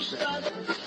no.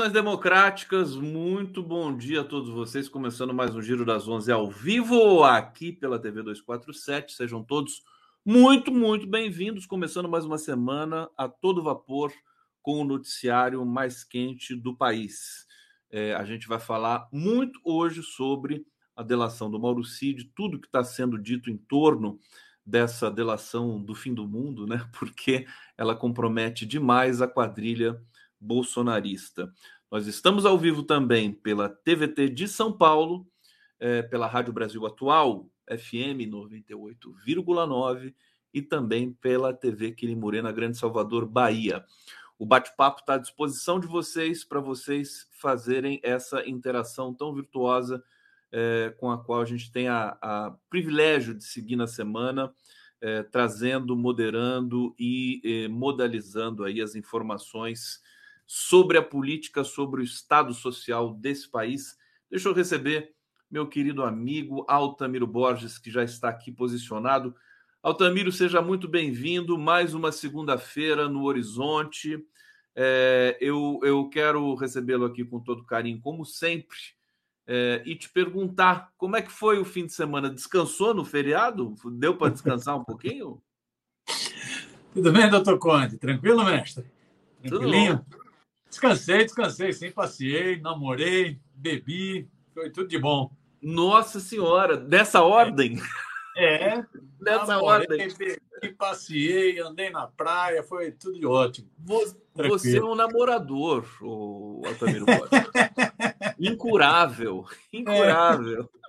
Saudações democráticas, muito bom dia a todos vocês. Começando mais um Giro das Onze ao vivo aqui pela TV 247. Sejam todos muito, muito bem-vindos. Começando mais uma semana a todo vapor com o noticiário mais quente do país. É, a gente vai falar muito hoje sobre a delação do Mauro Cid, tudo que está sendo dito em torno dessa delação do fim do mundo, né? Porque ela compromete demais a quadrilha bolsonarista. Nós estamos ao vivo também pela TVT de São Paulo, é, pela Rádio Brasil Atual, FM 98,9 e também pela TV Quirimurena Grande Salvador, Bahia. O bate-papo está à disposição de vocês para vocês fazerem essa interação tão virtuosa é, com a qual a gente tem a, a privilégio de seguir na semana, é, trazendo, moderando e modalizando aí as informações sobre a política, sobre o estado social desse país. Deixa eu receber meu querido amigo Altamiro Borges, que já está aqui posicionado. Altamiro, seja muito bem-vindo. Mais uma segunda-feira no Horizonte. É, eu, eu quero recebê-lo aqui com todo carinho, como sempre, é, e te perguntar como é que foi o fim de semana. Descansou no feriado? Deu para descansar um pouquinho? Tudo bem, doutor Conde? Tranquilo, mestre? Tranquilinho? Descansei, descansei, sim, passei, namorei, bebi, foi tudo de bom. Nossa Senhora, dessa ordem? É, dessa namorei, ordem. Bebi, passei, andei na praia, foi tudo de ótimo. Você é um namorador, o Altamiro Incurável, incurável. É.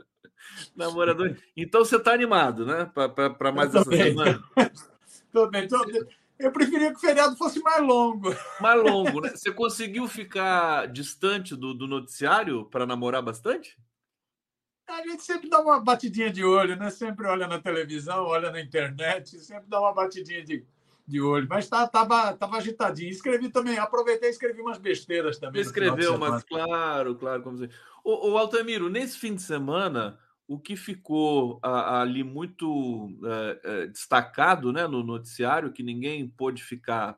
Namorador. Então você está animado, né? Para mais essa semana? Tô bem, tô bem. Eu preferia que o feriado fosse mais longo. Mais longo, né? Você conseguiu ficar distante do, do noticiário para namorar bastante? A gente sempre dá uma batidinha de olho, né? Sempre olha na televisão, olha na internet, sempre dá uma batidinha de, de olho. Mas tá, tava, tava agitadinho. Escrevi também, aproveitei e escrevi umas besteiras também. Escreveu, mas claro, claro. Como você... o, o Altamiro, nesse fim de semana, o que ficou ali muito é, é, destacado né, no noticiário, que ninguém pôde ficar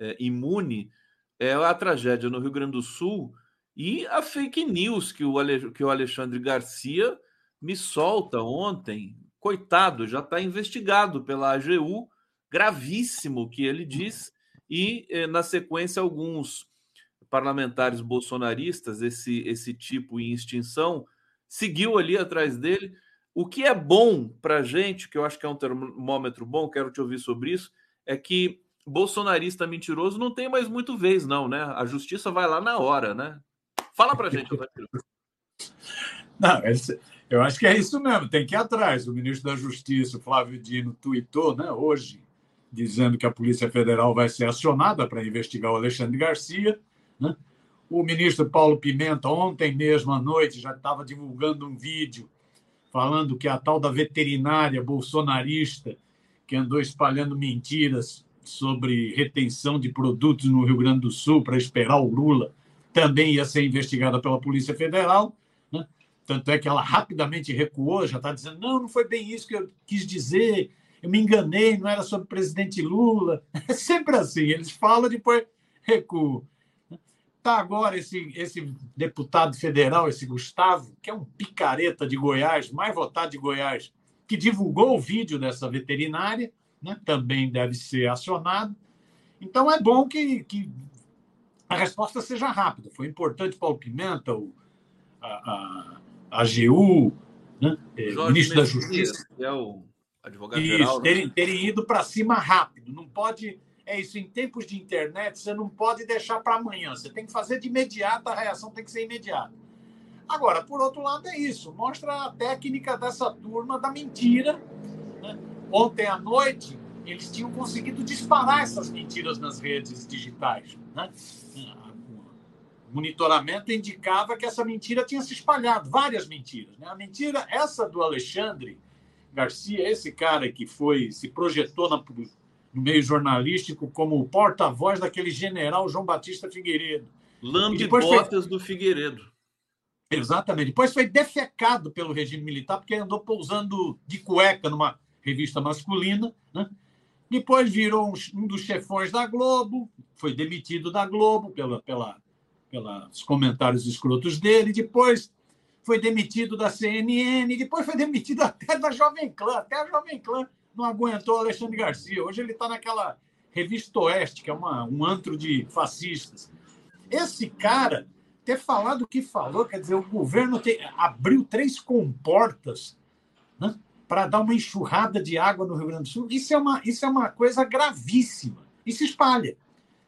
é, imune, é a tragédia no Rio Grande do Sul e a fake news que o, Ale, que o Alexandre Garcia me solta ontem. Coitado, já está investigado pela AGU, gravíssimo o que ele diz, e na sequência alguns parlamentares bolsonaristas, esse, esse tipo em extinção, seguiu ali atrás dele. O que é bom para gente, que eu acho que é um termômetro bom, quero te ouvir sobre isso, é que bolsonarista mentiroso não tem mais muito vez, não, né? A justiça vai lá na hora, né? Fala para gente, Não, eu acho que é isso mesmo, tem que ir atrás. O ministro da Justiça, Flávio Dino, tuitou né, hoje, dizendo que a Polícia Federal vai ser acionada para investigar o Alexandre Garcia. Né? O ministro Paulo Pimenta, ontem mesmo à noite, já estava divulgando um vídeo falando que a tal da veterinária bolsonarista que andou espalhando mentiras sobre retenção de produtos no Rio Grande do Sul para esperar o Lula também ia ser investigada pela Polícia Federal. Né? Tanto é que ela rapidamente recuou, já está dizendo: não, não foi bem isso que eu quis dizer, eu me enganei, não era sobre o presidente Lula. É sempre assim, eles falam, depois recuam. Está agora esse, esse deputado federal, esse Gustavo, que é um picareta de Goiás, mais votado de Goiás, que divulgou o vídeo dessa veterinária, né? também deve ser acionado. Então é bom que, que a resposta seja rápida. Foi importante Paulo Pimenta, o, a, a, a AGU, né? É, o ministro da Justiça. É o advogado-geral. Né? Terem, terem ido para cima rápido. Não pode é isso, em tempos de internet, você não pode deixar para amanhã, você tem que fazer de imediato, a reação tem que ser imediata. Agora, por outro lado, é isso, mostra a técnica dessa turma da mentira, né? ontem à noite, eles tinham conseguido disparar essas mentiras nas redes digitais. Né? O monitoramento indicava que essa mentira tinha se espalhado, várias mentiras. Né? A mentira, essa do Alexandre Garcia, esse cara que foi se projetou na, no meio jornalístico como porta-voz daquele general João Batista Figueiredo. Lambe-botas foi... do Figueiredo. Exatamente. Depois foi defecado pelo regime militar porque andou pousando de cueca numa revista masculina. Né? Depois virou um, dos chefões da Globo, foi demitido da Globo pela, pela, pelos comentários escrotos dele. Depois foi demitido da CNN, depois foi demitido até da Jovem Clã. Até a Jovem Clã não aguentou Alexandre Garcia. Hoje ele está naquela revista Oeste, que é uma, um antro de fascistas. Esse cara ter falado o que falou, quer dizer, o governo abriu três comportas né, para dar uma enxurrada de água no Rio Grande do Sul. Isso é uma, isso é uma coisa gravíssima. E se espalha.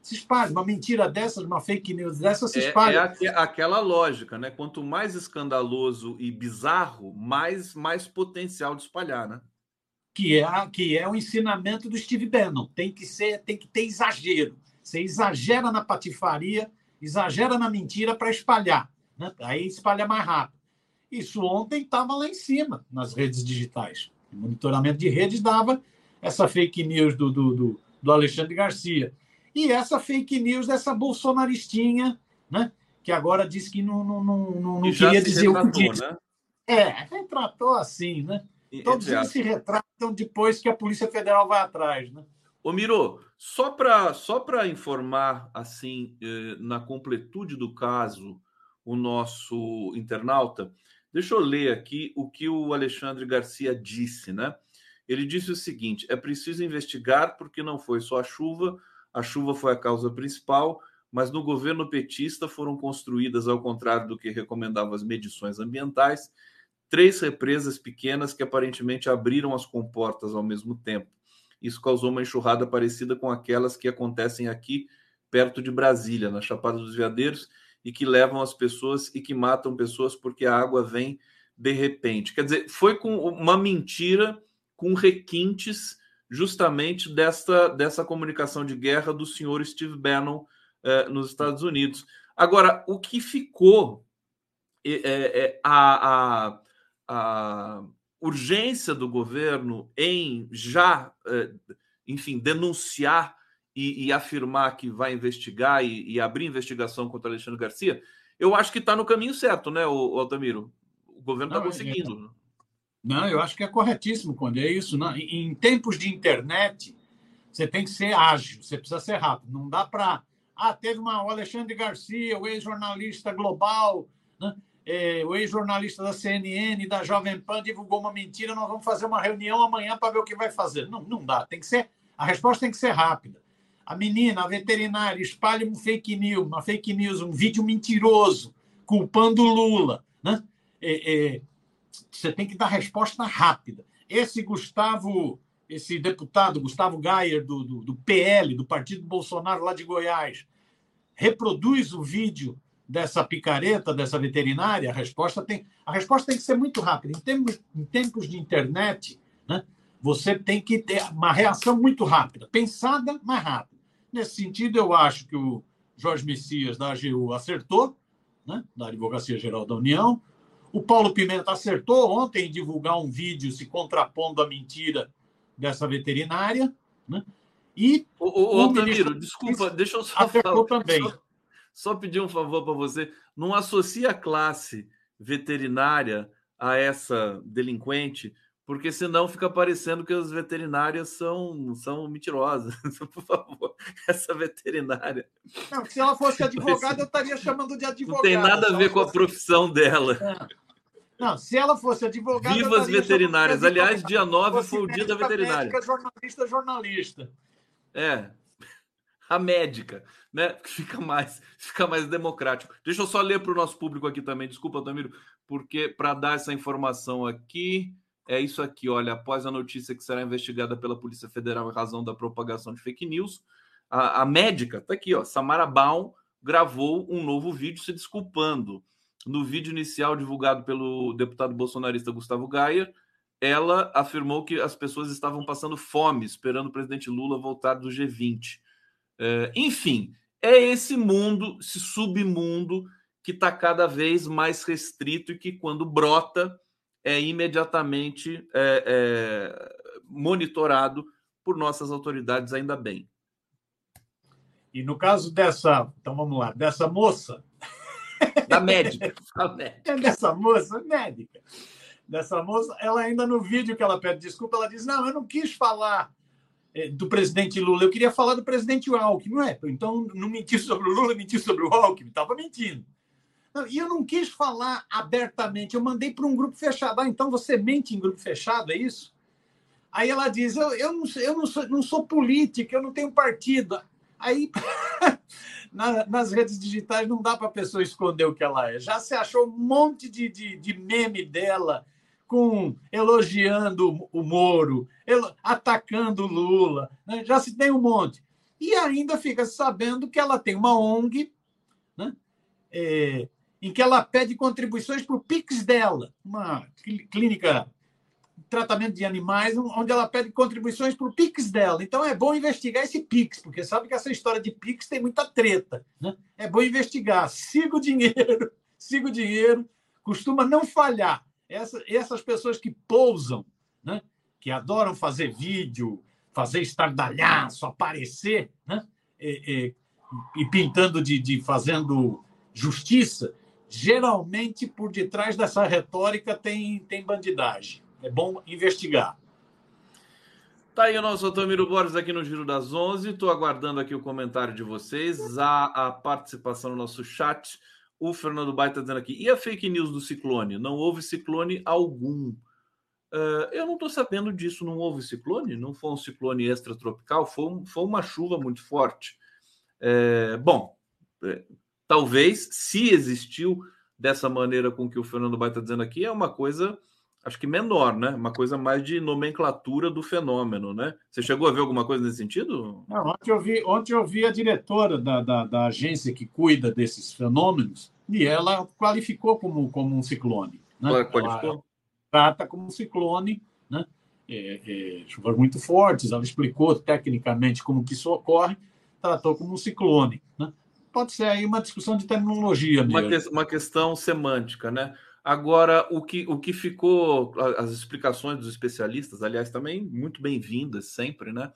Se espalha. Uma mentira dessas, uma fake news dessa se espalha. É, é aquela lógica, né? Quanto mais escandaloso e bizarro, mais, mais potencial de espalhar, né? Que é, que é o ensinamento do Steve Bannon. Tem que, ser, tem que ter exagero. Você exagera na patifaria exagera na mentira para espalhar. Né? Aí espalha mais rápido. Isso ontem estava lá em cima, nas redes digitais. O monitoramento de redes dava essa fake news do, do, do, do Alexandre Garcia. E essa fake news dessa bolsonaristinha, né? que agora diz que não, não, não, não, não queria dizer retratou, o que disse. Né? É, retratou assim, né? Todos eles se retratam depois que a Polícia Federal vai atrás, né? Ô Miro, só para só informar assim eh, na completude do caso o nosso internauta, deixa eu ler aqui o que o Alexandre Garcia disse, né? Ele disse o seguinte: é preciso investigar porque não foi só a chuva, a chuva foi a causa principal, mas no governo petista foram construídas, ao contrário do que recomendavam as medições ambientais, três represas pequenas que aparentemente abriram as comportas ao mesmo tempo. Isso causou uma enxurrada parecida com aquelas que acontecem aqui perto de Brasília, na Chapada dos Veadeiros, e que levam as pessoas e que matam pessoas porque a água vem de repente. Quer dizer, foi com uma mentira com requintes justamente desta, dessa comunicação de guerra do senhor Steve Bannon eh, nos Estados Unidos. Agora, o que ficou é, é, a, a, a urgência do governo em já, eh, enfim, denunciar e, e afirmar que vai investigar e, e, abrir investigação contra Alexandre Garcia, eu acho que está no caminho certo, né, o, Altamiro? O governo está é conseguindo. É... Não, eu acho que é corretíssimo quando é isso. Não. Em tempos de internet, você tem que ser ágil, você precisa ser rápido. Não dá para. Ah, teve uma, o Alexandre Garcia, o ex-jornalista global, né? É, o ex-jornalista da CNN, da Jovem Pan, divulgou uma mentira, nós vamos fazer uma reunião amanhã para ver o que vai fazer. Não, não dá, tem que ser, a resposta tem que ser rápida. A menina, a veterinária, espalha um fake news, uma fake news, um vídeo mentiroso, culpando Lula. Né? É, é, você tem que dar resposta rápida. Esse Gustavo, esse deputado, Gustavo Gayer, do, do, do PL, do Partido Bolsonaro lá de Goiás, reproduz o vídeo dessa picareta, dessa veterinária, a resposta tem, a resposta tem que ser muito rápida. Em tempos, em tempos de internet, né, você tem que ter uma reação muito rápida, pensada, mas rápida. Nesse sentido, eu acho que o Jorge Messias, da AGU, acertou, né, da Advocacia Geral da União. O Paulo Pimenta acertou ontem em divulgar um vídeo se contrapondo à mentira dessa veterinária. Né? E o, o, o Altamiro, desculpa, deixa eu só acertou falar. também. Só só pedir um favor para você, não associe a classe veterinária a essa delinquente, porque senão fica parecendo que as veterinárias são, são mentirosas. Por favor, essa veterinária. Não, se ela fosse advogada, eu estaria chamando de advogada. Não tem nada a ver com a profissão dela. É. Não, se ela fosse advogada. Viva as veterinárias. Aliás, dia 9 foi o dia da veterinária. Médica, jornalista, jornalista. É, a médica, né? Fica mais, fica mais democrático. Deixa eu só ler para o nosso público aqui também, desculpa, Tamiro, porque para dar essa informação aqui, é isso aqui, olha, após a notícia que será investigada pela Polícia Federal em razão da propagação de fake news, a, a médica, tá aqui, ó, Samara Baum gravou um novo vídeo se desculpando. No vídeo inicial divulgado pelo deputado bolsonarista Gustavo Gaia, ela afirmou que as pessoas estavam passando fome esperando o presidente Lula voltar do G20. É, enfim, é esse mundo, esse submundo que está cada vez mais restrito e que, quando brota, é imediatamente é, é, monitorado por nossas autoridades, ainda bem. E no caso dessa, então vamos lá, dessa moça. Da médica. médica. É dessa moça, médica. Dessa moça, ela ainda no vídeo que ela pede desculpa, ela diz: Não, eu não quis falar do presidente Lula, eu queria falar do presidente Alckmin, é? Então, não mentir sobre o Lula, mentir sobre o Alckmin, estava mentindo. E eu não quis falar abertamente, eu mandei para um grupo fechado. Ah, então você mente em grupo fechado, é isso? Aí ela diz: Eu, eu, não, eu não, sou, não sou política, eu não tenho partido. Aí, na, nas redes digitais, não dá para a pessoa esconder o que ela é. Já se achou um monte de, de, de meme dela com elogiando o Moro, atacando Lula, né? já se tem um monte. E ainda fica sabendo que ela tem uma ONG né? É, em que ela pede contribuições para o PIX dela, uma clínica tratamento de animais, onde ela pede contribuições para o PIX dela. Então é bom investigar esse PIX, porque sabe que essa história de PIX tem muita treta. Né? É bom investigar. Siga o dinheiro, siga o dinheiro, costuma não falhar. Essa, essas pessoas que pousam, né? que adoram fazer vídeo, fazer estardalhaço, aparecer, né? e, e, e pintando de, de fazendo justiça, geralmente por detrás dessa retórica tem, tem bandidagem. É bom investigar. Tá aí o nosso Otomiro Borges aqui no Giro das Onze. Estou aguardando aqui o comentário de vocês, a, a participação no nosso chat. O Fernando Baita dizendo aqui, e a fake news do ciclone? Não houve ciclone algum. Uh, eu não estou sabendo disso, não houve ciclone? Não foi um ciclone extratropical? Foi, um, foi uma chuva muito forte. É, bom, é, talvez, se existiu dessa maneira com que o Fernando Baita está dizendo aqui, é uma coisa, acho que menor, né? Uma coisa mais de nomenclatura do fenômeno, né? Você chegou a ver alguma coisa nesse sentido? Não, ontem eu vi, ontem eu vi a diretora da, da, da agência que cuida desses fenômenos e ela qualificou como, como um ciclone. Né? Qualificou? Ela trata como um ciclone, né? É, é, chuvas muito fortes, ela explicou tecnicamente como que isso ocorre, tratou como um ciclone. Né? Pode ser aí uma discussão de terminologia mesmo. Uma, que, uma questão semântica, né? Agora, o que, o que ficou, as explicações dos especialistas, aliás, também muito bem-vindas sempre, né?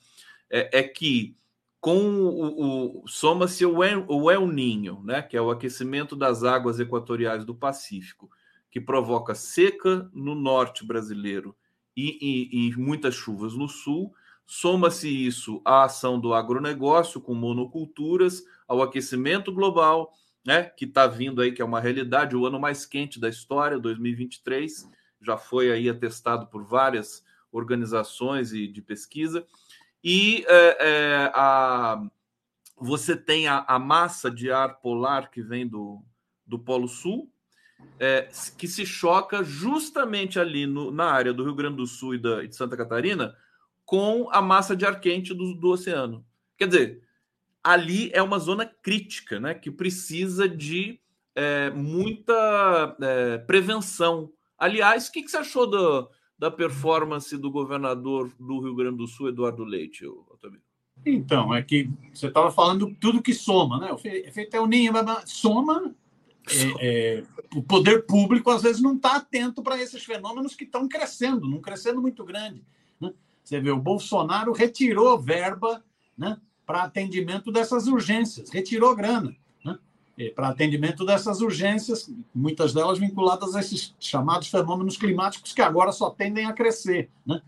É, é que com o, o soma-se o, o El Ninho, né? Que é o aquecimento das águas equatoriais do Pacífico, que provoca seca no norte brasileiro e, e, e muitas chuvas no sul. Soma-se isso à ação do agronegócio com monoculturas, ao aquecimento global, né, que está vindo aí, que é uma realidade, o ano mais quente da história, 2023, já foi aí atestado por várias organizações e de pesquisa. E é, é, a, você tem a, a, massa de ar polar que vem do, do Polo Sul, é, que se choca justamente ali no, na área do Rio Grande do Sul e, da, e de Santa Catarina com a massa de ar quente do, do oceano. Quer dizer, ali é uma zona crítica, né? Que precisa de é, muita é, prevenção. Aliás, o que, que, você achou do, da performance do governador do Rio Grande do Sul, Eduardo Leite, Otávio? Então, é que você estava falando tudo que soma, né? O efeito é o ninho, soma. É, é, o poder público às vezes não está atento para esses fenômenos que estão crescendo, não crescendo muito grande. Né? Você vê, o Bolsonaro retirou verba né, para atendimento dessas urgências, retirou grana né? para atendimento dessas urgências, muitas delas vinculadas a esses chamados fenômenos climáticos que agora só tendem a crescer. Né?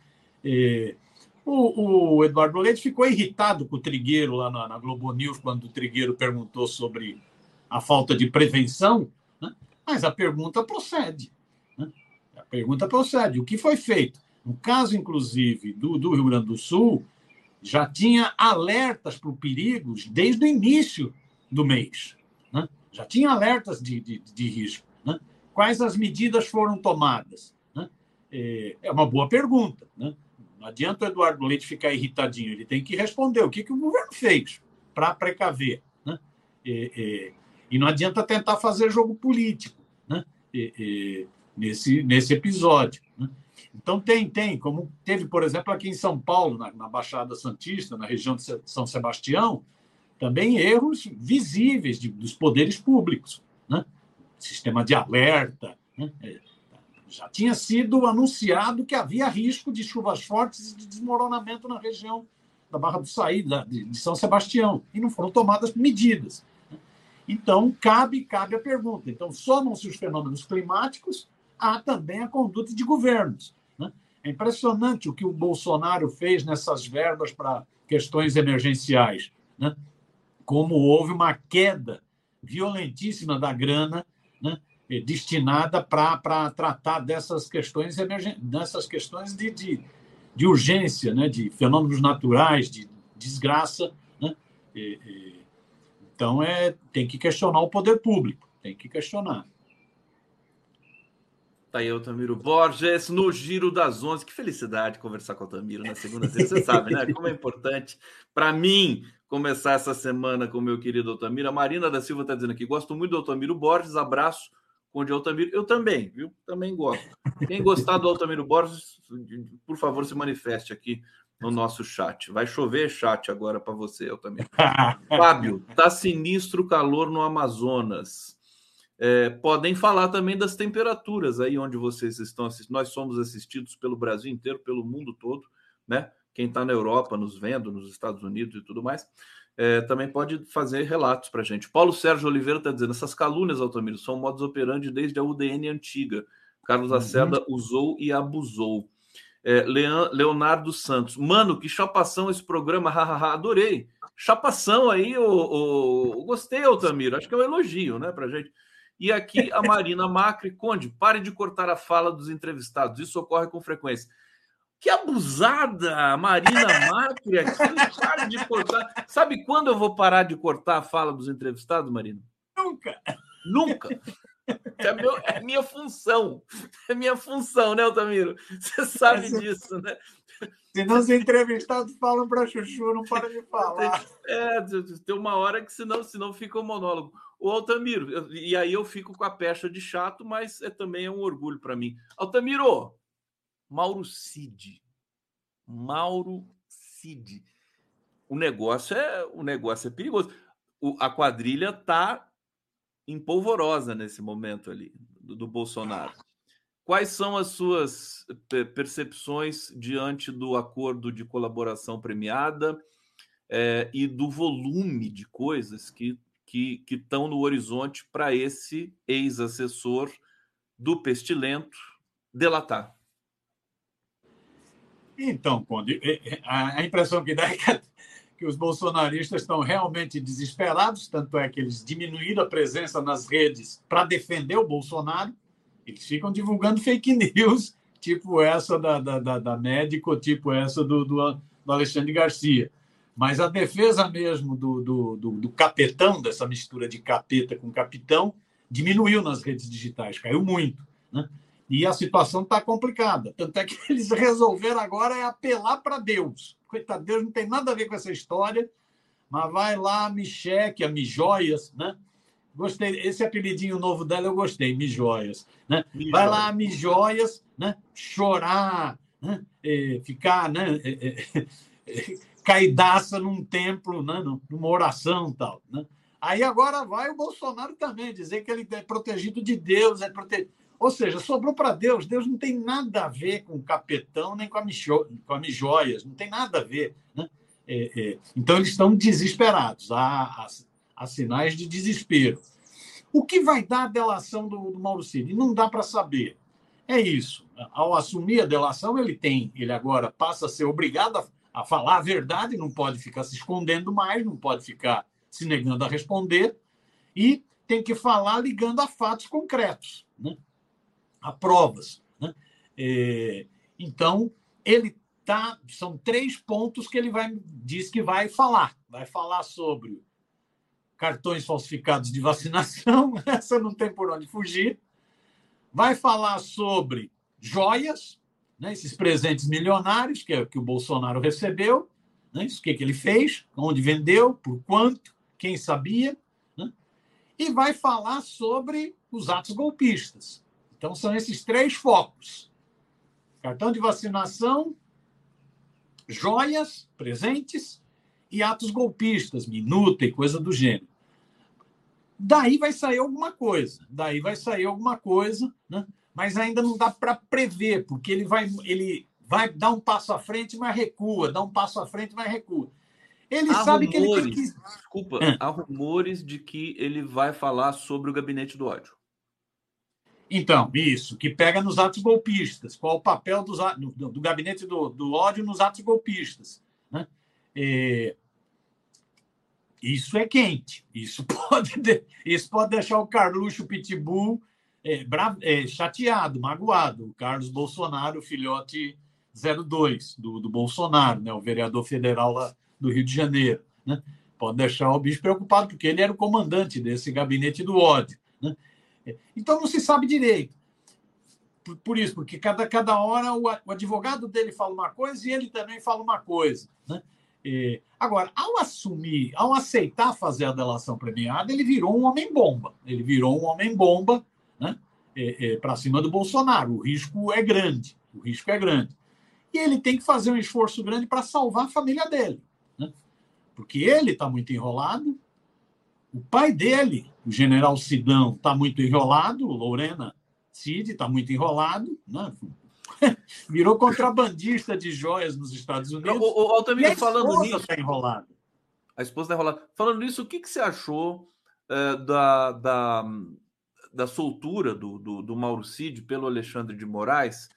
E, o, o, Eduardo Leite ficou irritado com o Trigueiro lá na, na Globo News, quando o Trigueiro perguntou sobre a falta de prevenção, né? mas a pergunta procede. Né? A pergunta procede. O que foi feito? No caso, inclusive, do, do Rio Grande do Sul, já tinha alertas para o perigo desde o início do mês. Né? Já tinha alertas de, de, de risco. Né? Quais as medidas foram tomadas? Né? É, é uma boa pergunta. Né? Não adianta o Eduardo Leite ficar irritadinho, ele tem que responder o que, que o governo fez para precaver. Né? É, é, e não adianta tentar fazer jogo político. Né? Nesse, nesse episódio. Então, tem, tem, como teve, por exemplo, aqui em São Paulo, na, na Baixada Santista, na região de São Sebastião, também erros visíveis de, dos poderes públicos. Né? Sistema de alerta. Né? É, já tinha sido anunciado que havia risco de chuvas fortes e de desmoronamento na região da Barra do Saí, de São Sebastião, e não foram tomadas medidas. Né? Então, cabe, cabe a pergunta. Então, somam-se os fenômenos climáticos, há também a conduta de governos. Né? É impressionante o que o Bolsonaro fez nessas verbas para questões emergenciais. Né? Como houve uma queda violentíssima da grana né? destinada para tratar dessas questões, emergen... dessas questões de, de, de urgência, né? de fenômenos naturais, de desgraça. Né? E, e... Então, é, tem que questionar o poder público, tem que questionar. Tá aí, Altamiro Borges, no Giro das Onze. Que felicidade conversar com o Altamiro na segunda-feira. Você sabe, né? Como é importante para mim começar essa semana com o meu querido Altamiro. A Marina da Silva está dizendo aqui: gosto muito do Altamiro Borges. Abraço, Conde Altamiro. Eu também, viu? Também gosto. Quem gostar do Altamiro Borges, por favor, se manifeste aqui no nosso chat. Vai chover chat agora para você, Altamiro. Fábio, tá sinistro o calor no Amazonas. É, podem falar também das temperaturas aí onde vocês estão assistindo. Nós somos assistidos pelo Brasil inteiro, pelo mundo todo, né? Quem está na Europa nos vendo, nos Estados Unidos e tudo mais, é, também pode fazer relatos para a gente. Paulo Sérgio Oliveira está dizendo: essas calúnias, Altamiro, são modus operandi desde a UDN antiga. Carlos Lacerda uhum. usou e abusou. É, Leonardo Santos, mano, que chapação esse programa, hahaha, adorei. Chapação aí, o, gostei, Altamiro, acho que é um elogio, né, pra gente. E aqui a Marina Macri, Conde, pare de cortar a fala dos entrevistados, isso ocorre com frequência. Que abusada, Marina Macri aqui, pare de cortar. Sabe quando eu vou parar de cortar a fala dos entrevistados, Marina? Nunca. Nunca. É, meu, é minha função. É minha função, né, Altamiro? Você sabe disso, né? Senão os entrevistados falam para Chuchu, não para de falar. É, tem uma hora que senão, senão fica o um monólogo. O Altamiro, e aí eu fico com a pecha de chato, mas é também é um orgulho para mim. Altamiro, Mauro Cid. Mauro Cid. O negócio é, o negócio é perigoso. O, a quadrilha tá empolvorosa nesse momento ali do, do Bolsonaro. Quais são as suas percepções diante do acordo de colaboração premiada é, e do volume de coisas que que estão no horizonte para esse ex-assessor do Pestilento delatar? Então, Conde, é, é, a impressão que dá é que os bolsonaristas estão realmente desesperados, tanto é que eles diminuíram a presença nas redes para defender o Bolsonaro, eles ficam divulgando fake news, tipo essa da, da, da, da médico, tipo essa do, do, do Alexandre Garcia. Mas a defesa mesmo do, do, do, do capetão, dessa mistura de capeta com capitão, diminuiu nas redes digitais, caiu muito. Né? E a situação está complicada. Tanto é que eles resolveram agora é apelar para Deus. Coitado, Deus não tem nada a ver com essa história, mas vai lá, me cheque, a Mijoias, né? Gostei, esse apelidinho novo dela eu gostei, Mijoias. Né? Vai lá, Mijoias, né? chorar, né? Ficar né? Caidaça num templo, né? numa oração tal. Né? Aí agora vai o Bolsonaro também dizer que ele é protegido de Deus, é protegido. Ou seja, sobrou para Deus. Deus não tem nada a ver com o capetão nem com a, micho... com a mijóias, não tem nada a ver. Né? É, é... Então eles estão desesperados, há, há, há, sinais de desespero. O que vai dar a delação do, do Mauro Cid? Não dá para saber. É isso. Ao assumir a delação, ele tem, ele agora passa a ser obrigado a a falar a verdade, não pode ficar se escondendo mais, não pode ficar se negando a responder, e tem que falar ligando a fatos concretos, né? a provas. Né? É, então, ele tá. São três pontos que ele vai diz que vai falar. Vai falar sobre cartões falsificados de vacinação, essa não tem por onde fugir. Vai falar sobre joias, né, esses presentes milionários que, que o Bolsonaro recebeu, né, isso que, que ele fez, onde vendeu, por quanto, quem sabia, né, e vai falar sobre os atos golpistas. Então, são esses três focos: cartão de vacinação, joias, presentes e atos golpistas, minuta e coisa do gênero. Daí vai sair alguma coisa, daí vai sair alguma coisa, né? mas ainda não dá para prever, porque ele vai, ele vai dar um passo à frente, mas recua, dá um passo à frente, mas recua. Ele há sabe rumores, que ele tem que. Desculpa, é. há rumores de que ele vai falar sobre o gabinete do ódio. Então, isso, que pega nos atos golpistas. Qual o papel dos, do, do gabinete do, do, ódio nos atos golpistas? Né? É, isso é quente. Isso pode, isso pode deixar o Carluxo Pitbull é, é, chateado, magoado. O Carlos Bolsonaro, filhote 02 do, do Bolsonaro, né? o vereador federal lá do Rio de Janeiro. Né? Pode deixar o bicho preocupado, porque ele era o comandante desse gabinete do ódio. Né? Então não se sabe direito. Por, por isso, porque cada, cada hora o, o, advogado dele fala uma coisa e ele também fala uma coisa. Né? Agora, ao assumir, ao aceitar fazer a delação premiada, ele virou um homem-bomba. Ele virou um homem-bomba né? É, é, para cima do Bolsonaro. O risco é grande. O risco é grande. E ele tem que fazer um esforço grande para salvar a família dele. Né? Porque ele está muito enrolado, o pai dele, o general Sidão, está muito enrolado, Lorena Cid está muito enrolado, né? virou contrabandista de joias nos Estados Unidos. O, o Altamiro, falando nisso. Está enrolado. A esposa está enrolada. Falando nisso, o que, que você achou é, da, da, da soltura do, do, do Mauro Cid pelo Alexandre de Moraes?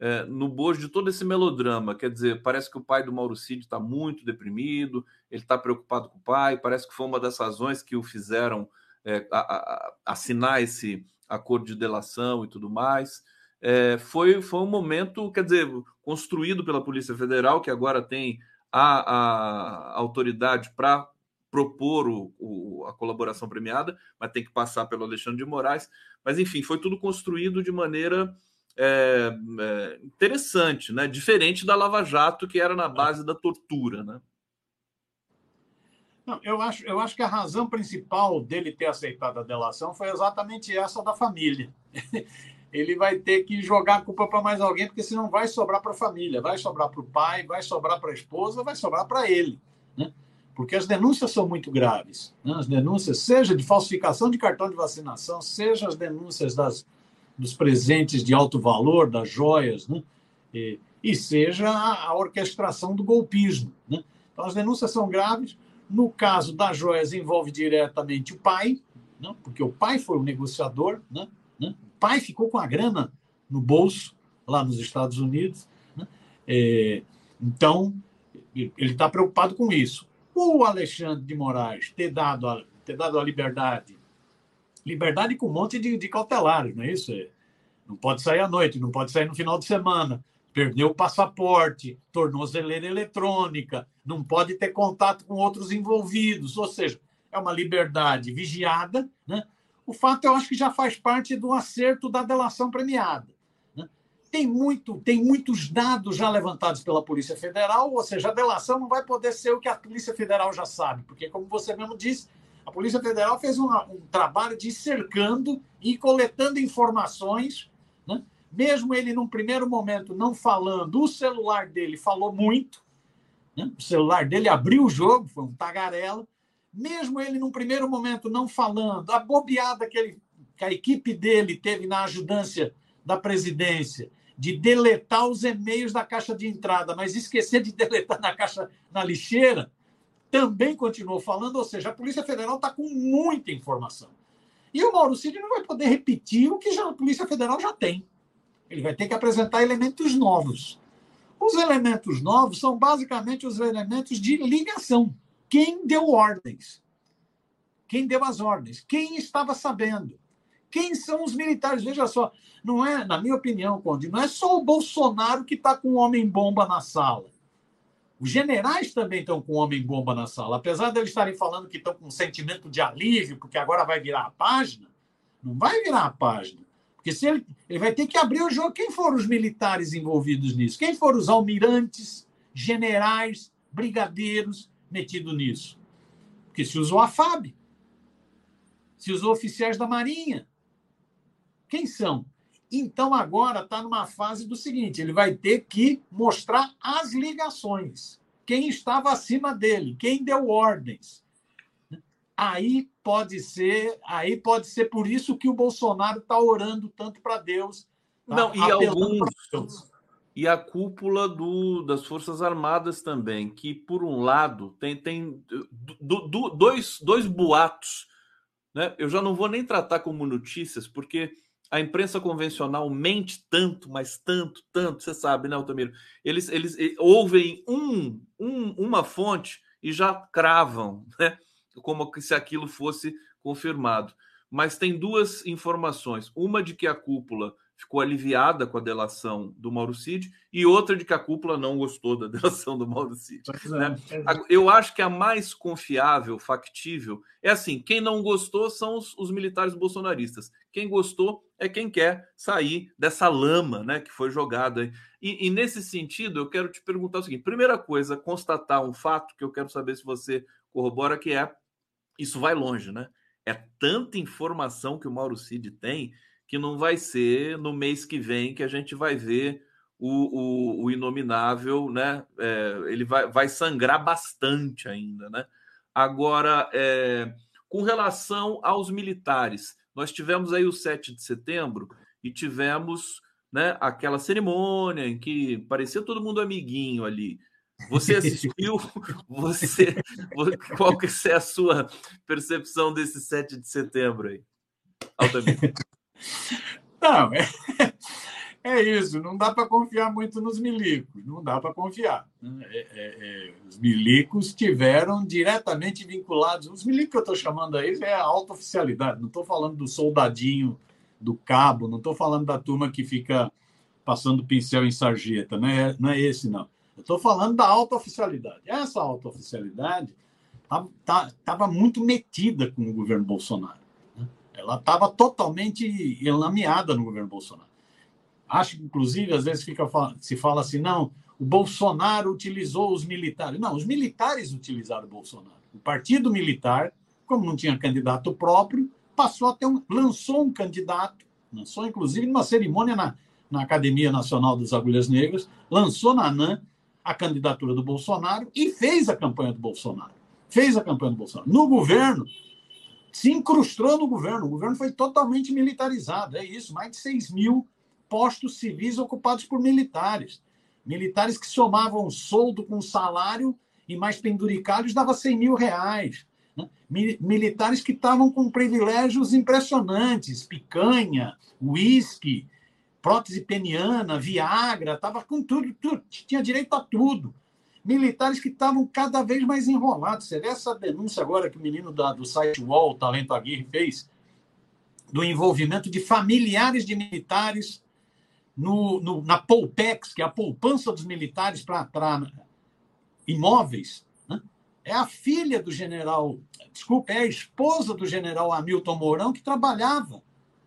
É, no bojo de todo esse melodrama. Quer dizer, parece que o pai do Mauro Cid está muito deprimido, ele está preocupado com o pai, parece que foi uma das razões que o fizeram é, a, a, assinar esse acordo de delação e tudo mais. É, foi, foi um momento, quer dizer, construído pela Polícia Federal, que agora tem a, a autoridade para propor o, o, a colaboração premiada, mas tem que passar pelo Alexandre de Moraes. Mas, enfim, foi tudo construído de maneira é, é, interessante, né? Diferente da Lava Jato, que era na base da tortura, né? Não, eu, acho, eu acho que a razão principal dele ter aceitado a delação foi exatamente essa da família. Ele vai ter que jogar a culpa para mais alguém, porque senão vai sobrar para a família, vai sobrar para o pai, vai sobrar para a esposa, vai sobrar para ele. Né? Porque as denúncias são muito graves. Né? As denúncias, seja de falsificação de cartão de vacinação, seja as denúncias das, dos presentes de alto valor, das joias, né? e, e, seja a, a, orquestração do golpismo. Né? Então, as denúncias são graves. No caso das joias, envolve diretamente o pai, né? porque o pai foi o negociador, né? Pai ficou com a grana no bolso, lá nos Estados Unidos. Né? É, então, ele está preocupado com isso. O Alexandre de Moraes ter dado a, ter dado a liberdade liberdade com um monte de, de cautelares, não é isso? É, não pode sair à noite, não pode sair no final de semana, perdeu o passaporte, tornozeleira eletrônica, não pode ter contato com outros envolvidos, ou seja, é uma liberdade vigiada. Né? O fato, eu acho que já faz parte do acerto da delação premiada. Né? Tem, muito, tem muitos dados já levantados pela Polícia Federal, ou seja, a delação não vai poder ser o que a Polícia Federal já sabe, porque, como você mesmo disse, a Polícia Federal fez um, um trabalho de cercando e coletando informações, né? mesmo ele, num primeiro momento, não falando, o celular dele falou muito, né? o celular dele abriu o jogo, foi um tagarela, mesmo ele, num primeiro momento, não falando, a bobeada que, ele, que a equipe dele teve na ajudância da presidência, de deletar os e-mails da caixa de entrada, mas esquecer de deletar na caixa na lixeira, também continuou falando, ou seja, a Polícia Federal está com muita informação. E o Mauro Cid não vai poder repetir o que já, a Polícia Federal já tem. Ele vai ter que apresentar elementos novos. Os elementos novos são basicamente os elementos de ligação. Quem deu ordens? Quem deu as ordens? Quem estava sabendo? Quem são os militares? Veja só, não é, na minha opinião, Conde, não é só o Bolsonaro que está com o homem-bomba na sala. Os generais também estão com homem-bomba na sala. Apesar de eles estarem falando que estão com um sentimento de alívio, porque agora vai virar a página, não vai virar a página. Porque se ele, ele vai ter que abrir o jogo. Quem foram os militares envolvidos nisso? Quem foram os almirantes, generais, brigadeiros metidos nisso? Porque se usou a FAB, se usou oficiais da Marinha. Quem são? Então agora está numa fase do seguinte: ele vai ter que mostrar as ligações, quem estava acima dele, quem deu ordens. Aí pode ser, aí pode ser por isso que o Bolsonaro está orando tanto para Deus. Tá Não, e alguns e a cúpula do, das Forças Armadas também, que por um lado tem, tem do, do, dois, dois boatos. Né? Eu já não vou nem tratar como notícias, porque a imprensa convencional mente tanto, mas tanto, tanto, você sabe, né, Altamiro? Eles, eles ouvem um, um, uma fonte e já cravam, né? Como se aquilo fosse confirmado. Mas tem duas informações: uma de que a cúpula ficou aliviada com a delação do Mauro Cid e outra de que a cúpula não gostou da delação do Mauro Cid. Né? É. Eu acho que a mais confiável, factível, é assim: quem não gostou são os, os, militares bolsonaristas. Quem gostou é quem quer sair dessa lama né, que foi jogada. E, e nesse sentido, eu quero te perguntar o seguinte: primeira coisa, constatar um fato que eu quero saber se você corrobora, que é isso vai longe, né? É tanta informação que o Mauro Cid tem que não vai ser no mês que vem que a gente vai ver o, o, o inominável, né? É, ele vai, vai sangrar bastante ainda, né? Agora, é, com relação aos militares, nós tivemos aí o 7 de setembro e tivemos né, aquela cerimônia em que parecia todo mundo amiguinho ali. Você assistiu? Você, qual que é a sua percepção desse 7 de setembro aí? Altamiro. Não, é, é isso. Não dá para confiar muito nos milicos. Não dá para confiar. Né? É, é, é, os milicos tiveram diretamente vinculados. Os milicos que eu estou chamando aí é a alta oficialidade. Não estou falando do soldadinho do cabo. Não estou falando da turma que fica passando pincel em sarjeta. Não é, não é esse, não. Eu estou falando da alta oficialidade. Essa alta oficialidade estava tá, tá, muito metida com o governo Bolsonaro. Ela estava totalmente enlameada no governo Bolsonaro. Acho que, inclusive, às vezes fica, se fala assim, não, o Bolsonaro utilizou os militares. Não, os militares utilizaram o Bolsonaro. O partido militar, como não tinha candidato próprio, passou a ter um, lançou um candidato, lançou inclusive numa cerimônia na, na Academia Nacional das Agulhas Negras, lançou na ANAM a candidatura do Bolsonaro e fez a campanha do Bolsonaro. Fez a campanha do Bolsonaro. No governo, se incrustou no governo. O governo foi totalmente militarizado. É isso, mais de 6 mil postos civis ocupados por militares. Militares que somavam soldo com salário e mais penduricalhos dava 100 mil reais. Né? Militares que estavam com privilégios impressionantes, picanha, uísque, prótese peniana, Viagra, estava com tudo, tudo, tinha direito a tudo militares que estavam cada vez mais enrolados. Você vê essa denúncia agora que o menino da, do site UOL, Talento Aguirre, fez, do envolvimento de familiares de militares no, no, na Poupex, que é a poupança dos militares para imóveis. Né? É a filha do general, desculpa, é a esposa do general Hamilton Mourão que trabalhava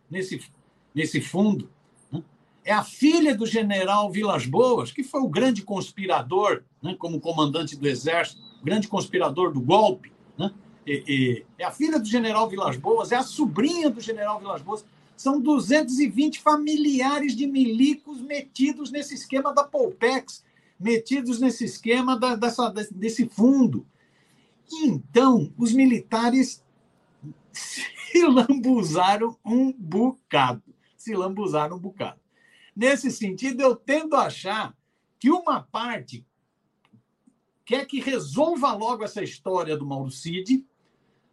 nesse, nesse fundo é a filha do general Vilas Boas, que foi o grande conspirador, né, como comandante do Exército, grande conspirador do golpe. Né? E, e, é a filha do general Vilas Boas, é a sobrinha do general Vilas Boas. São 220 familiares de milicos metidos nesse esquema da Polpex, metidos nesse esquema da, dessa, desse fundo. Então, os militares se lambuzaram um bocado. Se lambuzaram um bocado. Nesse sentido, eu tendo a achar que uma parte quer que resolva logo essa história do Mauro Cid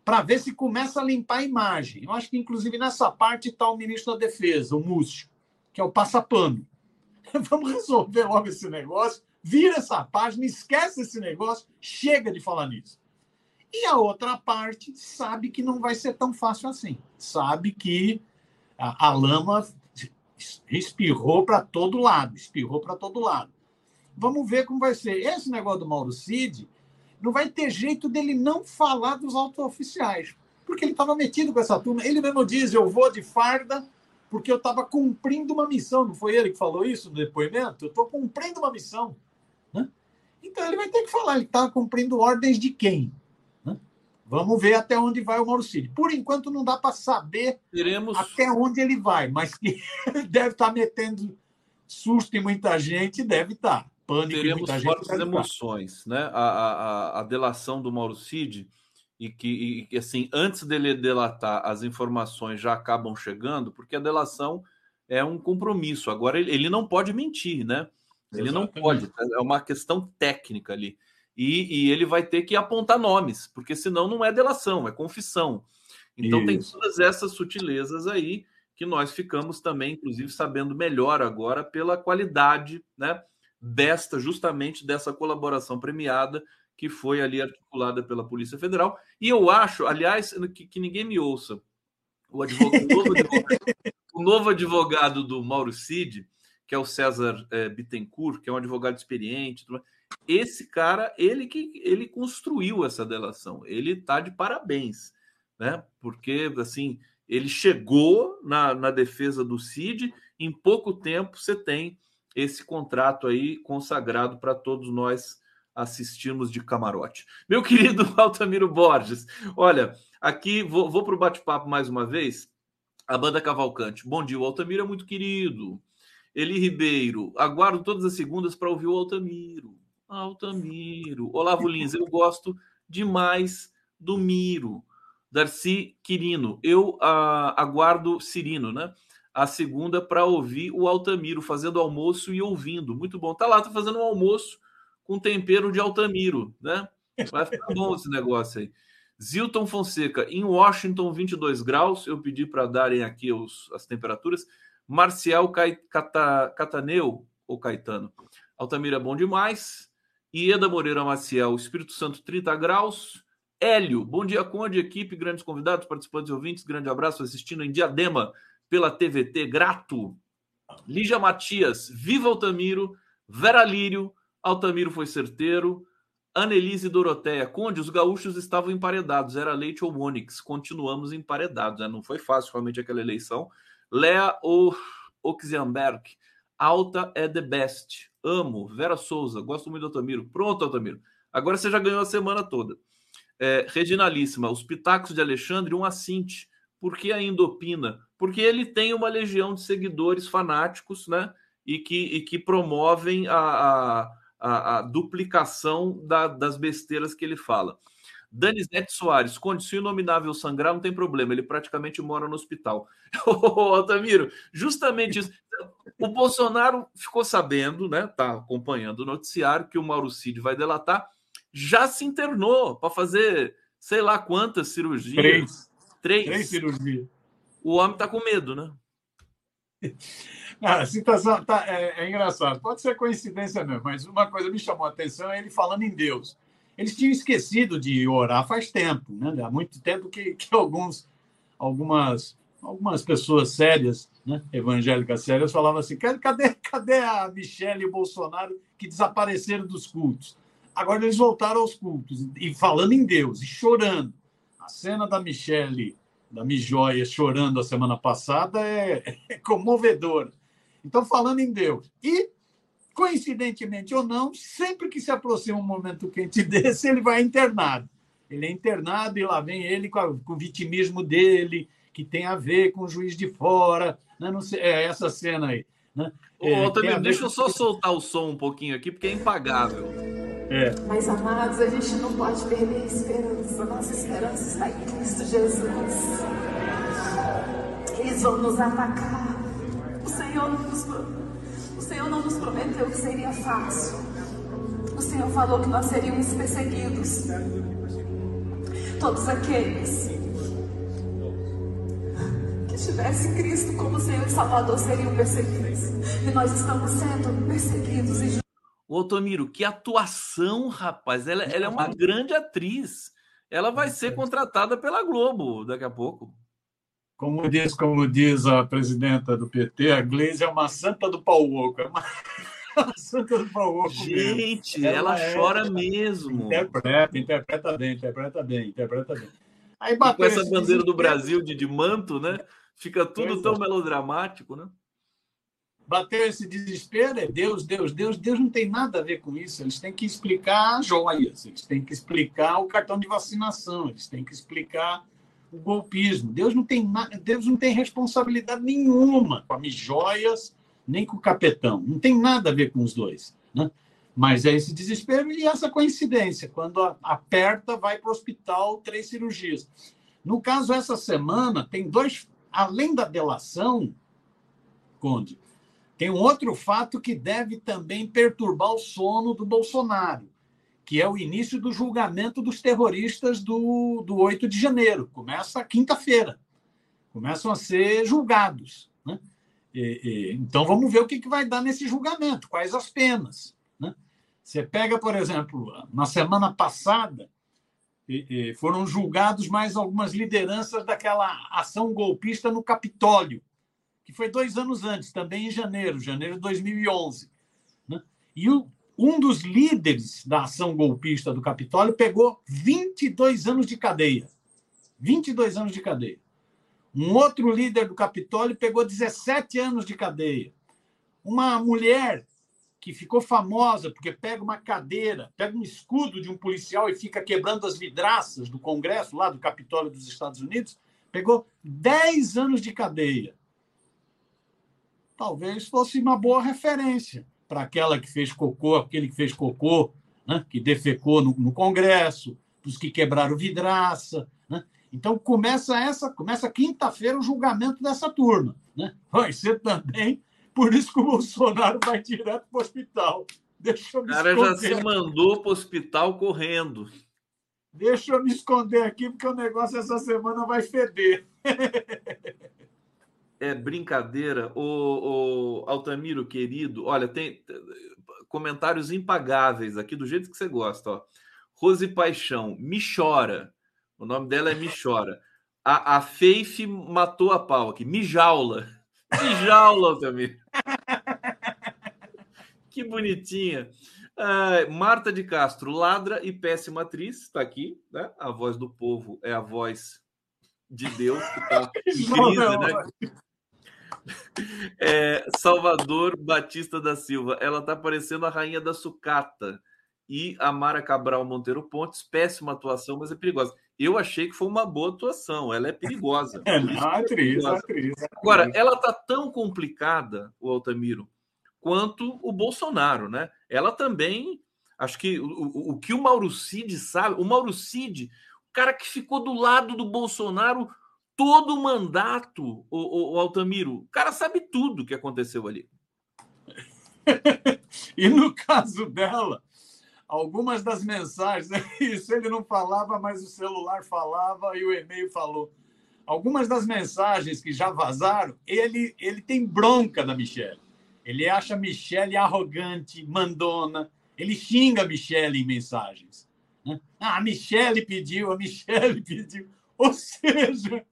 para ver se começa a limpar a imagem. Eu acho que, inclusive, nessa parte está o ministro da Defesa, o Múcio, que é o passapano. Vamos resolver logo esse negócio, vira essa página, esquece esse negócio, chega de falar nisso. E a outra parte sabe que não vai ser tão fácil assim. Sabe que a, a lama espirrou para todo lado, espirrou para todo lado. Vamos ver como vai ser. Esse negócio do Mauro Cid não vai ter jeito dele não falar dos autos oficiais, porque ele estava metido com essa turma. Ele mesmo diz: eu vou de farda porque eu estava cumprindo uma missão. Não foi ele que falou isso no depoimento? Eu estou cumprindo uma missão. Né? Então ele vai ter que falar: ele estava cumprindo ordens de quem? Né? Vamos ver até onde vai o Mauro Cid. Por enquanto, não dá para saber Teremos... até onde ele vai, mas que deve estar tá metendo susto em muita gente, deve estar. Tá. Pânico Teremos fortes emoções, né? A, a, a, delação do Mauro Cid, e que, e, assim, antes dele delatar, as informações já acabam chegando, porque a delação é um compromisso. Agora, ele, ele não pode mentir, né? Ele Exatamente. não pode, é uma questão técnica ali e, e, ele vai ter que apontar nomes, porque senão não é delação, é confissão. Então Isso. tem todas essas sutilezas aí que nós ficamos também, inclusive, sabendo melhor agora pela qualidade né, desta, justamente dessa colaboração premiada que foi ali articulada pela Polícia Federal. E eu acho, aliás, que, que ninguém me ouça, o, advogado, o, novo advogado, o, novo advogado, do Mauro Cid, que é o César é, Bittencourt, que é um advogado experiente, esse cara, ele que ele construiu essa delação. Ele tá de parabéns, né? Porque assim, ele chegou na, na defesa do Cid, em pouco tempo você tem esse contrato aí consagrado para todos nós assistirmos de camarote. Meu querido Altamiro Borges, olha, aqui vou, vou para o bate-papo mais uma vez. A banda Cavalcante. Bom dia, o Altamiro é muito querido. Eli Ribeiro, aguardo todas as segundas para ouvir o Altamiro. Altamiro. Olavo Lins, eu gosto demais do Miro. Darcy Quirino, eu uh, aguardo Cirino, né? A segunda para ouvir o Altamiro fazendo almoço e ouvindo. Muito bom. Tá lá, tá fazendo um almoço com tempero de Altamiro, né? Vai ficar bom esse negócio aí. Zilton Fonseca, em Washington, 22 graus. Eu pedi para darem aqui os, as temperaturas. Marcial Cata, Cataneu, ou Caetano. Altamiro é bom demais. Ieda Moreira Maciel, Espírito Santo, 30 graus. Hélio, bom dia, Conde, equipe, grandes convidados, participantes e ouvintes, grande abraço, assistindo em Diadema pela TVT, grato. Lígia Matias, viva Altamiro, Vera Lírio, Altamiro foi certeiro. Anelise Doroteia, Conde, os gaúchos estavam emparedados, era Leite ou Monix, continuamos emparedados, né? não foi fácil realmente aquela eleição. Lea Oxienberg, alta é the best. Amo. Vera Souza, gosto muito do Altamiro. Pronto, Altamiro. Agora você já ganhou a semana toda. É, Reginalíssima, os pitacos de Alexandre, um assinte. Por que ainda opina? Porque ele tem uma legião de seguidores fanáticos, né? E que, e que promovem a, a, a, duplicação da, das besteiras que ele fala. Danizete Soares, Conde, se o inominável sangrar, não tem problema, ele praticamente mora no hospital. Ô, Altamiro, justamente isso. O Bolsonaro ficou sabendo, né? Tá acompanhando o noticiário que o Mauro Cid vai delatar, já se internou para fazer sei lá quantas cirurgias. Três. Três, Três cirurgias. O homem tá com medo, né? a situação tá, é, é. Pode ser coincidência mesmo, mas uma coisa me chamou a atenção é ele falando em Deus. Eles tinham esquecido de orar faz tempo, né? Há muito tempo que, que alguns, algumas, algumas pessoas sérias, né? evangélicas sérias, falavam assim: cadê, cadê a Michelle e o Bolsonaro que desapareceram dos cultos? Agora eles voltaram aos cultos e falando em Deus e chorando. A cena da Michelle, da Mijóia, chorando a semana passada é, é comovedora. Então, falando em Deus. E coincidentemente ou não, sempre que se aproxima um momento quente desse, ele vai internado. Ele é internado e lá vem ele com, a, com o vitimismo dele, que tem a ver com o juiz de fora. Né? Não sei, é essa cena aí. Né? Ô, é, deixa eu só soltar o som um pouquinho aqui, porque é impagável. É. Mas, amados, a gente não pode perder a esperança. Nossa esperança está em Cristo Jesus. Eles vão nos atacar. O Senhor nos Senhor não nos prometeu que seria fácil. O Senhor falou que nós seríamos perseguidos. Todos aqueles que tivessem Cristo como Senhor e Salvador seriam perseguidos. E nós estamos sendo perseguidos. E... Ô, Otomiro, que atuação, rapaz. Ela, ela é uma grande atriz. Ela vai ser contratada pela Globo daqui a pouco. Como diz, como diz a presidenta do PT, a Gleisi é uma santa do pau oco. É uma, santa do pau oco. Gente, ela, ela é, chora mesmo. Interpreta, interpreta bem, interpreta bem, interpreta bem. Aí e com essa bandeira do Brasil de, de manto, né? Fica tudo tão é. melodramático, né? Bateu esse desespero, é Deus, Deus, Deus. Deus não tem nada a ver com isso. Eles têm que explicar joias, eles têm que explicar o cartão de vacinação, eles têm que explicar o golpismo. Deus não tem, Deus não tem responsabilidade nenhuma com as joias, nem com o capetão. Não tem nada a ver com os dois. Né? Mas é esse desespero e essa coincidência. Quando aperta, vai para o hospital, três cirurgias. No caso, essa semana, tem dois. Além da delação, Conde, tem um outro fato que deve também perturbar o sono do Bolsonaro, que é o início do julgamento dos terroristas do, do 8 de janeiro. Começa quinta-feira. Começam a ser julgados. Né? E, e, então, vamos ver o que, que vai dar nesse julgamento, quais as penas. Né? Você pega, por exemplo, na semana passada, e, foram julgados mais algumas lideranças daquela ação golpista no Capitólio, que foi dois anos antes, também em janeiro, janeiro de 2011. Né? E o, um dos líderes da ação golpista do Capitólio pegou 22 anos de cadeia. 22 anos de cadeia. Um outro líder do Capitólio pegou 17 anos de cadeia. Uma mulher que ficou famosa porque pega uma cadeira, pega um escudo de um policial e fica quebrando as vidraças do Congresso, lá do Capitólio dos Estados Unidos, pegou 10 anos de cadeia. Talvez fosse uma boa referência para aquela que fez cocô, aquele que fez cocô, né, que defecou no, no Congresso, os que quebraram vidraça. Né? Então começa essa, começa quinta-feira o julgamento dessa turma. Né? Vai ser também por isso que o Bolsonaro vai direto para o hospital. Deixa eu me o cara já se aqui. mandou para o hospital correndo. Deixa eu me esconder aqui, porque o negócio essa semana vai feder. é brincadeira. O, o Altamiro, querido, olha, tem comentários impagáveis aqui, do jeito que você gosta. Ó. Rose Paixão, me chora. O nome dela é Me Chora. A, a Faith matou a pau aqui. Mijaula. Mijaula, Altamiro. que bonitinha. Uh, Marta de Castro, ladra e péssima atriz, está aqui, né? A voz do povo é a voz de Deus que está em crise, né? É, Salvador Batista da Silva, ela está parecendo a rainha da sucata. E a Mara Cabral Monteiro Pontes, péssima atuação, mas é perigosa. Eu achei que foi uma boa atuação, ela é perigosa. É, não, é atriz, é atriz, atriz. Agora, ela está tão complicada, o Altamiro, quanto o Bolsonaro, né? Ela também, acho que o, o, o que o Mauro Cid sabe, o Mauro Cid, o cara que ficou do lado do Bolsonaro todo o mandato, o, o, Altamiro, o cara sabe tudo o que aconteceu ali. e no caso dela, algumas das mensagens, isso ele não falava, mas o celular falava e o e-mail falou. Algumas das mensagens que já vazaram, ele, ele tem bronca da Michelle. Ele acha a Michelle arrogante, mandona. Ele xinga a Michelle em mensagens. Né? Ah, a Michelle pediu, a Michelle pediu. Ou seja,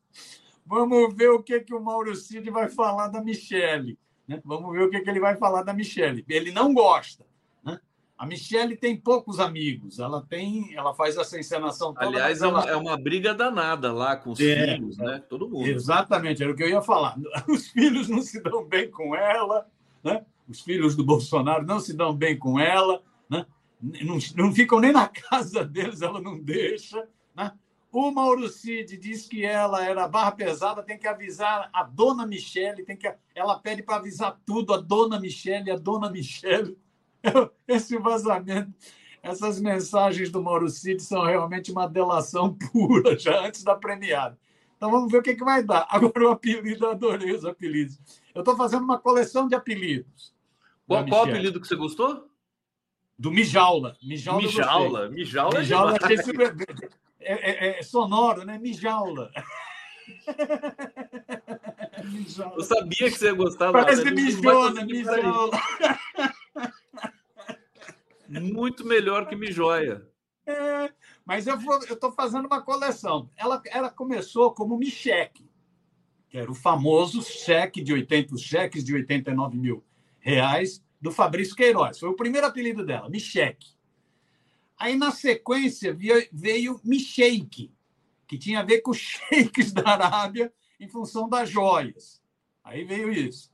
Vamos ver o que, que o Mauro Cid vai falar da Michelle. Né? Vamos ver o que, que ele vai falar da Michelle. Ele não gosta. Né? A Michelle tem poucos amigos. Ela tem, ela faz essa encenação toda. Aliás, é, uma, é uma briga danada lá com os é, filhos, né? Todo mundo. Exatamente, era o que eu ia falar. Os filhos não se dão bem com ela, né? Os filhos do Bolsonaro não se dão bem com ela, né? Não, não ficam nem na casa deles, ela não deixa. Né? O Mauro Cid diz que ela era barra pesada, tem que avisar a dona Michele, tem que, ela pede para avisar tudo, a dona Michele, a dona Michele. Esse vazamento, essas mensagens do Mauro Cid são realmente uma delação pura, já antes da premiada. Então vamos ver o que, que vai dar. Agora o apelido, eu adorei os apelidos. Eu estou fazendo uma coleção de apelidos. Qual, qual apelido que você gostou? Do Mijaula. Mijaula. Mijaula. Mijaula, Mijaula achei super é, é, é sonoro, né? Mijaula. Eu sabia que você ia gostar. Parece lá, mijona, mijola. Muito melhor que mijoia. É, mas eu estou fazendo uma coleção. Ela, ela começou como Micheque, que era o famoso cheque de 80 cheques de 89 mil reais do Fabrício Queiroz. Foi o primeiro apelido dela, Micheque. Aí, na sequência, veio Misheik, que tinha a ver com os sheiks da Arábia em função das joias. Aí veio isso.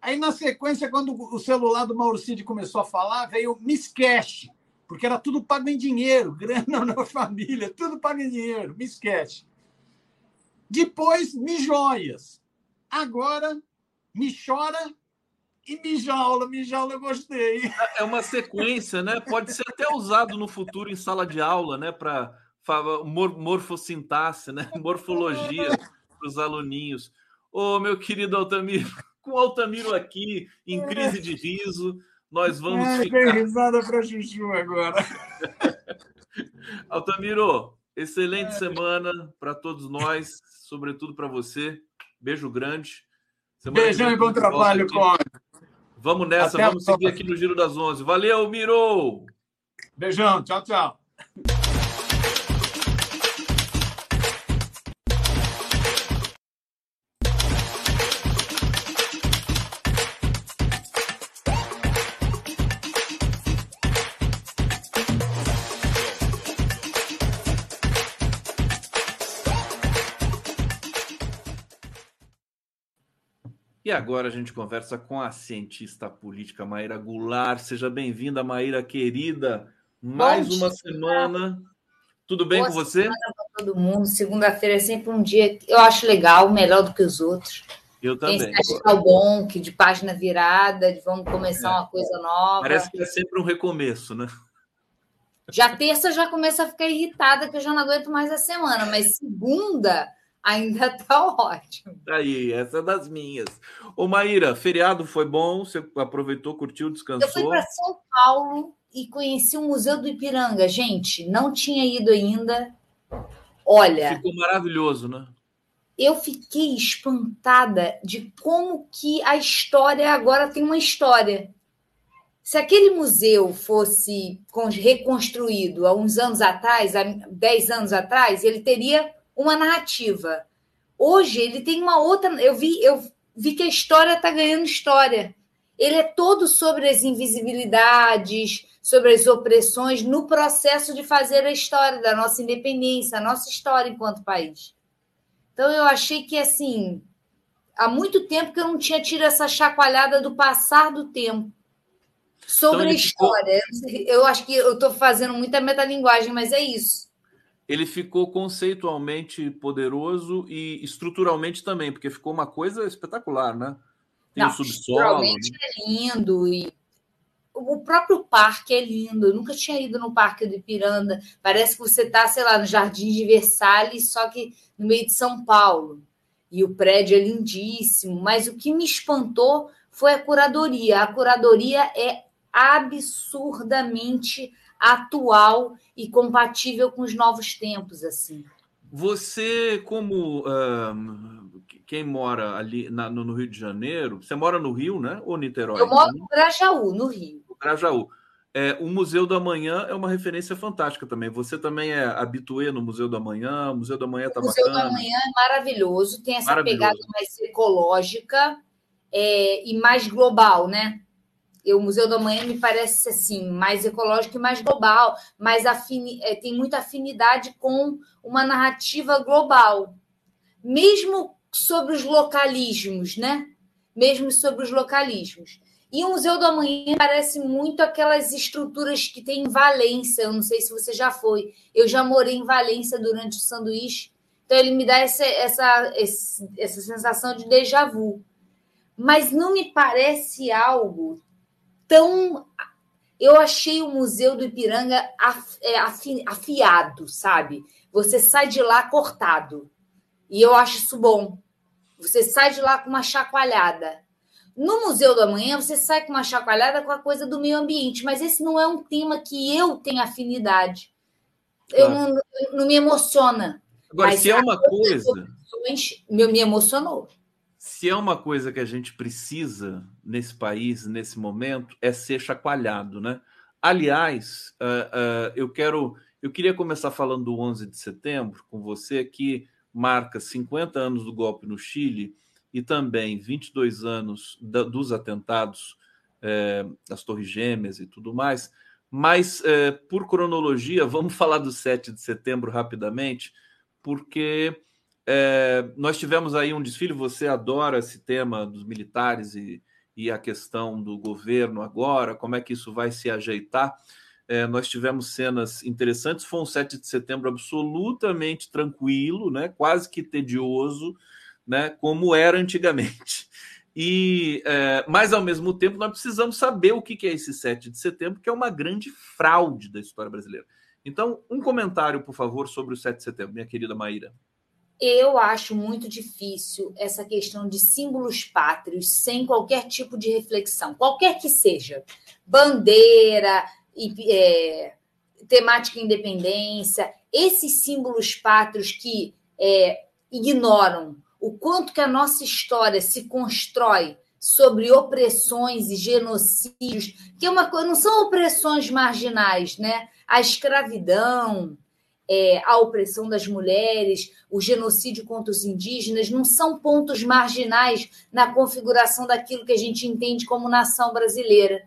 Aí, na sequência, quando o celular do Mauricide começou a falar, veio Miss Cash, porque era tudo pago em dinheiro, grana na família, tudo pago em dinheiro, Miss Cash. Depois, Miss Joias. Agora, Me Chora e Mijaula. Mijaula eu gostei. É uma sequência, né? Pode ser até usado no futuro em sala de aula, né? Para mor morfossintaxe, né? Morfologia para os aluninhos. Ô, meu querido Altamiro, com o Altamiro aqui, em crise de riso, nós vamos é, ficar... Tem risada para Juju agora. Altamiro, excelente é. semana para todos nós, sobretudo para você. Beijo grande. Semana Beijão e bom trabalho, Conde. Vamos nessa, Até vamos seguir aqui no Giro das Onze. Valeu, Miro! Beijão, tchau, tchau. E agora a gente conversa com a cientista política Maíra Goulart. Seja bem-vinda, Maíra querida. Mais Bom uma dia. semana. Tudo bem Boa com você? Para todo mundo. Segunda-feira é sempre um dia que eu acho legal, melhor do que os outros. Eu também. Tem esse bom, que de página virada, de vamos começar é. uma coisa nova. Parece que é sempre um recomeço, né? Já terça já começa a ficar irritada, que eu já não aguento mais a semana, mas segunda Ainda tá ótimo. Aí, essa é das minhas. Ô, Maíra, feriado foi bom? Você aproveitou, curtiu, descansou? Eu fui para São Paulo e conheci o Museu do Ipiranga. Gente, não tinha ido ainda. Olha. Ficou maravilhoso, né? Eu fiquei espantada de como que a história agora tem uma história. Se aquele museu fosse reconstruído há uns anos atrás, há 10 anos atrás, ele teria uma narrativa. Hoje ele tem uma outra. Eu vi, eu vi que a história está ganhando história. Ele é todo sobre as invisibilidades, sobre as opressões no processo de fazer a história da nossa independência, a nossa história enquanto país. Então eu achei que assim, há muito tempo que eu não tinha tido essa chacoalhada do passar do tempo sobre então, a história. Ficou... Eu acho que eu estou fazendo muita metalinguagem, mas é isso ele ficou conceitualmente poderoso e estruturalmente também, porque ficou uma coisa espetacular, né? Tem Não, o subsolo. Né? é lindo e o próprio parque é lindo. Eu nunca tinha ido no Parque do Ipiranga. Parece que você está, sei lá, no Jardim de Versalhes, só que no meio de São Paulo. E o prédio é lindíssimo. Mas o que me espantou foi a curadoria. A curadoria é absurdamente atual e compatível com os novos tempos, assim. Você, como quem mora ali na, no Rio de Janeiro, você mora no Rio, né? Ou Niterói? Eu moro no Grajaú, no Rio. No Grajaú. É, o Museu do Amanhã é uma referência fantástica também. Você também é habituê no Museu do Amanhã, o Museu do Amanhã está bacana. O Museu do Amanhã é maravilhoso, tem essa pegada mais ecológica é, e mais global, né? O Museu do Amanhã me parece assim mais ecológico e mais global, afini, é, tem muita afinidade com uma narrativa global, mesmo sobre os localismos, né? Mesmo sobre os localismos. E o Museu do Amanhã parece muito aquelas estruturas que tem em Valência. Eu não sei se você já foi. Eu já morei em Valência durante o sanduíche. Então ele me dá essa, essa, essa sensação de déjà vu. Mas não me parece algo tão. Eu achei o Museu do Ipiranga é, afiado, sabe? Você sai de lá cortado. E eu acho isso bom. Você sai de lá com uma chacoalhada. No Museu do Amanhã, você sai com uma chacoalhada com a coisa do meio ambiente, mas esse não é um tema que eu tenho afinidade. Claro. Eu não, não, me emociona. Agora, mas se é uma coisa. Me, me emocionou se é uma coisa que a gente precisa nesse país, nesse momento, é ser chacoalhado, né? Aliás, uh, uh, eu quero, eu queria começar falando do 11 de setembro com você, que marca 50 anos do golpe no Chile e também 22 anos da, dos atentados eh, das Torres Gêmeas e tudo mais. Mas, eh, por cronologia, vamos falar do 7 de setembro rapidamente, porque é, nós tivemos aí um desfile, você adora esse tema dos militares e, e a questão do governo agora, como é que isso vai se ajeitar. É, nós tivemos cenas interessantes. Foi um 7 de setembro absolutamente tranquilo, né? quase que tedioso, né? como era antigamente. E, é, mas, ao mesmo tempo, nós precisamos saber o que é esse 7 de setembro, que é uma grande fraude da história brasileira. Então, um comentário, por favor, sobre o 7 de setembro, minha querida Maíra. Eu acho muito difícil essa questão de símbolos pátrios sem qualquer tipo de reflexão, qualquer que seja. Bandeira, é, temática independência, esses símbolos pátrios que é, ignoram o quanto que a nossa história se constrói sobre opressões e genocídios, que é uma não são opressões marginais, né? A escravidão, é, a opressão das mulheres, o genocídio contra os indígenas, não são pontos marginais na configuração daquilo que a gente entende como nação brasileira.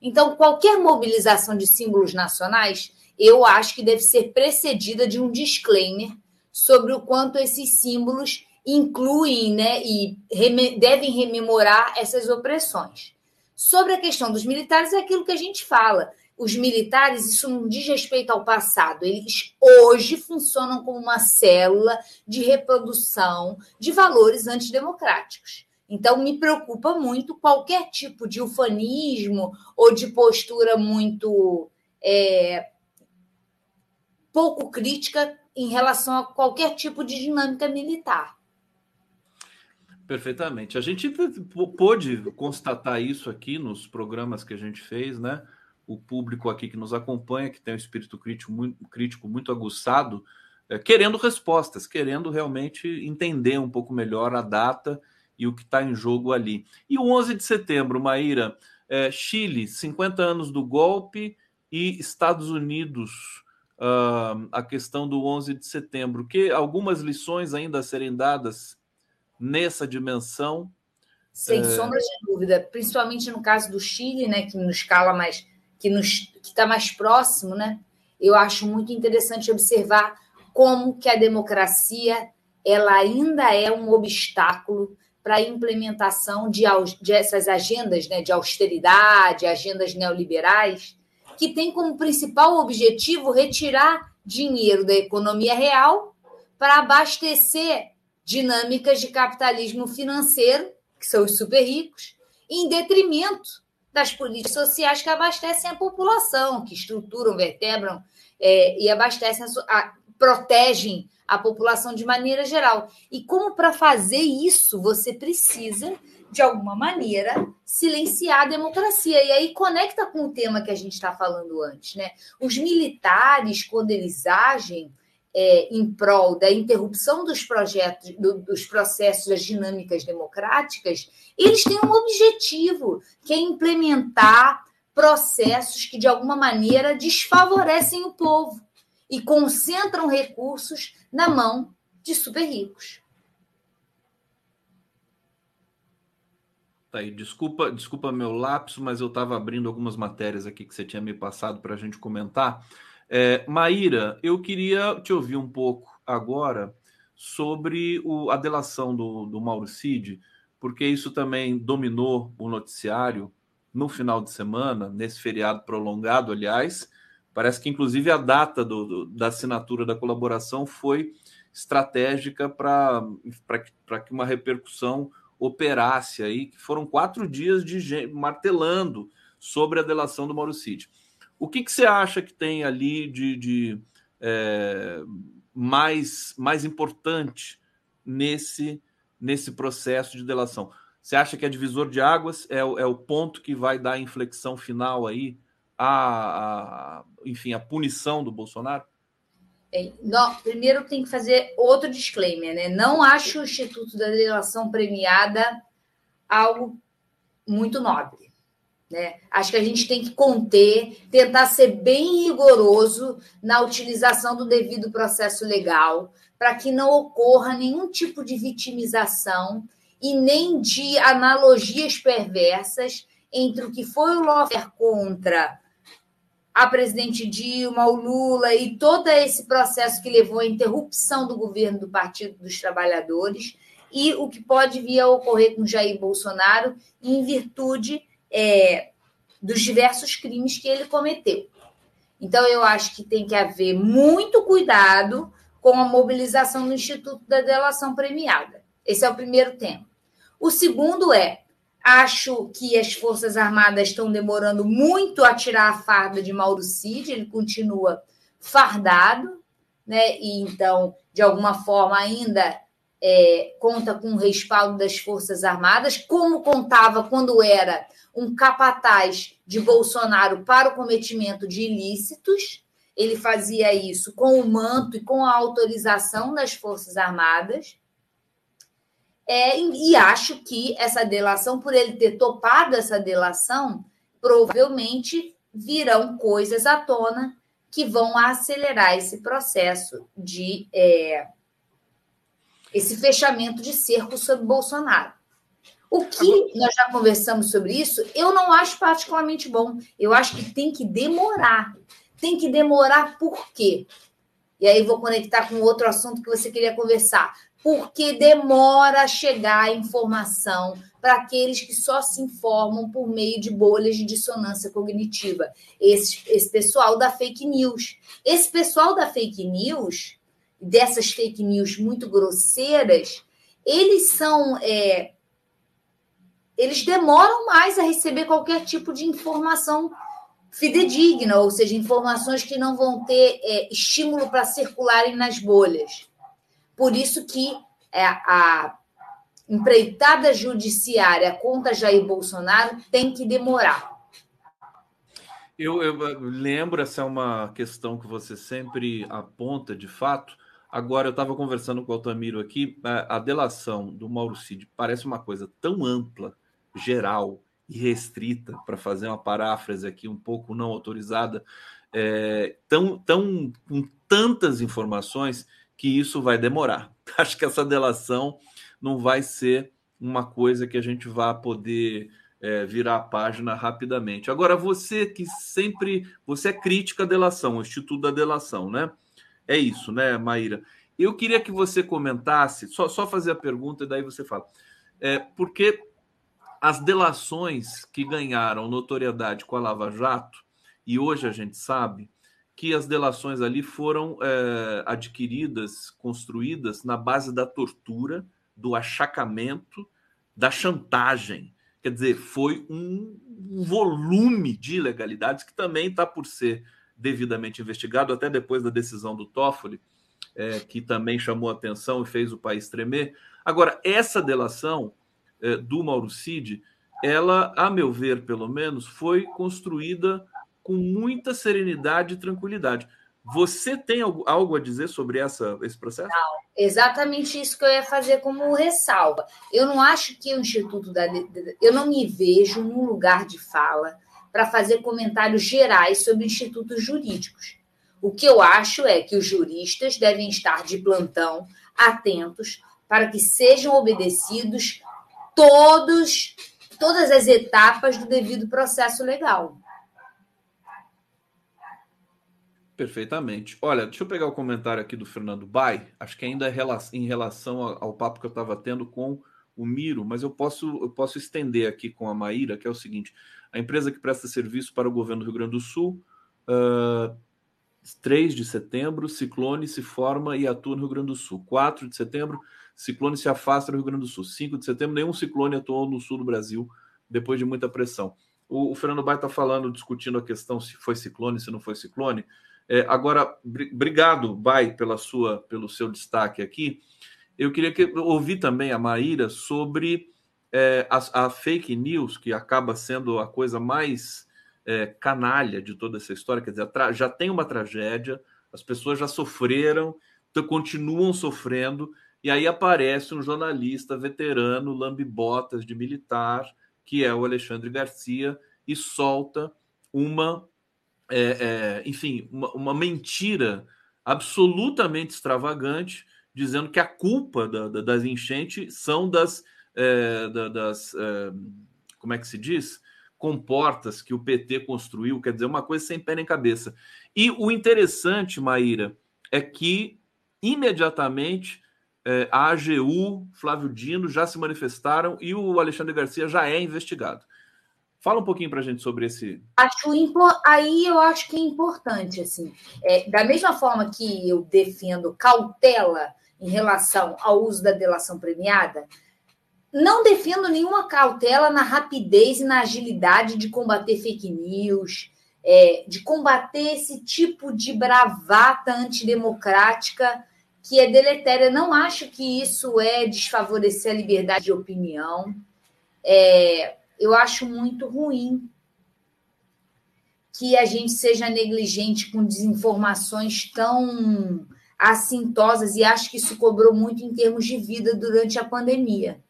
Então, qualquer mobilização de símbolos nacionais, eu acho que deve ser precedida de um disclaimer sobre o quanto esses símbolos incluem né, e reme devem rememorar essas opressões. Sobre a questão dos militares, é aquilo que a gente fala os militares, isso não diz respeito ao passado, eles hoje funcionam como uma célula de reprodução de valores antidemocráticos. Então, me preocupa muito qualquer tipo de ufanismo ou de postura muito é, pouco crítica em relação a qualquer tipo de dinâmica militar. Perfeitamente. A gente pôde constatar isso aqui nos programas que a gente fez, né? O público aqui que nos acompanha, que tem um espírito crítico muito, crítico muito aguçado, é, querendo respostas, querendo realmente entender um pouco melhor a data e o que está em jogo ali. E o 11 de setembro, Maíra, é, Chile, 50 anos do golpe e Estados Unidos, uh, a questão do 11 de setembro, que algumas lições ainda a serem dadas nessa dimensão. Sem é... sombra de dúvida, principalmente no caso do Chile, né, que nos escala mais que está mais próximo, né? Eu acho muito interessante observar como que a democracia ela ainda é um obstáculo para a implementação de, de, essas agendas né, de austeridade, agendas neoliberais, que tem como principal objetivo retirar dinheiro da economia real para abastecer dinâmicas de capitalismo financeiro, que são os super ricos, em detrimento das políticas sociais que abastecem a população, que estruturam, vertebram é, e abastecem, a, a, protegem a população de maneira geral. E como para fazer isso você precisa, de alguma maneira, silenciar a democracia. E aí conecta com o tema que a gente está falando antes. Né? Os militares, quando eles agem, é, em prol da interrupção dos projetos, do, dos processos das dinâmicas democráticas, eles têm um objetivo, que é implementar processos que, de alguma maneira, desfavorecem o povo e concentram recursos na mão de super ricos. Tá aí, desculpa, desculpa meu lapso, mas eu estava abrindo algumas matérias aqui que você tinha me passado para a gente comentar. É, Maíra, eu queria te ouvir um pouco agora sobre o, a delação do, do Mauro Cid, porque isso também dominou o noticiário no final de semana, nesse feriado prolongado, aliás. Parece que, inclusive, a data do, do, da assinatura da colaboração foi estratégica para que uma repercussão operasse aí, que foram quatro dias de martelando sobre a delação do Mauro Cid. O que, que você acha que tem ali de, de é, mais, mais importante nesse, nesse processo de delação? Você acha que é divisor de águas é, é o ponto que vai dar a inflexão final aí, a, a enfim, a punição do Bolsonaro? Bem, não, primeiro tem que fazer outro disclaimer, né? Não acho o Instituto da Delação Premiada algo muito nobre. Né? Acho que a gente tem que conter, tentar ser bem rigoroso na utilização do devido processo legal, para que não ocorra nenhum tipo de vitimização e nem de analogias perversas entre o que foi o lawfare contra a presidente Dilma, o Lula e todo esse processo que levou à interrupção do governo do Partido dos Trabalhadores e o que pode vir a ocorrer com Jair Bolsonaro em virtude é, dos diversos crimes que ele cometeu. Então, eu acho que tem que haver muito cuidado com a mobilização do Instituto da Delação Premiada. Esse é o primeiro tema. O segundo é: acho que as Forças Armadas estão demorando muito a tirar a farda de Mauro Cid, ele continua fardado, né? E então, de alguma forma, ainda é, conta com o respaldo das Forças Armadas, como contava quando era um capataz de Bolsonaro para o cometimento de ilícitos. Ele fazia isso com o manto e com a autorização das Forças Armadas. É, e acho que essa delação, por ele ter topado essa delação, provavelmente virão coisas à tona que vão acelerar esse processo de é, esse fechamento de cerco sobre Bolsonaro. O que nós já conversamos sobre isso, eu não acho particularmente bom. Eu acho que tem que demorar. Tem que demorar por quê? E aí vou conectar com outro assunto que você queria conversar. Porque demora a chegar a informação para aqueles que só se informam por meio de bolhas de dissonância cognitiva. Esse, esse pessoal da fake news. Esse pessoal da fake news, dessas fake news muito grosseiras, eles são é, eles demoram mais a receber qualquer tipo de informação fidedigna, ou seja, informações que não vão ter é, estímulo para circularem nas bolhas. Por isso que é, a empreitada judiciária contra Jair Bolsonaro tem que demorar. Eu, eu, lembro, essa é uma questão que você sempre aponta de fato. Agora, eu estava conversando com o Altamiro aqui, a, a delação do Mauro Cid parece uma coisa tão ampla geral e restrita, para fazer uma paráfrase aqui um pouco não autorizada, é, tão, tão, com tantas informações que isso vai demorar. Acho que essa delação não vai ser uma coisa que a gente vá poder é, virar a página rapidamente. Agora, você que sempre. Você é crítica à delação, o Instituto da Delação, né? É isso, né, Maíra? Eu queria que você comentasse, só, só fazer a pergunta e daí você fala. É, porque as delações que ganharam notoriedade com a Lava Jato, e hoje a gente sabe que as delações ali foram é, adquiridas, construídas na base da tortura, do achacamento, da chantagem. Quer dizer, foi um volume de ilegalidades que também está por ser devidamente investigado, até depois da decisão do Toffoli, é, que também chamou atenção e fez o país tremer. Agora, essa delação é, do Mauro Cid, ela, a meu ver, pelo menos, foi construída com muita serenidade e tranquilidade. Você tem algo a dizer sobre essa, esse processo? Não, exatamente isso que eu ia fazer como ressalva. Eu não acho que o Instituto da. Eu não me vejo num lugar de fala para fazer comentários gerais sobre institutos jurídicos. O que eu acho é que os juristas devem estar de plantão, atentos, para que sejam obedecidos todos, todas as etapas do devido processo legal. Perfeitamente. Olha, deixa eu pegar o comentário aqui do Fernando Bai, acho que ainda é em relação ao papo que eu estava tendo com o Miro, mas eu posso, eu posso estender aqui com a Maíra, que é o seguinte: a empresa que presta serviço para o governo do Rio Grande do Sul, uh, 3 de setembro, ciclone se forma e atua no Rio Grande do Sul. 4 de setembro, Ciclone se afasta do Rio Grande do Sul. 5 de setembro, nenhum ciclone atuou no sul do Brasil depois de muita pressão. O, o Fernando Bai está falando, discutindo a questão se foi ciclone, se não foi ciclone. É, agora, obrigado, Bai, pela sua, pelo seu destaque aqui. Eu queria que, ouvir também a Maíra sobre é, a, a, fake news, que acaba sendo a coisa mais é, canalha de toda essa história. Quer dizer, já tem uma tragédia, as pessoas já sofreram, continuam sofrendo, e aí aparece um jornalista veterano, lambibotas de militar, que é o Alexandre Garcia, e solta uma, é, é, enfim, uma, uma, mentira absolutamente extravagante, dizendo que a culpa da, da, das enchentes são das, é, da, das é, como é que se diz? Comportas que o PT construiu, quer dizer, uma coisa sem pé nem cabeça. E o interessante, Maíra, é que imediatamente é, a AGU, Flávio Dino já se manifestaram e o Alexandre Garcia já é investigado. Fala um pouquinho para a gente sobre esse. Acho aí eu acho que é importante assim, é, da mesma forma que eu defendo cautela em relação ao uso da delação premiada, não defendo nenhuma cautela na rapidez e na agilidade de combater fake news, é, de combater esse tipo de bravata antidemocrática que é deletéria. Não acho que isso é desfavorecer a liberdade de opinião. É, eu acho muito ruim que a gente seja negligente com desinformações tão assintosas e acho que isso cobrou muito em termos de vida durante a pandemia.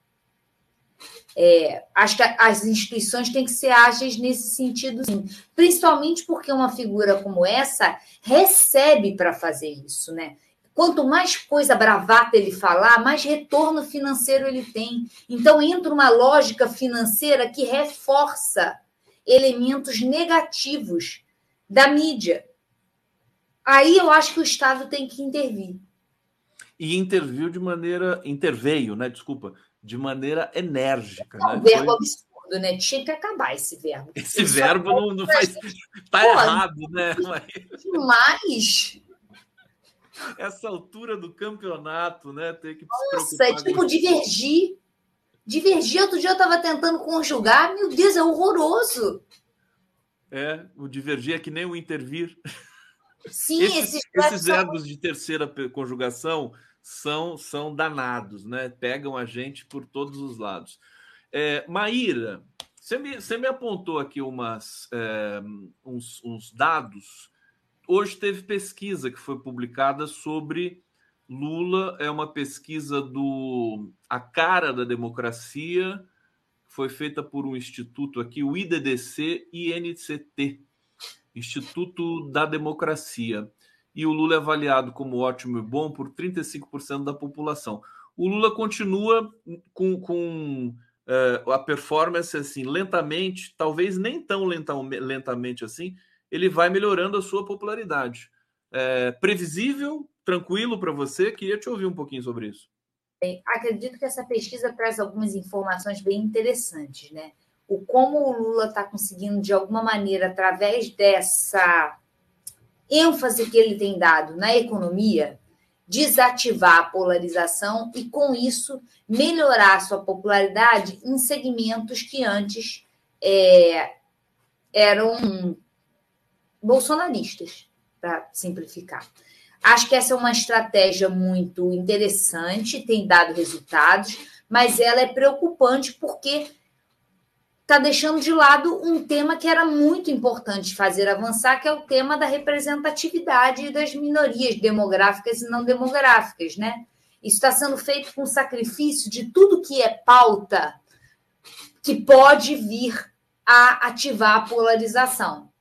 É, acho que as instituições têm que ser ágeis nesse sentido, sim. Principalmente porque uma figura como essa recebe para fazer isso, né? Quanto mais coisa bravata ele falar, mais retorno financeiro ele tem. Então entra uma lógica financeira que reforça elementos negativos da mídia. Aí eu acho que o Estado tem que intervir. E interviu de maneira. interveio, né? Desculpa, de maneira enérgica. É um né? verbo Foi... absurdo, né? Tinha que acabar esse verbo. Esse Isso verbo não, não faz. Tá errado, né? Demais essa altura do campeonato, né? Ter que Nossa, é tipo divergir. Divergir, outro dia eu estava tentando conjugar, meu Deus, é horroroso. É, o divergir é que nem o intervir. Sim, esses, esses, esses verbos de terceira conjugação são, são danados, né? Pegam a gente por todos os lados. É, Maíra, você me, você me apontou aqui umas, é, uns, uns dados hoje teve pesquisa que foi publicada sobre Lula, é uma pesquisa do A Cara da Democracia, foi feita por um instituto aqui, o IDDC INCT, Instituto da Democracia. E o Lula é avaliado como ótimo e bom por 35% da população. O Lula continua com, com uh, a performance assim, lentamente, talvez nem tão lenta, lentamente assim, ele vai melhorando a sua popularidade. É, previsível, tranquilo para você? Queria te ouvir um pouquinho sobre isso. Bem, acredito que essa pesquisa traz algumas informações bem interessantes, né? O como o Lula está conseguindo, de alguma maneira, através dessa ênfase que ele tem dado na economia, desativar a polarização e, com isso, melhorar a sua popularidade em segmentos que antes é, eram bolsonaristas, para simplificar. Acho que essa é uma estratégia muito interessante, tem dado resultados, mas ela é preocupante porque está deixando de lado um tema que era muito importante fazer avançar, que é o tema da representatividade das minorias demográficas e não demográficas, né? Isso está sendo feito com sacrifício de tudo que é pauta que pode vir a ativar a polarização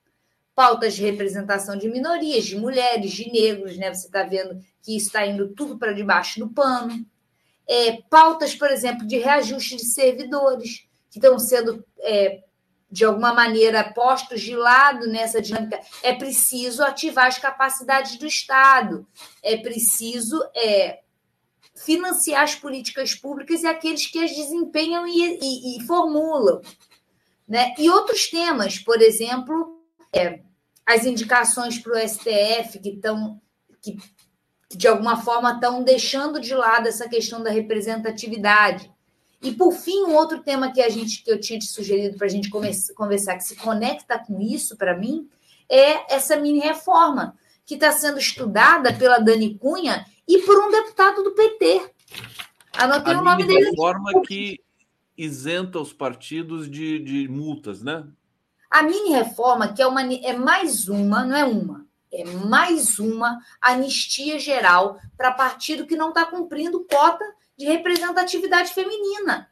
pautas de representação de minorias, de mulheres, de negros, né? Você está vendo que está indo tudo para debaixo do pano. É, pautas, por exemplo, de reajuste de servidores, que estão sendo, é, de alguma maneira, postos de lado nessa dinâmica. É preciso ativar as capacidades do Estado, é preciso é, financiar as políticas públicas e aqueles que as desempenham e, e, e formulam. Né? E outros temas, por exemplo, é, as indicações para o STF que estão que, que, de alguma forma estão deixando de lado essa questão da representatividade. E por fim, um outro tema que a gente que eu tinha te sugerido para a gente conversar que se conecta com isso para mim é essa mini reforma que está sendo estudada pela Dani Cunha e por um deputado do PT. Anotei a o nome dele. Reforma que isenta os partidos de, de multas, né? A mini reforma, que é, uma, é mais uma, não é uma, é mais uma anistia geral para partido que não está cumprindo cota de representatividade feminina.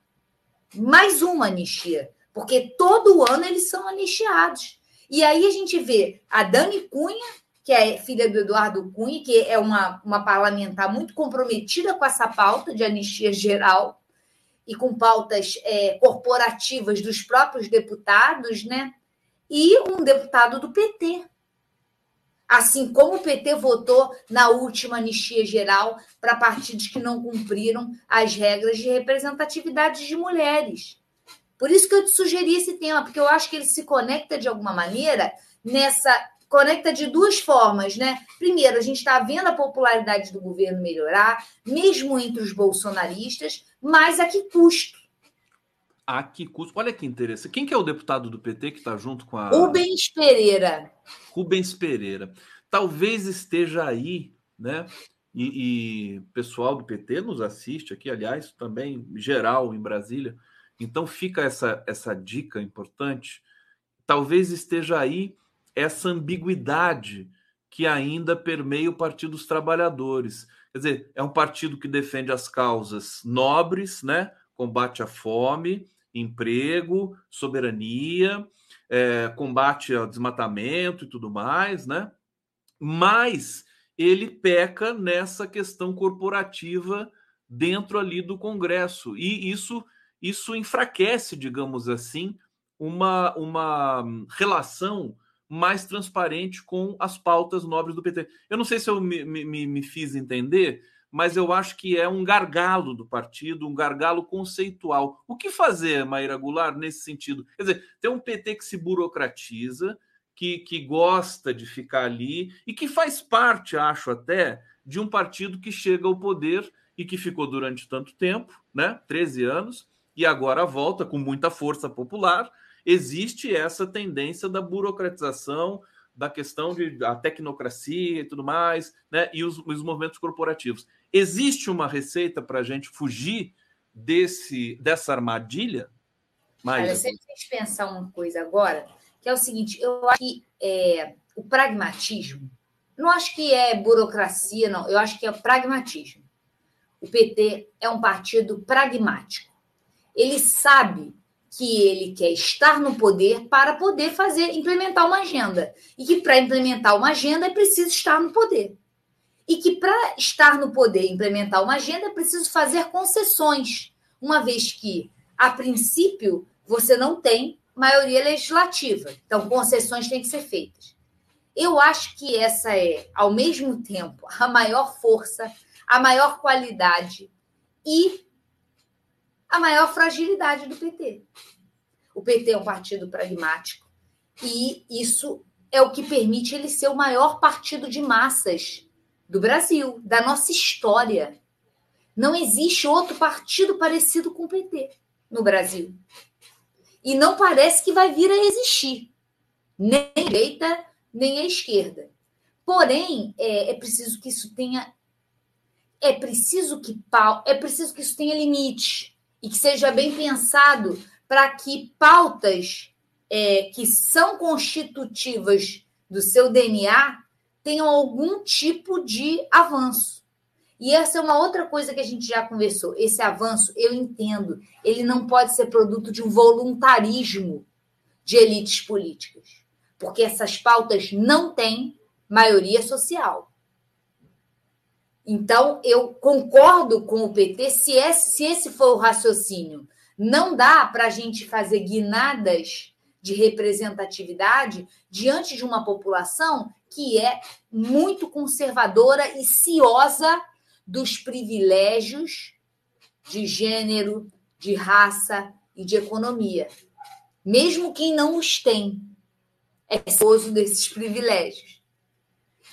Mais uma anistia, porque todo ano eles são anistiados. E aí a gente vê a Dani Cunha, que é filha do Eduardo Cunha, que é uma, uma parlamentar muito comprometida com essa pauta de anistia geral e com pautas é, corporativas dos próprios deputados, né? E um deputado do PT. Assim como o PT votou na última anistia geral para partidos que não cumpriram as regras de representatividade de mulheres. Por isso que eu te sugeri esse tema, porque eu acho que ele se conecta de alguma maneira nessa. Conecta de duas formas, né? Primeiro, a gente está vendo a popularidade do governo melhorar, mesmo entre os bolsonaristas, mas a que custo? A que custo? Olha que interessante. Quem que é o deputado do PT que está junto com a. Rubens Pereira. Rubens Pereira. Talvez esteja aí, né? E, e pessoal do PT nos assiste aqui, aliás, também geral em Brasília. Então fica essa, essa dica importante. Talvez esteja aí essa ambiguidade que ainda permeia o Partido dos Trabalhadores. Quer dizer, é um partido que defende as causas nobres, né? Combate à fome, emprego, soberania, é, combate ao desmatamento e tudo mais, né? Mas ele peca nessa questão corporativa dentro ali do Congresso e isso isso enfraquece, digamos assim, uma, uma relação mais transparente com as pautas nobres do PT. Eu não sei se eu me, me, me fiz entender, mas eu acho que é um gargalo do partido, um gargalo conceitual. O que fazer, Maíra Goulart, nesse sentido? Quer dizer, tem um PT que se burocratiza, que, que gosta de ficar ali e que faz parte, acho até, de um partido que chega ao poder e que ficou durante tanto tempo, né, 13 anos, e agora volta com muita força popular. Existe essa tendência da burocratização, da questão de da tecnocracia e tudo mais, né? E os, os movimentos corporativos. Existe uma receita para a gente fugir desse dessa armadilha? Mas Olha, você fez pensar uma coisa agora, que é o seguinte: eu acho que é, o pragmatismo, não acho que é burocracia, não, eu acho que é pragmatismo. O PT é um partido pragmático. Ele sabe que ele quer estar no poder para poder fazer implementar uma agenda e que para implementar uma agenda é preciso estar no poder e que para estar no poder e implementar uma agenda é preciso fazer concessões, uma vez que a princípio você não tem maioria legislativa, então concessões têm que ser feitas. Eu acho que essa é, ao mesmo tempo, a maior força, a maior qualidade e a maior fragilidade do PT. O PT é um partido pragmático e isso é o que permite ele ser o maior partido de massas do Brasil, da nossa história. Não existe outro partido parecido com o PT no Brasil. E não parece que vai vir a existir, nem a direita, nem a esquerda. Porém, é, é preciso que isso tenha. É preciso que é preciso que isso tenha limite e que seja bem pensado para que pautas é, que são constitutivas do seu DNA tenham algum tipo de avanço. E essa é uma outra coisa que a gente já conversou. Esse avanço, eu entendo, ele não pode ser produto de um voluntarismo de elites políticas, porque essas pautas não têm maioria social. Então, eu concordo com o PT se esse, se esse for o raciocínio. Não dá para a gente fazer guinadas de representatividade diante de uma população que é muito conservadora e ciosa dos privilégios de gênero, de raça e de economia. Mesmo quem não os tem é cioso desses privilégios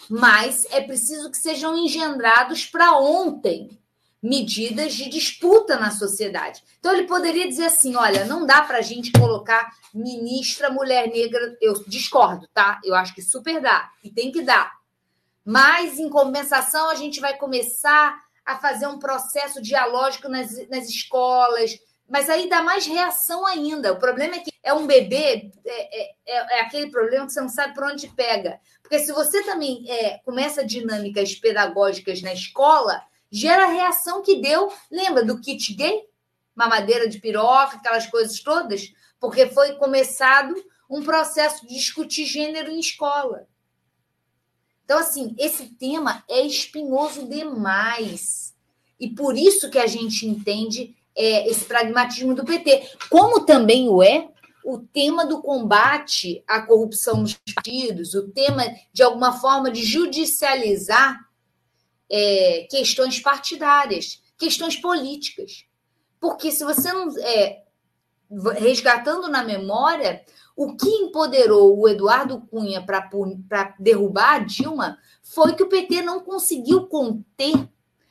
mas é preciso que sejam engendrados para ontem medidas de disputa na sociedade. Então, ele poderia dizer assim: olha, não dá para a gente colocar ministra mulher negra. Eu discordo, tá? Eu acho que super dá, e tem que dar. Mas, em compensação, a gente vai começar a fazer um processo dialógico nas, nas escolas, mas aí dá mais reação ainda. O problema é que é um bebê, é, é, é, é aquele problema que você não sabe por onde pega. Porque se você também é, começa dinâmicas pedagógicas na escola, gera a reação que deu. Lembra do kit gay? Mamadeira de piroca, aquelas coisas todas? Porque foi começado um processo de discutir gênero em escola. Então, assim, esse tema é espinhoso demais. E por isso que a gente entende é, esse pragmatismo do PT. Como também o é o tema do combate à corrupção nos partidos, o tema, de alguma forma, de judicializar é, questões partidárias, questões políticas. Porque se você não. É, resgatando na memória, o que empoderou o Eduardo Cunha para derrubar a Dilma foi que o PT não conseguiu conter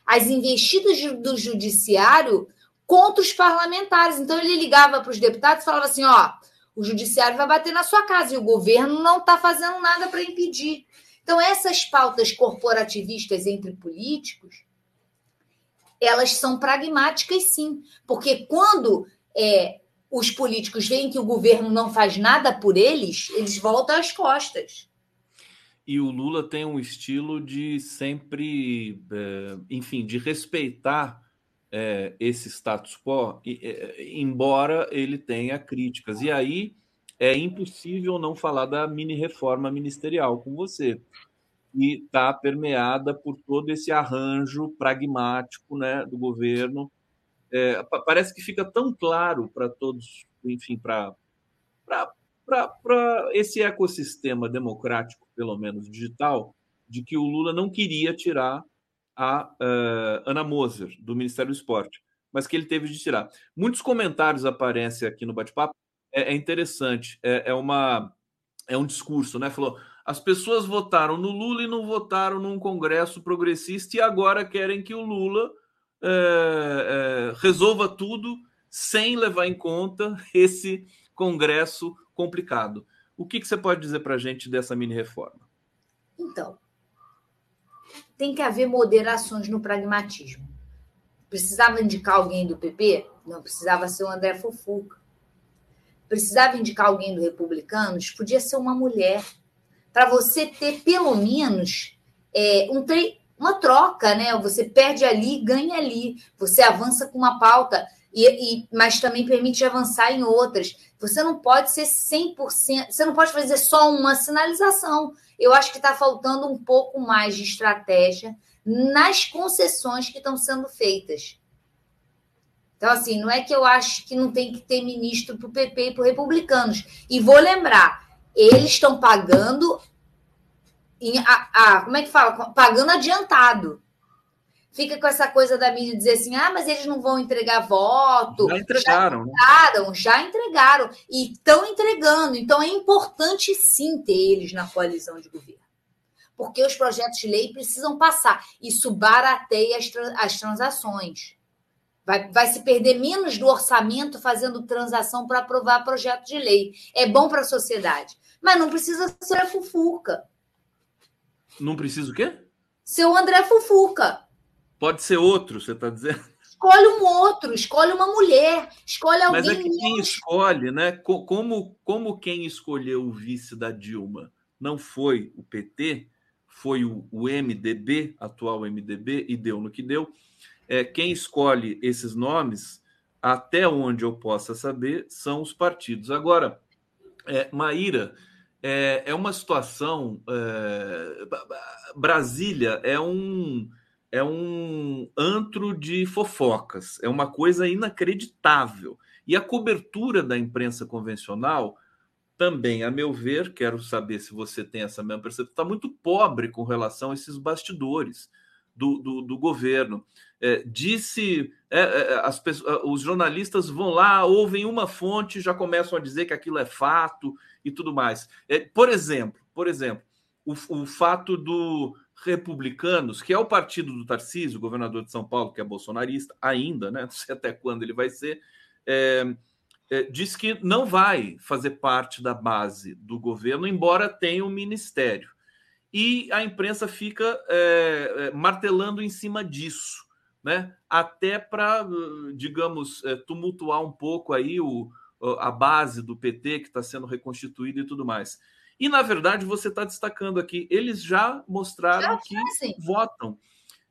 as investidas do judiciário contra os parlamentares. Então ele ligava para os deputados e falava assim: ó, o judiciário vai bater na sua casa e o governo não está fazendo nada para impedir. Então, essas pautas corporativistas entre políticos, elas são pragmáticas, sim. Porque quando é, os políticos veem que o governo não faz nada por eles, eles voltam as costas. E o Lula tem um estilo de sempre, é, enfim, de respeitar é, esse status quo, embora ele tenha críticas. E aí é impossível não falar da mini reforma ministerial com você, e está permeada por todo esse arranjo pragmático né, do governo. É, parece que fica tão claro para todos, enfim, para esse ecossistema democrático, pelo menos digital, de que o Lula não queria tirar a uh, Ana Moser, do Ministério do Esporte, mas que ele teve de tirar. Muitos comentários aparecem aqui no bate-papo é, é interessante. É, é, uma, é um discurso, né? Falou: as pessoas votaram no Lula e não votaram num Congresso progressista e agora querem que o Lula é, resolva tudo sem levar em conta esse Congresso complicado. O que, que você pode dizer para a gente dessa mini reforma? Então, tem que haver moderações no pragmatismo. Precisava indicar alguém do PP? Não precisava ser o André Fofuca precisava indicar alguém do Republicanos, podia ser uma mulher, para você ter pelo menos é, um uma troca, né? Você perde ali, ganha ali, você avança com uma pauta, e, e, mas também permite avançar em outras. Você não pode ser 100%, você não pode fazer só uma sinalização. Eu acho que está faltando um pouco mais de estratégia nas concessões que estão sendo feitas. Então, assim, não é que eu acho que não tem que ter ministro para o PP e para os republicanos. E vou lembrar, eles estão pagando. Em, a, a, como é que fala? Pagando adiantado. Fica com essa coisa da mídia dizer assim: ah, mas eles não vão entregar voto. Já entregaram. Já entregaram, já entregaram. E estão entregando. Então é importante sim ter eles na coalizão de governo. Porque os projetos de lei precisam passar. Isso barateia as, as transações. Vai, vai se perder menos do orçamento fazendo transação para aprovar projeto de lei. É bom para a sociedade. Mas não precisa ser a Fufuca. Não precisa o quê? Ser o André Fufuca. Pode ser outro, você está dizendo? Escolhe um outro, escolhe uma mulher, escolhe alguém. Mas é que quem escolhe, né? Como, como quem escolheu o vice da Dilma não foi o PT, foi o, o MDB, atual MDB, e deu no que deu é, quem escolhe esses nomes, até onde eu possa saber, são os partidos. Agora, é, Maíra, é, é uma situação. É, Brasília é um é um antro de fofocas, é uma coisa inacreditável. E a cobertura da imprensa convencional também, a meu ver, quero saber se você tem essa mesma percepção, está muito pobre com relação a esses bastidores do, do, do governo. É, disse, é, é, as pessoas, os jornalistas vão lá, ouvem uma fonte, já começam a dizer que aquilo é fato e tudo mais. É, por exemplo, por exemplo, o, o fato do Republicanos, que é o partido do Tarcísio, governador de São Paulo, que é bolsonarista ainda, né? Não sei até quando ele vai ser. É, é, diz que não vai fazer parte da base do governo, embora tenha um ministério e a imprensa fica é, martelando em cima disso, né? Até para, digamos, é, tumultuar um pouco aí o, a base do PT que está sendo reconstituída e tudo mais. E na verdade você está destacando aqui, eles já mostraram já que votam.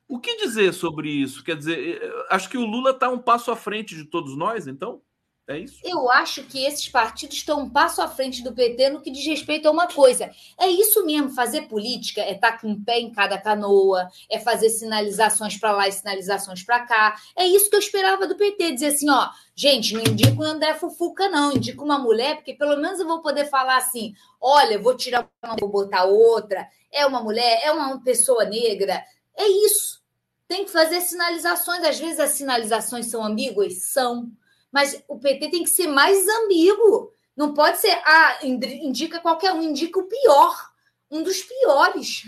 O que dizer sobre isso? Quer dizer, acho que o Lula está um passo à frente de todos nós, então? É isso? Eu acho que esses partidos estão um passo à frente do PT no que diz respeito a uma coisa. É isso mesmo, fazer política é estar tá com um pé em cada canoa, é fazer sinalizações para lá e sinalizações para cá. É isso que eu esperava do PT, dizer assim, ó, gente, não indico o André Fufuca, não, indico uma mulher, porque pelo menos eu vou poder falar assim: olha, vou tirar uma, vou botar outra, é uma mulher, é uma pessoa negra. É isso. Tem que fazer sinalizações. Às vezes as sinalizações são ambíguas? São mas o PT tem que ser mais ambíguo. Não pode ser, ah, indica qualquer um, indica o pior, um dos piores.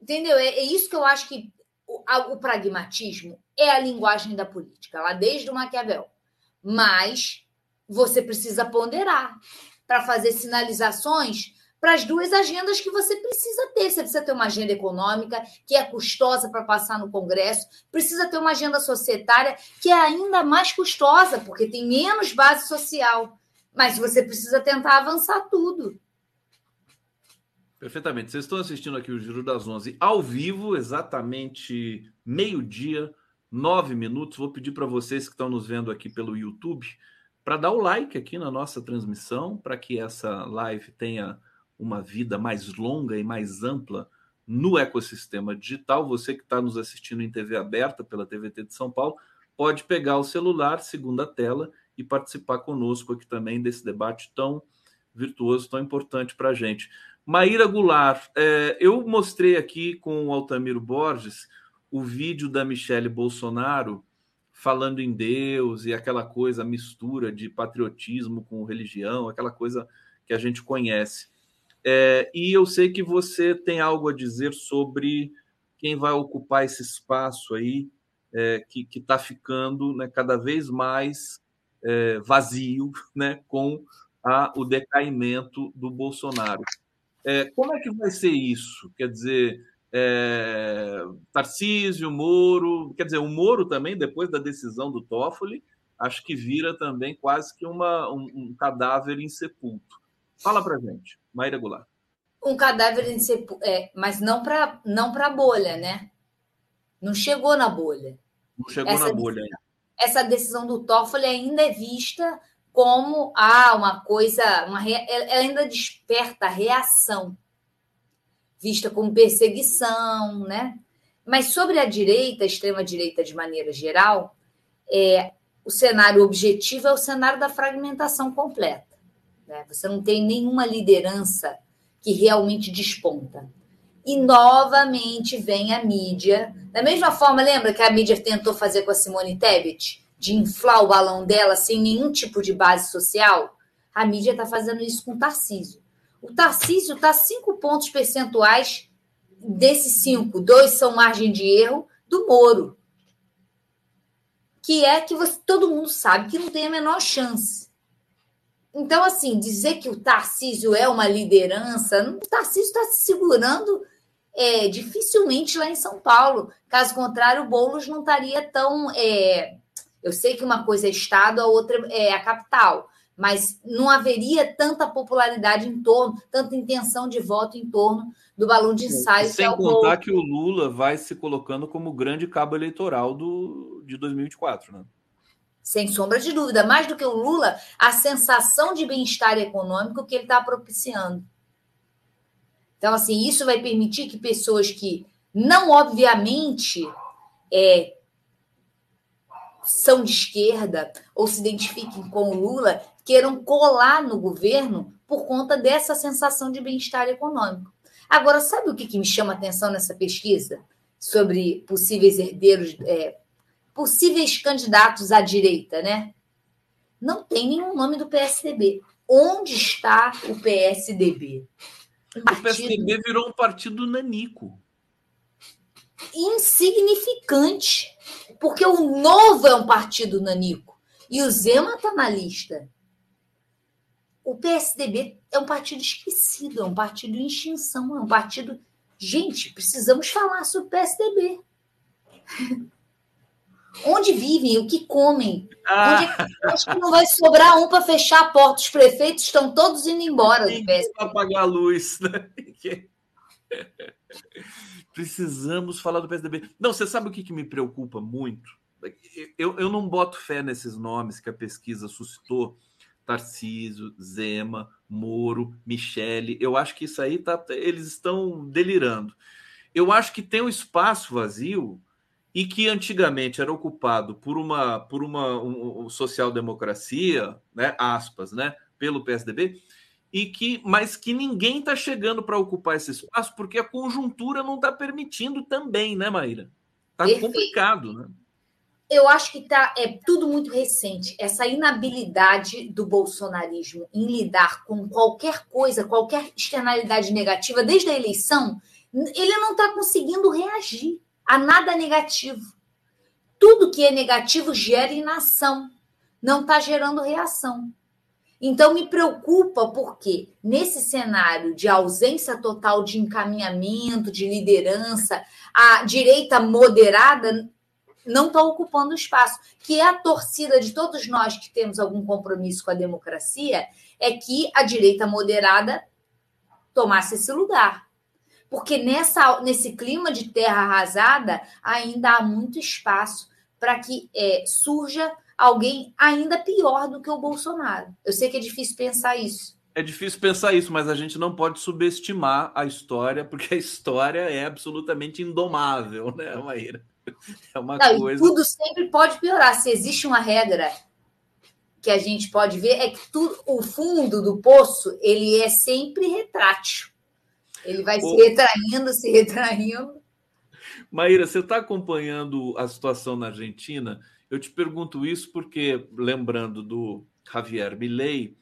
Entendeu? É, é isso que eu acho que o, a, o, pragmatismo é a linguagem da política, lá desde o Maquiavel. Mas você precisa ponderar para fazer sinalizações para as duas agendas que você precisa ter. Você precisa ter uma agenda econômica, que é custosa para passar no Congresso, precisa ter uma agenda societária, que é ainda mais custosa, porque tem menos base social. Mas você precisa tentar avançar tudo. Perfeitamente. Vocês estão assistindo aqui o Giro das Onze ao vivo, exatamente meio-dia, nove minutos. Vou pedir para vocês que estão nos vendo aqui pelo YouTube para dar o like aqui na nossa transmissão, para que essa live tenha uma vida mais longa e mais ampla no ecossistema digital. Você que está nos assistindo em TV aberta pela TVT de São Paulo, pode pegar o celular, segunda tela, e participar conosco aqui também desse debate tão virtuoso, tão importante para a gente. Maíra Goulart, é, eu mostrei aqui com o Altamiro Borges o vídeo da Michele Bolsonaro falando em Deus e aquela coisa, mistura de patriotismo com religião, aquela coisa que a gente conhece. É, e eu sei que você tem algo a dizer sobre quem vai ocupar esse espaço aí, é, que está ficando né, cada vez mais é, vazio né, com a, o decaimento do Bolsonaro. É, como é que vai ser isso? Quer dizer, é, Tarcísio, Moro, quer dizer, o Moro também, depois da decisão do Toffoli, acho que vira também quase que uma, um, um cadáver insepulto. Fala para gente. Maíra Goulart. Um cadáver em é, mas não para não a bolha, né? Não chegou na bolha. Não chegou essa na bolha ainda. Essa decisão do Toffoli ainda é vista como ah, uma coisa, uma ela ainda desperta reação, vista como perseguição, né? Mas sobre a direita, a extrema direita de maneira geral, é, o cenário objetivo é o cenário da fragmentação completa. Né? Você não tem nenhuma liderança que realmente desponta. E novamente vem a mídia. Da mesma forma, lembra que a mídia tentou fazer com a Simone Tebet? De inflar o balão dela sem nenhum tipo de base social? A mídia está fazendo isso com o Tarcísio. O Tarcísio está cinco pontos percentuais desses cinco, dois são margem de erro do Moro, que é que você, todo mundo sabe que não tem a menor chance. Então, assim, dizer que o Tarcísio é uma liderança, o Tarcísio está se segurando é, dificilmente lá em São Paulo. Caso contrário, o Boulos não estaria tão. É... Eu sei que uma coisa é Estado, a outra é a capital, mas não haveria tanta popularidade em torno, tanta intenção de voto em torno do balão de ensaio. Sem que é contar que o Lula vai se colocando como grande cabo eleitoral do, de 2024, né? Sem sombra de dúvida. Mais do que o Lula, a sensação de bem-estar econômico que ele está propiciando. Então, assim, isso vai permitir que pessoas que não, obviamente, é, são de esquerda ou se identifiquem com o Lula, queiram colar no governo por conta dessa sensação de bem-estar econômico. Agora, sabe o que, que me chama a atenção nessa pesquisa sobre possíveis herdeiros, é, possíveis candidatos à direita, né? Não tem nenhum nome do PSDB. Onde está o PSDB? Um partido... O PSDB virou um partido nanico. Insignificante. Porque o Novo é um partido nanico. E o Zema está na lista. O PSDB é um partido esquecido, é um partido em extinção, é um partido. Gente, precisamos falar sobre o PSDB. Onde vivem, o que comem. Ah. Onde é acho que não vai sobrar um para fechar a porta. Os prefeitos estão todos indo embora. Para apagar a luz. Né? Precisamos falar do PSDB. Não, você sabe o que, que me preocupa muito? eu, eu não boto fé nesses nomes que a pesquisa suscitou. Tarcísio, Zema, Moro, Michele. Eu acho que isso aí tá, eles estão delirando. Eu acho que tem um espaço vazio e que antigamente era ocupado por uma por uma um, social-democracia, né, aspas, né, pelo PSDB, e que mas que ninguém está chegando para ocupar esse espaço porque a conjuntura não está permitindo também, né, Maíra? Está complicado, né? Eu acho que tá, é tudo muito recente. Essa inabilidade do bolsonarismo em lidar com qualquer coisa, qualquer externalidade negativa, desde a eleição, ele não está conseguindo reagir a nada negativo. Tudo que é negativo gera inação, não está gerando reação. Então me preocupa porque nesse cenário de ausência total de encaminhamento, de liderança, a direita moderada não está ocupando espaço, que é a torcida de todos nós que temos algum compromisso com a democracia, é que a direita moderada tomasse esse lugar. Porque nessa, nesse clima de terra arrasada ainda há muito espaço para que é, surja alguém ainda pior do que o Bolsonaro. Eu sei que é difícil pensar isso. É difícil pensar isso, mas a gente não pode subestimar a história, porque a história é absolutamente indomável, né, Maíra? É uma não, coisa. tudo sempre pode piorar. Se existe uma regra que a gente pode ver, é que tudo, o fundo do poço ele é sempre retrátil. Ele vai se retraindo, se retraindo. Maíra, você está acompanhando a situação na Argentina? Eu te pergunto isso porque, lembrando do Javier Milei,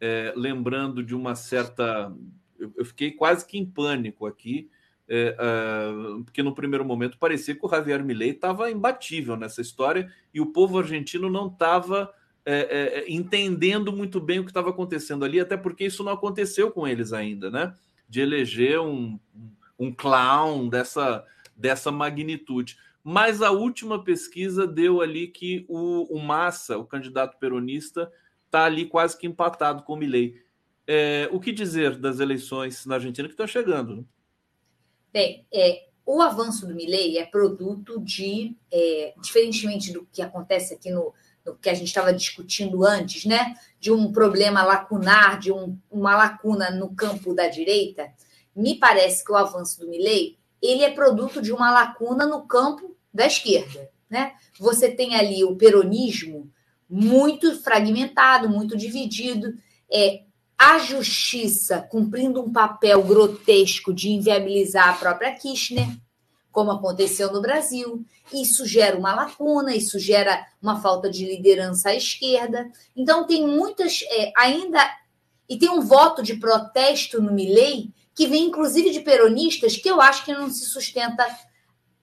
é, lembrando de uma certa. Eu, fiquei quase que em pânico aqui, é, é, porque no primeiro momento parecia que o Javier Milei estava imbatível nessa história e o povo argentino não estava é, é, entendendo muito bem o que estava acontecendo ali, até porque isso não aconteceu com eles ainda, né? De eleger um, um clown dessa, dessa magnitude. Mas a última pesquisa deu ali que o, o Massa, o candidato peronista, está ali quase que empatado com o Milley. É, o que dizer das eleições na Argentina que estão chegando? Bem, é, o avanço do Milley é produto de, é, diferentemente do que acontece aqui no que a gente estava discutindo antes, né? De um problema lacunar, de um, uma lacuna no campo da direita, me parece que o avanço do Milley ele é produto de uma lacuna no campo da esquerda. Né? Você tem ali o peronismo muito fragmentado, muito dividido. É, a justiça cumprindo um papel grotesco de inviabilizar a própria Kirchner, como aconteceu no Brasil. Isso gera uma lacuna, isso gera uma falta de liderança à esquerda. Então, tem muitas. É, ainda. E tem um voto de protesto no Milley que vem inclusive de peronistas que eu acho que não se sustenta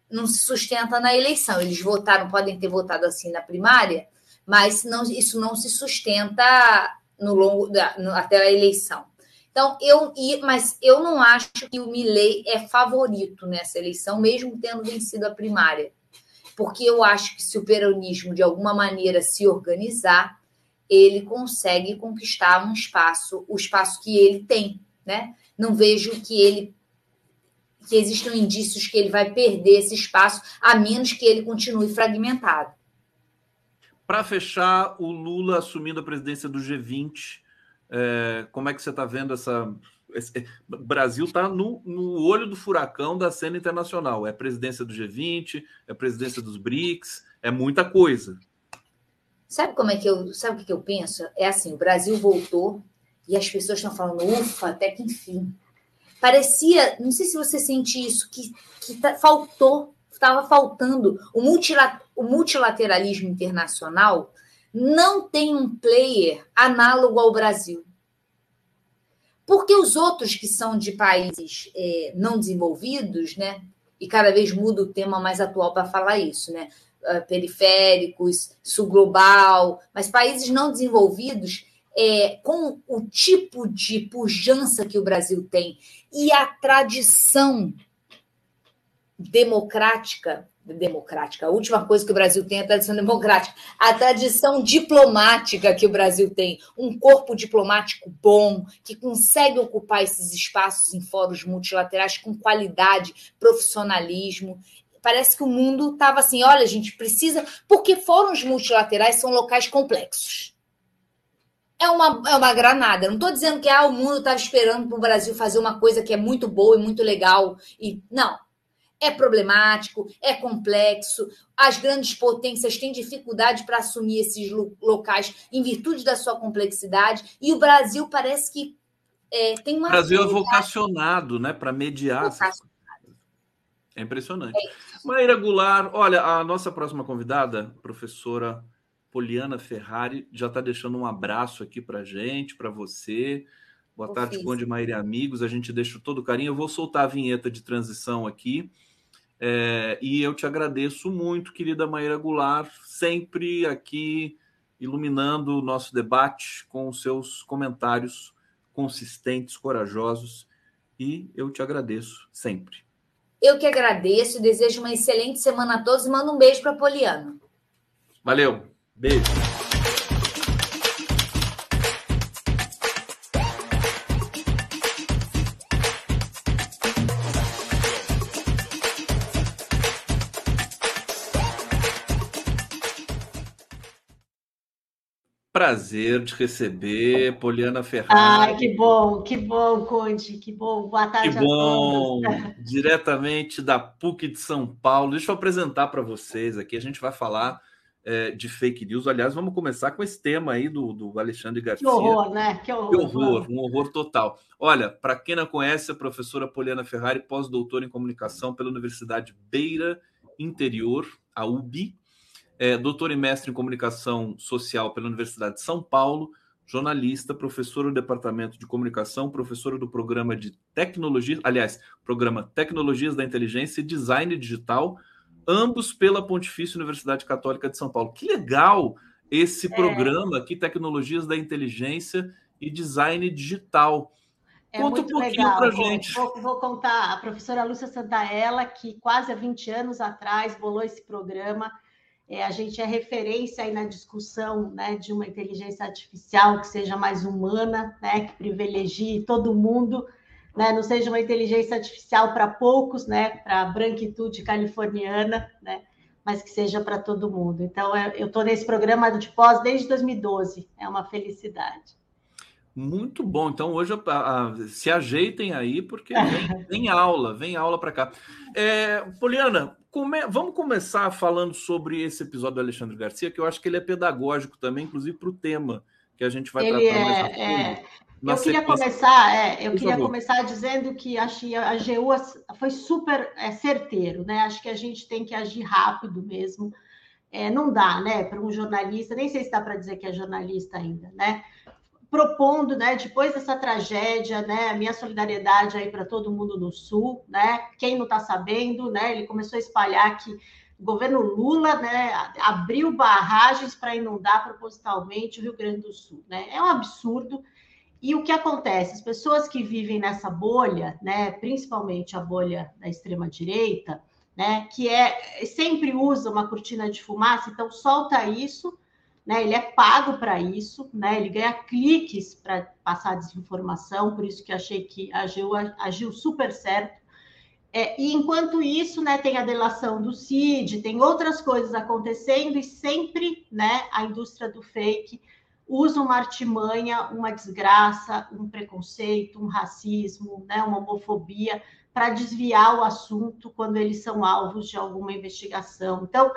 não se sustenta na eleição. Eles votaram, podem ter votado assim na primária, mas não, isso não se sustenta no longo da, no, até a eleição. Então, eu, mas eu não acho que o Milley é favorito nessa eleição, mesmo tendo vencido a primária. Porque eu acho que se o peronismo, de alguma maneira, se organizar, ele consegue conquistar um espaço, o espaço que ele tem. Né? Não vejo que ele que existam indícios que ele vai perder esse espaço, a menos que ele continue fragmentado. Para fechar, o Lula assumindo a presidência do G20, é, como é que você está vendo essa. Esse, o Brasil está no, no olho do furacão da cena internacional. É presidência do G20, é presidência dos BRICS, é muita coisa. Sabe como é que eu. Sabe o que eu penso? É assim: o Brasil voltou e as pessoas estão falando, ufa, até que enfim parecia, não sei se você sente isso, que, que tá, faltou, estava faltando. O, multilat, o multilateralismo internacional não tem um player análogo ao Brasil. Porque os outros que são de países é, não desenvolvidos, né? E cada vez muda o tema mais atual para falar isso, né? Uh, periféricos, sul global, mas países não desenvolvidos é, com o tipo de pujança que o Brasil tem e a tradição democrática, democrática, a última coisa que o Brasil tem é a tradição democrática, a tradição diplomática que o Brasil tem, um corpo diplomático bom, que consegue ocupar esses espaços em fóruns multilaterais com qualidade, profissionalismo. parece que o mundo estava assim: olha, a gente precisa. Porque fóruns multilaterais são locais complexos. É uma, é uma granada. Não estou dizendo que ah, o mundo estava esperando para o Brasil fazer uma coisa que é muito boa e muito legal. E Não. É problemático, é complexo. As grandes potências têm dificuldade para assumir esses locais em virtude da sua complexidade. E o Brasil parece que é, tem uma. O Brasil é vocacionado né, para mediar. É impressionante. É Maíra Goulart, olha, a nossa próxima convidada, professora Poliana Ferrari, já está deixando um abraço aqui para gente, para você. Boa tarde, Conde Maíra e amigos. A gente deixa todo o carinho. Eu vou soltar a vinheta de transição aqui. É, e eu te agradeço muito, querida Maíra Goulart, sempre aqui iluminando o nosso debate com os seus comentários consistentes, corajosos. E eu te agradeço sempre. Eu que agradeço, desejo uma excelente semana a todos e mando um beijo para Poliana. Valeu, beijo. Prazer de receber Poliana Ferrari. Ai, que bom, que bom, Conde, que bom. Boa tarde que bom. Diretamente da PUC de São Paulo. Deixa eu apresentar para vocês aqui. A gente vai falar é, de fake news. Aliás, vamos começar com esse tema aí do, do Alexandre Garcia. Que horror, né? Que horror. Que horror, um horror total. Olha, para quem não conhece, a professora Poliana Ferrari, pós-doutora em comunicação pela Universidade Beira Interior, a UBI é doutor e mestre em comunicação social pela Universidade de São Paulo, jornalista, professor do Departamento de Comunicação, professora do programa de tecnologia, aliás, programa Tecnologias da Inteligência e Design Digital, ambos pela Pontifícia Universidade Católica de São Paulo. Que legal esse é. programa aqui, Tecnologias da Inteligência e Design Digital. É Conta um pouquinho para gente. Vou, vou, contar. A professora Lúcia Santaella, que quase há 20 anos atrás bolou esse programa, é, a gente é referência aí na discussão né, de uma inteligência artificial que seja mais humana, né, que privilegie todo mundo, né, não seja uma inteligência artificial para poucos, né, para a branquitude californiana, né, mas que seja para todo mundo. Então, é, eu estou nesse programa de pós desde 2012, é uma felicidade. Muito bom. Então, hoje a, a, se ajeitem aí, porque vem, vem aula, vem aula para cá. É, Poliana, come, vamos começar falando sobre esse episódio do Alexandre Garcia, que eu acho que ele é pedagógico também, inclusive para o tema que a gente vai ele tratar é, mais é... Eu queria começar, é, eu Por queria favor. começar dizendo que acho que a AGU foi super é, certeiro, né? Acho que a gente tem que agir rápido mesmo. É, não dá, né, para um jornalista, nem sei se dá para dizer que é jornalista ainda, né? Propondo, né, depois dessa tragédia, né, a minha solidariedade aí para todo mundo no Sul, né, quem não está sabendo, né, ele começou a espalhar que o governo Lula, né, abriu barragens para inundar propositalmente o Rio Grande do Sul, né, é um absurdo. E o que acontece? As pessoas que vivem nessa bolha, né, principalmente a bolha da extrema direita, né, que é sempre usa uma cortina de fumaça, então solta isso né? Ele é pago para isso, né? Ele ganha cliques para passar desinformação, por isso que achei que agiu, agiu super certo. É, e enquanto isso, né, tem a delação do CID, tem outras coisas acontecendo, e sempre né, a indústria do fake usa uma artimanha, uma desgraça, um preconceito, um racismo, né, uma homofobia, para desviar o assunto quando eles são alvos de alguma investigação. Então,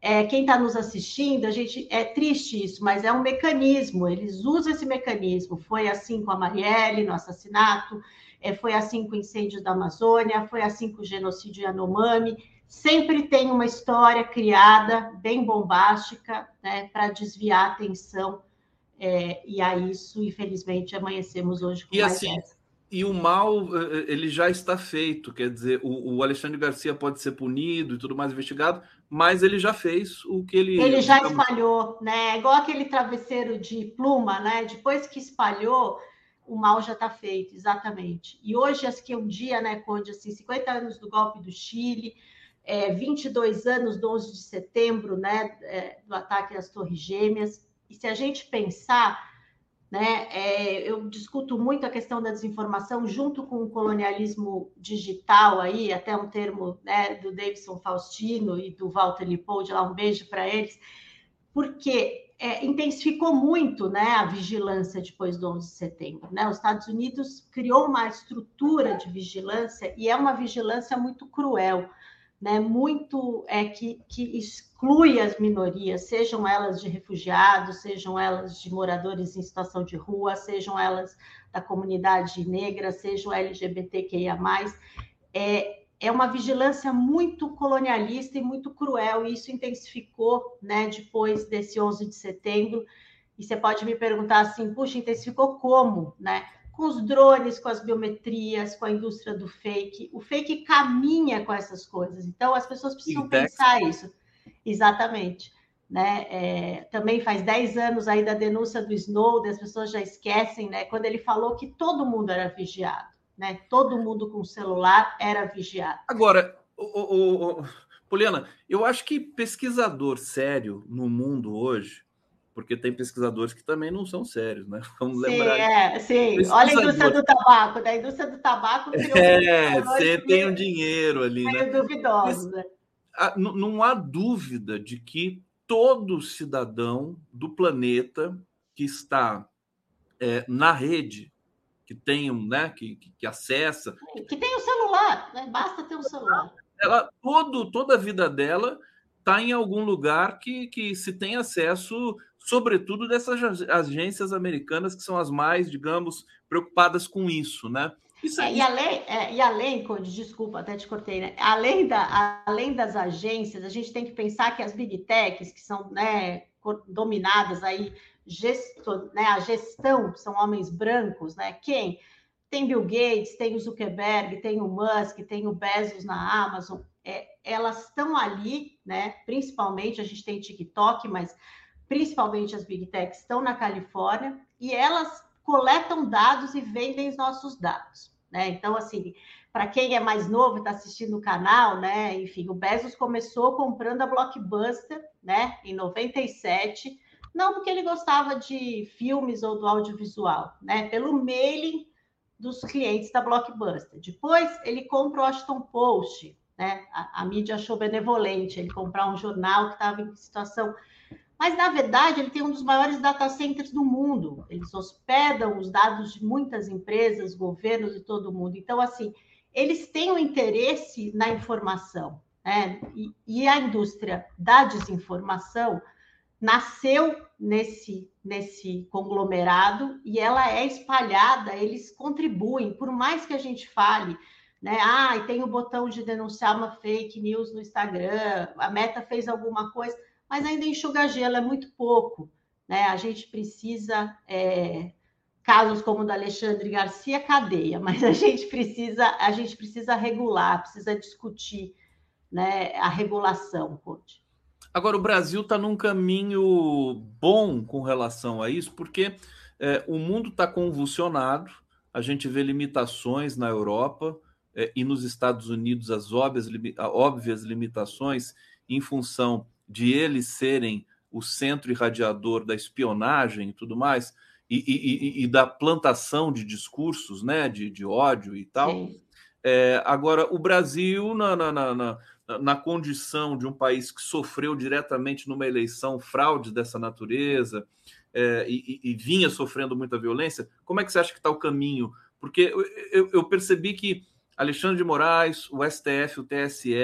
é, quem está nos assistindo, a gente é triste isso, mas é um mecanismo, eles usam esse mecanismo. Foi assim com a Marielle no assassinato, é, foi assim com o incêndio da Amazônia, foi assim com o genocídio Yanomami. Sempre tem uma história criada, bem bombástica, né, para desviar a atenção. É, e a isso, infelizmente, amanhecemos hoje com e mais assim, essa e o mal eh, eh, ele já está feito, quer dizer, o, o, Alexandre Garcia pode ser punido e tudo mais investigado, mas ele já fez o que ele. Ele já espalhou, né? É igual aquele travesseiro de pluma, né? Depois que espalhou, o mal já está feito, exatamente. E hoje, acho que é um dia, né, Conde, assim, 50 anos do golpe do Chile, é, 22 anos do 11 de setembro, né, é, do ataque às Torres Gêmeas. E se a gente pensar né? É, eu discuto muito a questão da desinformação junto com o colonialismo digital aí, até um termo né, do Davidson Faustino e do Walter Lippoldi, lá um beijo para eles, porque é, intensificou muito né, a vigilância depois do 11 de setembro. Né? Os Estados Unidos criou uma estrutura de vigilância e é uma vigilância muito cruel né, muito é, que, que exclui as minorias, sejam elas de refugiados, sejam elas de moradores em situação de rua, sejam elas da comunidade negra, sejam LGBTQIA+. É, é uma vigilância muito colonialista e muito cruel, e isso intensificou né, depois desse 11 de setembro. E você pode me perguntar assim, puxa, intensificou como? Né? Com os drones, com as biometrias, com a indústria do fake. O fake caminha com essas coisas. Então, as pessoas precisam pensar isso. Exatamente. Né? É, também faz 10 anos aí da denúncia do Snowden, as pessoas já esquecem, né? Quando ele falou que todo mundo era vigiado, né? Todo mundo com celular era vigiado. Agora, o, o, o, Poliana, eu acho que pesquisador sério no mundo hoje porque tem pesquisadores que também não são sérios, né? Vamos sim, lembrar. É, sim, olha a indústria do tabaco, da indústria do tabaco. É, você tem um dinheiro ali, né? duvidoso, né? Não há dúvida de que todo cidadão do planeta que está é, na rede, que tem um, né, que, que, que acessa. Que tem o um celular, né? basta ter um celular. Ela, todo, toda a vida dela está em algum lugar que, que se tem acesso sobretudo dessas agências americanas que são as mais, digamos, preocupadas com isso, né? Isso é, e além, é, e além, Conde, desculpa, até te cortei, né? Além, da, além das agências, a gente tem que pensar que as big techs, que são né, dominadas aí, gesto, né, a gestão, são homens brancos, né? Quem? Tem Bill Gates, tem o Zuckerberg, tem o Musk, tem o Bezos na Amazon. É, elas estão ali, né? Principalmente, a gente tem TikTok, mas principalmente as big techs, estão na Califórnia e elas coletam dados e vendem os nossos dados. Né? Então, assim, para quem é mais novo está assistindo o canal, né? Enfim, o Bezos começou comprando a Blockbuster, né? Em 97, não porque ele gostava de filmes ou do audiovisual, né? Pelo mailing dos clientes da Blockbuster. Depois ele compra o Washington Post, né? A, a mídia achou benevolente ele comprar um jornal que estava em situação mas, na verdade, ele tem um dos maiores data centers do mundo. Eles hospedam os dados de muitas empresas, governos e todo mundo. Então, assim, eles têm um interesse na informação. Né? E, e a indústria da desinformação nasceu nesse, nesse conglomerado e ela é espalhada, eles contribuem, por mais que a gente fale, né? Ah, e tem o botão de denunciar uma fake news no Instagram, a Meta fez alguma coisa mas ainda enxuga gelo, é muito pouco. Né? A gente precisa, é, casos como o do Alexandre Garcia, cadeia, mas a gente precisa, a gente precisa regular, precisa discutir né, a regulação, Conte. Agora, o Brasil está num caminho bom com relação a isso, porque é, o mundo está convulsionado, a gente vê limitações na Europa é, e nos Estados Unidos, as óbvias, óbvias limitações em função de eles serem o centro irradiador da espionagem e tudo mais, e, e, e da plantação de discursos, né, de, de ódio e tal. É, agora, o Brasil, na, na, na, na, condição de um país que sofreu diretamente numa eleição fraude dessa natureza é, e, e, vinha sofrendo muita violência, como é que você acha que está o caminho? Porque eu, eu percebi que Alexandre de Moraes, o STF, o TSE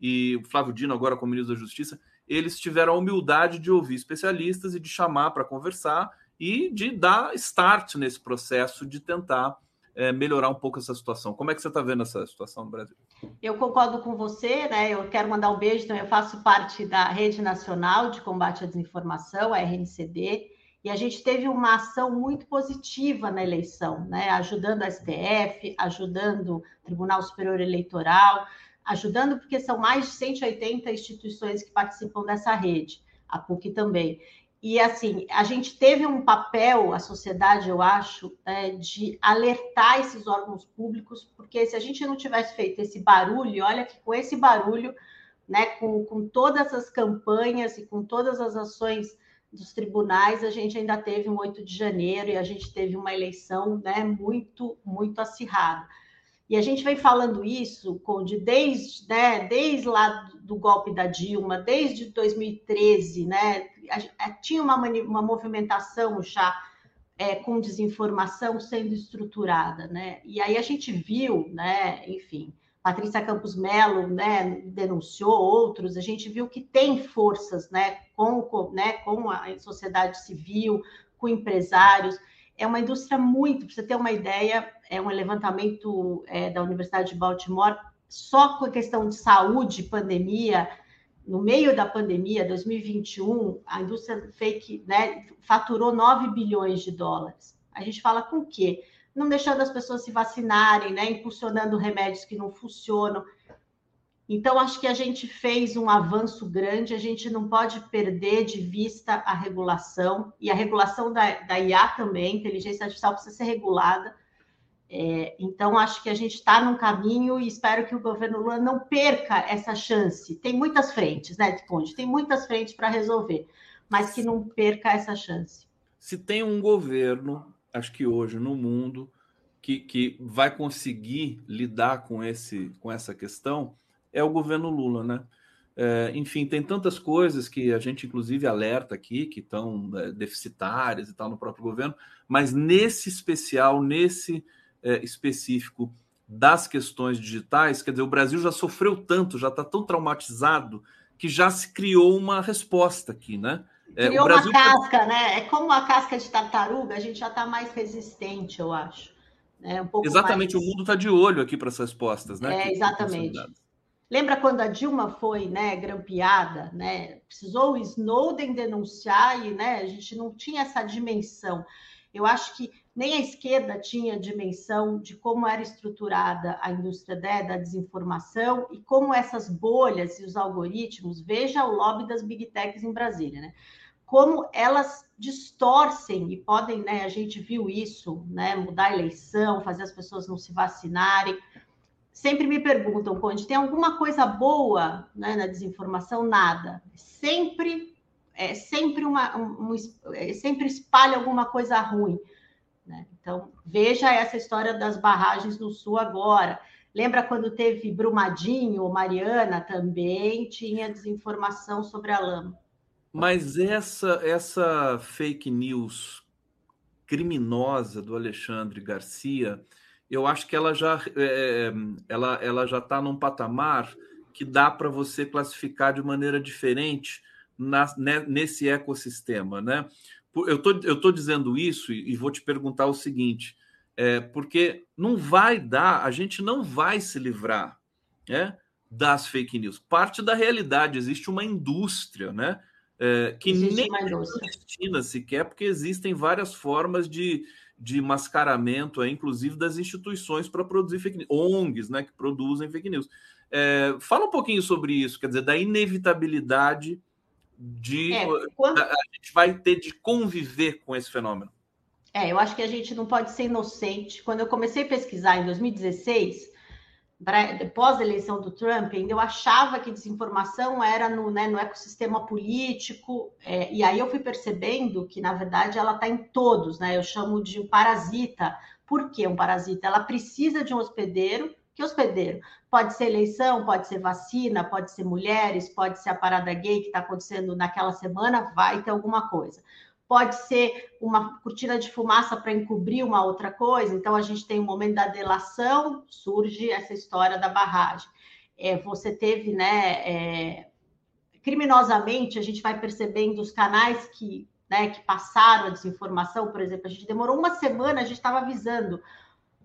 e o Flávio Dino, agora como ministro da Justiça, eles tiveram a humildade de ouvir especialistas e de chamar para conversar e de dar start nesse processo de tentar é, melhorar um pouco essa situação. Como é que você está vendo essa situação no Brasil? Eu concordo com você, né? Eu quero mandar um beijo, então eu faço parte da Rede Nacional de Combate à Desinformação, a RNCD, e a gente teve uma ação muito positiva na eleição, né? Ajudando a STF, ajudando o Tribunal Superior Eleitoral, ajudando, porque são mais de 180 instituições que participam dessa rede, a PUC também. E assim, a gente teve um papel, a sociedade, eu acho, é, de alertar esses órgãos públicos, porque se a gente não tivesse feito esse barulho, olha que com esse barulho, né, com, com todas as campanhas e com todas as ações dos tribunais, a gente ainda teve um 8 de janeiro e a gente teve uma eleição né, muito, muito acirrada. E a gente vem falando isso, Conde, desde, né, desde lá do golpe da Dilma, desde 2013, né? Tinha uma, uma movimentação já é, com desinformação sendo estruturada, né? E aí a gente viu, né, enfim, Patrícia Campos Melo, né, denunciou outros, a gente viu que tem forças, né, com, com, né, com a sociedade civil, com empresários, é uma indústria muito, para você ter uma ideia, é um levantamento é, da Universidade de Baltimore, só com a questão de saúde, pandemia, no meio da pandemia, 2021, a indústria fake né, faturou 9 bilhões de dólares. A gente fala com o quê? Não deixando as pessoas se vacinarem, né, impulsionando remédios que não funcionam. Então, acho que a gente fez um avanço grande, a gente não pode perder de vista a regulação, e a regulação da, da IA também, inteligência artificial precisa ser regulada, é, então, acho que a gente está num caminho e espero que o governo Lula não perca essa chance. Tem muitas frentes, né, Conde? Tem muitas frentes para resolver, mas que não perca essa chance. Se tem um governo, acho que hoje no mundo, que, que vai conseguir lidar com, esse, com essa questão, é o governo Lula, né? É, enfim, tem tantas coisas que a gente, inclusive, alerta aqui, que estão é, deficitárias e tal no próprio governo, mas nesse especial, nesse é, específico das questões digitais, quer dizer, o Brasil já sofreu tanto, já está tão traumatizado que já se criou uma resposta aqui, né? É, criou Brasil... uma casca, né? É como a casca de tartaruga, a gente já está mais resistente, eu acho. É um pouco exatamente, mais... o mundo está de olho aqui para essas respostas, né? É, exatamente. Lembra quando a Dilma foi né, grampeada, né? Precisou o Snowden denunciar e né, a gente não tinha essa dimensão. Eu acho que nem a esquerda tinha dimensão de como era estruturada a indústria né, da desinformação e como essas bolhas e os algoritmos, veja o lobby das big techs em Brasília, né? Como elas distorcem e podem, né? A gente viu isso, né? Mudar a eleição, fazer as pessoas não se vacinarem. Sempre me perguntam, Conde, tem alguma coisa boa né, na desinformação? Nada. Sempre é sempre uma um, um, é, sempre espalha alguma coisa ruim. Então, veja essa história das barragens no sul agora. Lembra quando teve Brumadinho Mariana também tinha desinformação sobre a lama. Mas essa essa fake news criminosa do Alexandre Garcia, eu acho que ela já é, ela, ela já está num patamar que dá para você classificar de maneira diferente na, né, nesse ecossistema, né? Eu tô, eu tô dizendo isso e, e vou te perguntar o seguinte, é, porque não vai dar, a gente não vai se livrar, né? Das fake news. Parte da realidade existe uma indústria, né? É, que existe nem destina sequer, porque existem várias formas de, de mascaramento, é, inclusive das instituições para produzir fake news, ONGs, né, que produzem fake news. É, fala um pouquinho sobre isso, quer dizer, da inevitabilidade de é, quando... a gente vai ter de conviver com esse fenômeno? É, eu acho que a gente não pode ser inocente. Quando eu comecei a pesquisar em 2016, pós a eleição do Trump, ainda eu achava que desinformação era no, né, no ecossistema político, é, e aí eu fui percebendo que, na verdade, ela está em todos, né? Eu chamo de um parasita. Por que um parasita? Ela precisa de um hospedeiro que hospedeiro? Pode ser eleição, pode ser vacina, pode ser mulheres, pode ser a parada gay que está acontecendo naquela semana, vai ter alguma coisa. Pode ser uma cortina de fumaça para encobrir uma outra coisa. Então, a gente tem o um momento da delação, surge essa história da barragem. É, você teve, né? É, criminosamente, a gente vai percebendo os canais que, né, que passaram a desinformação, por exemplo, a gente demorou uma semana, a gente estava avisando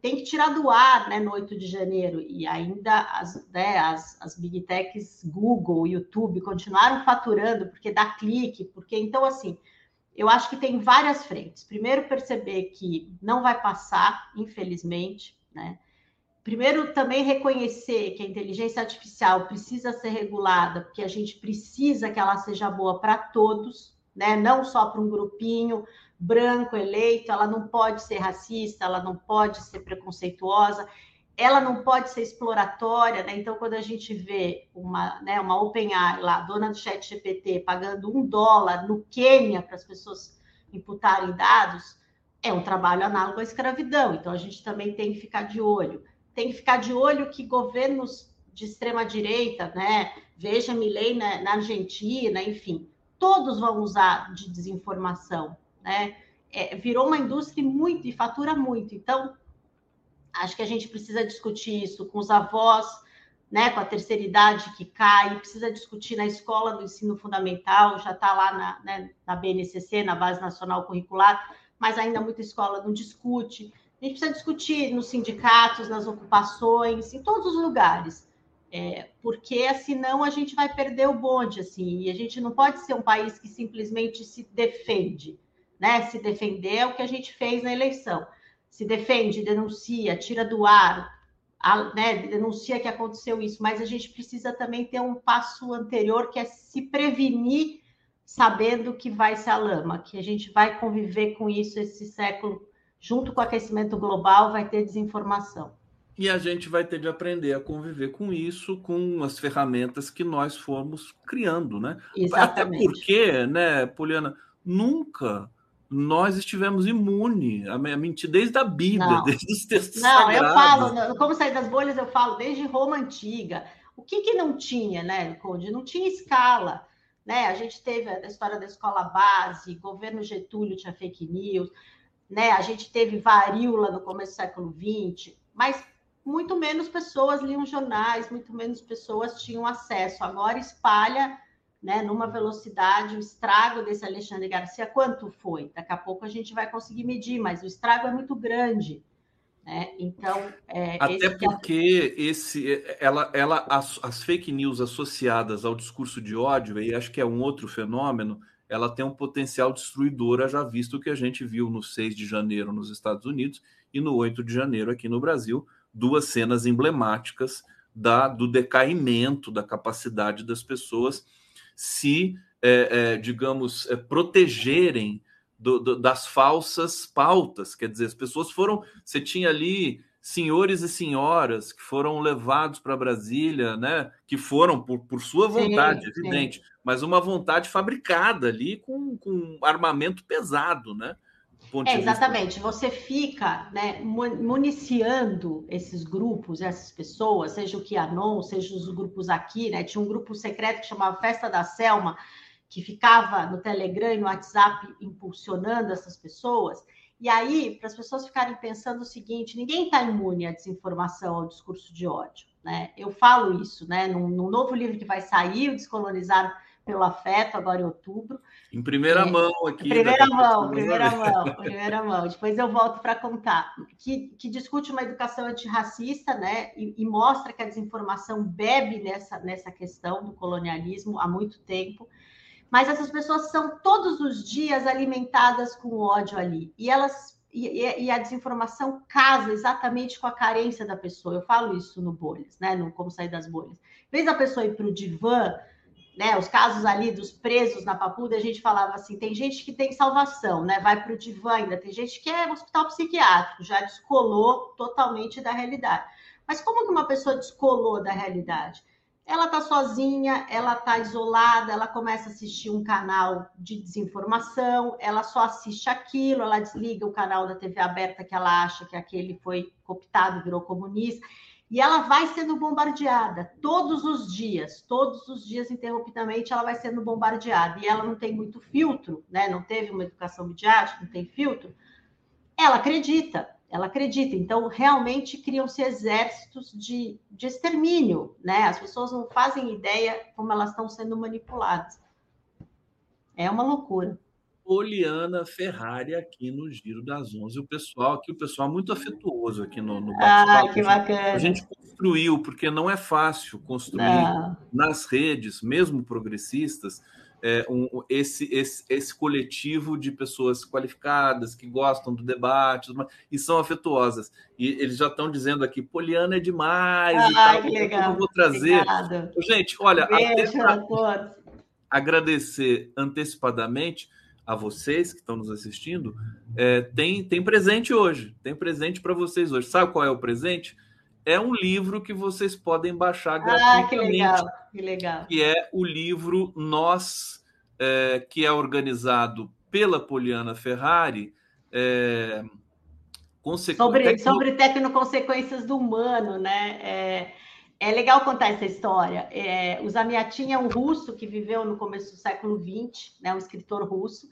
tem que tirar do ar né, no 8 de janeiro. E ainda as, né, as, as big techs, Google, YouTube, continuaram faturando porque dá clique, porque então assim. Eu acho que tem várias frentes. Primeiro, perceber que não vai passar, infelizmente, né? Primeiro, também reconhecer que a inteligência artificial precisa ser regulada, porque a gente precisa que ela seja boa para todos, né? Não só para um grupinho, branco eleito, ela não pode ser racista, ela não pode ser preconceituosa. ela não pode ser exploratória, né? Então, quando a gente vê uma, né, uma OpenAI lá, dona do chat GPT, pagando um dólar no Quênia para as pessoas imputarem dados, é um trabalho análogo à escravidão. Então, a gente também tem que ficar de olho. Tem que ficar de olho que governos de extrema-direita, né? Veja Milley na, na Argentina, enfim, todos vão usar de desinformação, né? É, virou uma indústria muito e fatura muito. Então, acho que a gente precisa discutir isso com os avós, né, com a terceira idade que cai, precisa discutir na escola do ensino fundamental, já está lá na, né, na BNCC, na Base Nacional Curricular, mas ainda muita escola não discute. A gente precisa discutir nos sindicatos, nas ocupações, em todos os lugares. É, porque senão a gente vai perder o bonde, assim, e a gente não pode ser um país que simplesmente se defende, né? Se defender é o que a gente fez na eleição. Se defende, denuncia, tira do ar, a, né, denuncia que aconteceu isso, mas a gente precisa também ter um passo anterior, que é se prevenir sabendo que vai ser a lama, que a gente vai conviver com isso esse século, junto com o aquecimento global, vai ter desinformação. E a gente vai ter de aprender a conviver com isso, com as ferramentas que nós fomos criando, né? Exatamente. Até porque, né, Poliana, nunca nós estivemos imunes a mentir desde a Bíblia, não. desde os textos Não, sagrados. eu falo, como sair das bolhas, eu falo desde Roma Antiga. O que, que não tinha, né, Conde? Não tinha escala. Né? A gente teve a história da escola base, governo Getúlio tinha fake news, né? a gente teve varíola no começo do século XX, mas muito menos pessoas liam jornais, muito menos pessoas tinham acesso. Agora espalha né, numa velocidade, o estrago desse Alexandre Garcia, quanto foi? Daqui a pouco a gente vai conseguir medir, mas o estrago é muito grande. Né? Então, é, até porque esse, ela, ela, as, as, fake news associadas ao discurso de ódio, e acho que é um outro fenômeno, ela tem um potencial destruidor, já visto o que a gente viu no 6 de janeiro nos Estados Unidos e no 8 de janeiro aqui no Brasil, duas cenas emblemáticas da, do decaimento da capacidade das pessoas se, é, é, digamos, é, protegerem do, do, das falsas pautas. Quer dizer, as pessoas foram. Você tinha ali senhores e senhoras que foram levados para Brasília, né? Que foram por, por sua vontade, sim, evidente, sim. mas uma vontade fabricada ali com, com armamento pesado, né? É, exatamente. Você fica né, municiando esses grupos, essas pessoas, seja o QAnon, seja os grupos aqui, né? Tinha um grupo secreto que chamava Festa da Selma, que ficava no Telegram e no WhatsApp impulsionando essas pessoas. E aí, para as pessoas ficarem pensando o seguinte: ninguém está imune à desinformação, ao discurso de ódio. Né? Eu falo isso, né? Num, num novo livro que vai sair, o Descolonizar pelo afeto, agora em outubro. Em primeira é, mão aqui. Primeira mão, primeira mão, primeira mão. Depois eu volto para contar. Que, que discute uma educação antirracista, né? E, e, mostra que a desinformação bebe nessa, nessa questão do colonialismo há muito tempo. Mas essas pessoas são todos os dias alimentadas com ódio ali. E elas e, e, a desinformação casa exatamente com a carência da pessoa. Eu falo isso no Bolhas, né? No Como Sair das Bolhas. Em vez da pessoa ir para o divã né, os casos ali dos presos na Papuda, a gente falava assim, tem gente que tem salvação, né, vai para o divã ainda, tem gente que é hospital psiquiátrico, já descolou totalmente da realidade. Mas como que uma pessoa descolou da realidade? Ela está sozinha, ela está isolada, ela começa a assistir um canal de desinformação, ela só assiste aquilo, ela desliga o canal da TV aberta que ela acha que aquele foi cooptado, virou comunista e ela vai sendo bombardeada todos os dias, todos os dias interruptamente ela vai sendo bombardeada e ela não tem muito filtro, né? Não teve uma educação midiática, não tem filtro. Ela acredita, ela acredita. Então realmente criam-se exércitos de, de extermínio, né? As pessoas não fazem ideia como elas estão sendo manipuladas. É uma loucura. Poliana Ferrari aqui no Giro das Onze. O pessoal aqui, o pessoal muito afetuoso aqui no, no Ah, que bacana. A gente construiu, porque não é fácil construir não. nas redes, mesmo progressistas, é, um, esse, esse, esse coletivo de pessoas qualificadas que gostam do debate e são afetuosas. E eles já estão dizendo aqui, Poliana é demais. Ah, que legal. Eu vou trazer. Obrigada. Gente, olha, Beijo a todos. agradecer antecipadamente a vocês que estão nos assistindo, é, tem, tem presente hoje. Tem presente para vocês hoje. Sabe qual é o presente? é um livro que vocês podem baixar gratuitamente. Ah, que legal, que legal. Que é o livro Nós, é, que é organizado pela Poliana Ferrari. É, sobre, tecno... sobre tecnoconsequências do humano, né? É, é legal contar essa história. É, o Zamiatin é um russo que viveu no começo do século XX, né, um escritor russo.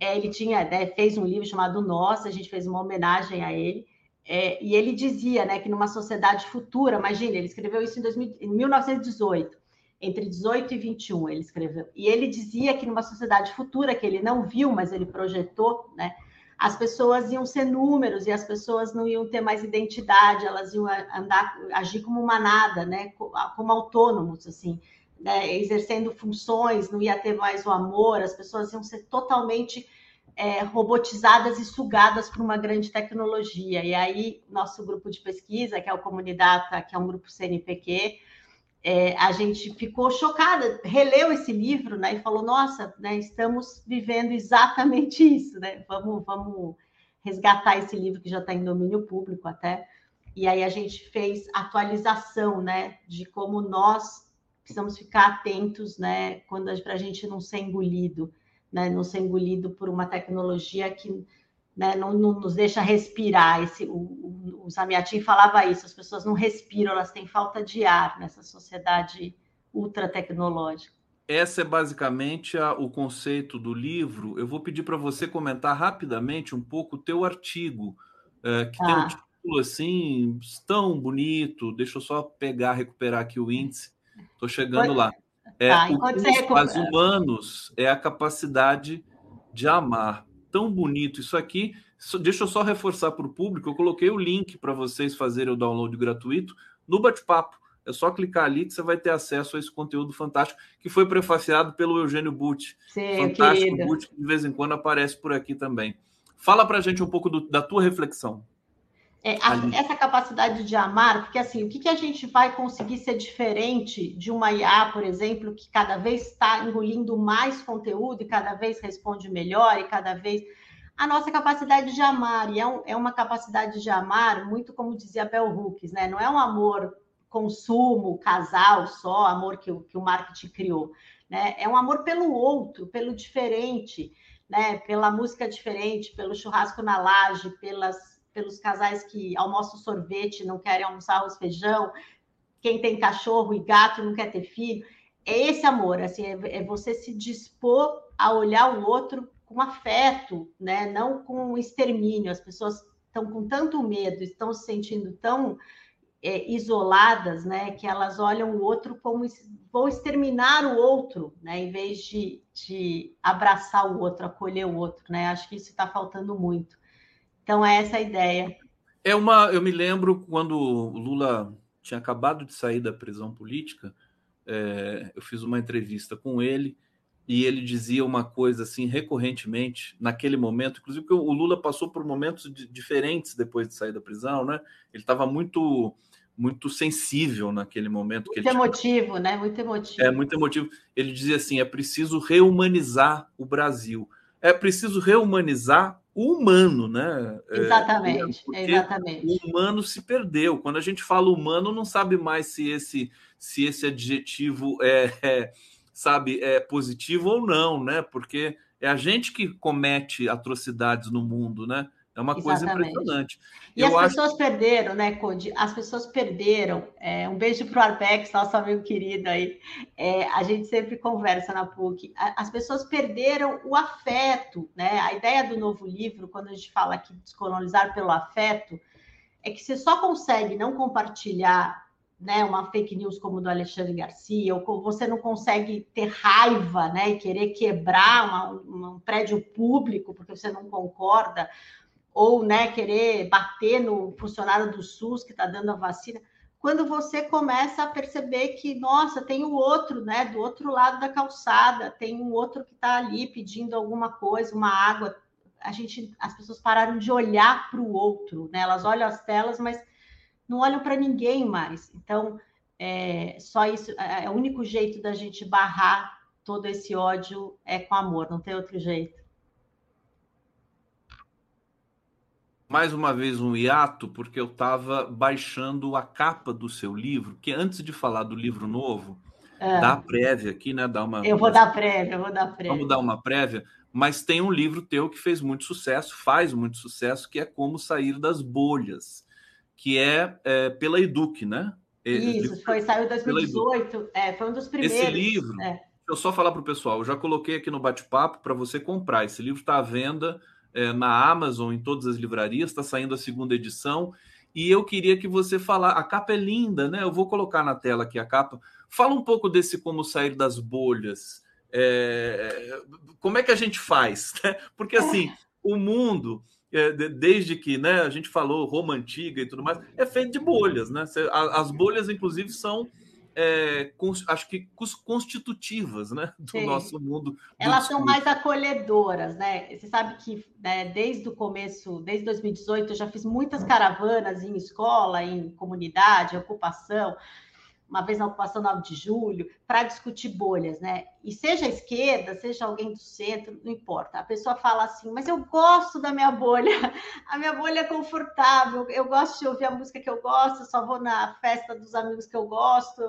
É, ele tinha, né, fez um livro chamado Nós, a gente fez uma homenagem a ele. É, e ele dizia né, que numa sociedade futura, imagine, ele escreveu isso em, 2000, em 1918, entre 18 e 21 ele escreveu. E ele dizia que numa sociedade futura, que ele não viu, mas ele projetou, né, as pessoas iam ser números e as pessoas não iam ter mais identidade, elas iam andar, agir como manada, né, como autônomos, assim, né, exercendo funções, não ia ter mais o amor, as pessoas iam ser totalmente é, robotizadas e sugadas por uma grande tecnologia. E aí, nosso grupo de pesquisa, que é o Comunidata, que é um grupo CNPq, é, a gente ficou chocada, releu esse livro, né, e falou: nossa, né, estamos vivendo exatamente isso, né? Vamos, vamos resgatar esse livro que já está em domínio público até. E aí a gente fez atualização, né, de como nós precisamos ficar atentos, né, quando para a gente não ser engolido, né, não ser engolido por uma tecnologia que né, não, não, nos deixa respirar. Esse, o, o, o falava isso, as pessoas não respiram, elas têm falta de ar nessa sociedade ultra tecnológica. Essa é basicamente a, o conceito do livro. Eu vou pedir para você comentar rapidamente um pouco o teu artigo, é, que ah. tem um título assim tão bonito. Deixa eu só pegar, recuperar aqui o índice. Estou chegando lá. É, tá, o que faz humanos é a capacidade de amar tão bonito isso aqui. Deixa eu só reforçar para o público. Eu coloquei o link para vocês fazerem o download gratuito no bate-papo. É só clicar ali que você vai ter acesso a esse conteúdo fantástico que foi prefaciado pelo Eugênio Butti. Fantástico Butti, que de vez em quando aparece por aqui também. Fala para a gente um pouco do, da tua reflexão. É, a, essa capacidade de amar, porque assim, o que, que a gente vai conseguir ser diferente de uma IA, por exemplo, que cada vez está engolindo mais conteúdo e cada vez responde melhor e cada vez. A nossa capacidade de amar, e é, um, é uma capacidade de amar, muito como dizia Bell Hooks, né? Não é um amor consumo, casal só, amor que, que o marketing criou, né? É um amor pelo outro, pelo diferente, né? Pela música diferente, pelo churrasco na laje, pelas pelos casais que almoçam sorvete, não querem almoçar arroz feijão, quem tem cachorro e gato não quer ter filho. É esse amor, assim, é, é você se dispor a olhar o outro com afeto, né? Não com extermínio. As pessoas estão com tanto medo, estão se sentindo tão é, isoladas, né? Que elas olham o outro como vou exterminar o outro, né? Em vez de, de abraçar o outro, acolher o outro, né? Acho que isso está faltando muito. Então, é essa a ideia. É uma. Eu me lembro quando o Lula tinha acabado de sair da prisão política, é, eu fiz uma entrevista com ele e ele dizia uma coisa assim recorrentemente naquele momento, inclusive que o Lula passou por momentos diferentes depois de sair da prisão, né? Ele estava muito muito sensível naquele momento. Muito emotivo, tinha... né? Muito emotivo. É, muito emotivo. Ele dizia assim: é preciso reumanizar o Brasil. É preciso reumanizar o humano, né? É, exatamente, é, exatamente. O humano se perdeu. Quando a gente fala humano, não sabe mais se esse se esse adjetivo é, é sabe é positivo ou não, né? Porque é a gente que comete atrocidades no mundo, né? É uma coisa Exatamente. impressionante. E Eu as acho... pessoas perderam, né, Conde? As pessoas perderam. É, um beijo para o Arbex, nosso amigo querido aí. É, a gente sempre conversa na PUC. As pessoas perderam o afeto, né? A ideia do novo livro, quando a gente fala aqui descolonizar pelo afeto, é que você só consegue não compartilhar né, uma fake news como do Alexandre Garcia, ou você não consegue ter raiva né, e querer quebrar uma, um prédio público porque você não concorda ou né, querer bater no funcionário do SUS que está dando a vacina, quando você começa a perceber que, nossa, tem o outro, né, do outro lado da calçada, tem um outro que está ali pedindo alguma coisa, uma água. A gente, as pessoas pararam de olhar para o outro, né? Elas olham as telas, mas não olham para ninguém mais. Então, é, só isso, é, é o único jeito da gente barrar todo esse ódio é com amor, não tem outro jeito. Mais uma vez um hiato, porque eu estava baixando a capa do seu livro, que antes de falar do livro novo, é. dá prévia aqui, né? Dá uma, eu vou dar prévia, eu vou dar prévia. Vamos dar uma prévia, mas tem um livro teu que fez muito sucesso, faz muito sucesso, que é Como Sair das Bolhas, que é, é pela Eduque, né? Isso, foi, saiu em 2018, é, foi um dos primeiros. Esse livro, é. eu só falar para o pessoal, eu já coloquei aqui no bate-papo para você comprar. Esse livro está à venda é, na Amazon, em todas as livrarias, está saindo a segunda edição. E eu queria que você falar. A capa é linda, né? Eu vou colocar na tela aqui a capa. Fala um pouco desse como sair das bolhas. É, como é que a gente faz? Né? Porque assim, o mundo, é, desde que né, a gente falou Roma antiga e tudo mais, é feito de bolhas, né? As bolhas, inclusive, são é, acho que constitutivas né, do Sim. nosso mundo. Do Elas discurso. são mais acolhedoras, né? Você sabe que né, desde o começo, desde 2018, eu já fiz muitas caravanas em escola, em comunidade, ocupação, uma vez na ocupação 9 de julho, para discutir bolhas, né? E seja a esquerda, seja alguém do centro, não importa. A pessoa fala assim, mas eu gosto da minha bolha, a minha bolha é confortável, eu gosto de ouvir a música que eu gosto, só vou na festa dos amigos que eu gosto.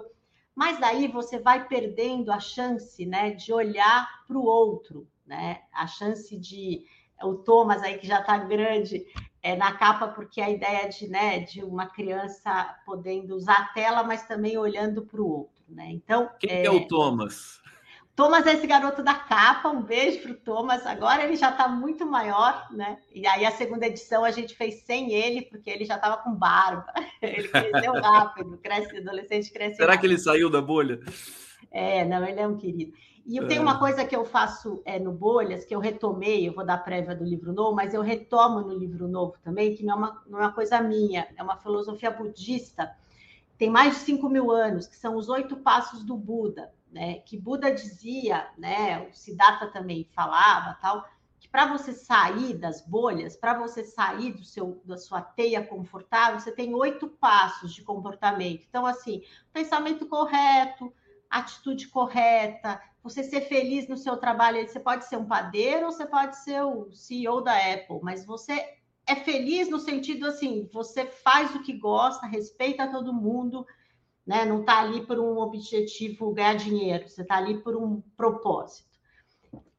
Mas daí você vai perdendo a chance, né, de olhar para o outro, né? A chance de o Thomas aí que já está grande é, na capa, porque a ideia de, né, de uma criança podendo usar a tela, mas também olhando para o outro, né? Então. Quem é, é o Thomas? Thomas é esse garoto da capa, um beijo para o Thomas. Agora ele já está muito maior, né? E aí a segunda edição a gente fez sem ele, porque ele já estava com barba. Ele cresceu rápido, cresce, adolescente cresce. Será rápido. que ele saiu da bolha? É, não, ele é um querido. E eu tenho uma é. coisa que eu faço é, no Bolhas, que eu retomei, eu vou dar prévia do livro novo, mas eu retomo no livro novo também, que não é uma, não é uma coisa minha, é uma filosofia budista, tem mais de 5 mil anos, que são os oito passos do Buda, né? Que Buda dizia, né? O Siddhartha também falava, tal, que para você sair das bolhas, para você sair do seu, da sua teia confortável, você tem oito passos de comportamento. Então, assim, pensamento correto, atitude correta, você ser feliz no seu trabalho. Você pode ser um padeiro ou você pode ser o CEO da Apple, mas você é feliz no sentido assim, você faz o que gosta, respeita todo mundo, né? Não está ali por um objetivo ganhar dinheiro, você está ali por um propósito.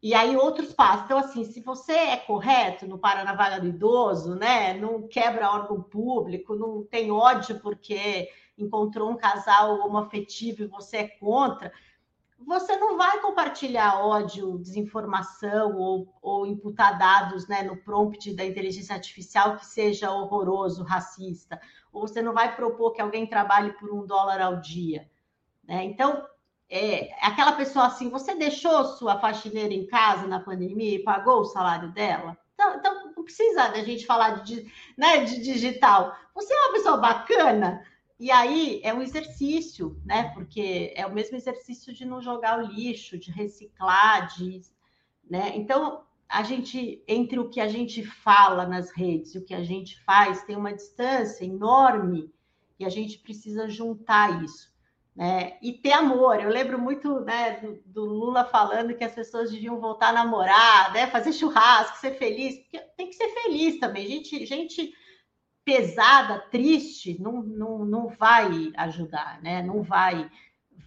E aí outros passos. Então, assim, se você é correto, não para do idoso, né? Não quebra órgão público, não tem ódio porque encontrou um casal homoafetivo e você é contra, você não vai compartilhar ódio, desinformação ou, ou imputar dados né, no prompt da inteligência artificial que seja horroroso, racista, ou você não vai propor que alguém trabalhe por um dólar ao dia. Né? Então, é, aquela pessoa assim, você deixou sua faxineira em casa na pandemia e pagou o salário dela? Então, então não precisa da gente falar de, né, de digital. Você é uma pessoa bacana, e aí é um exercício, né? Porque é o mesmo exercício de não jogar o lixo, de reciclar, de, né? Então a gente entre o que a gente fala nas redes e o que a gente faz tem uma distância enorme e a gente precisa juntar isso, né? E ter amor. Eu lembro muito, né, do, do Lula falando que as pessoas deviam voltar a namorar, né? Fazer churrasco, ser feliz, porque tem que ser feliz também. Gente, gente pesada, triste, não, não, não vai ajudar, né? Não vai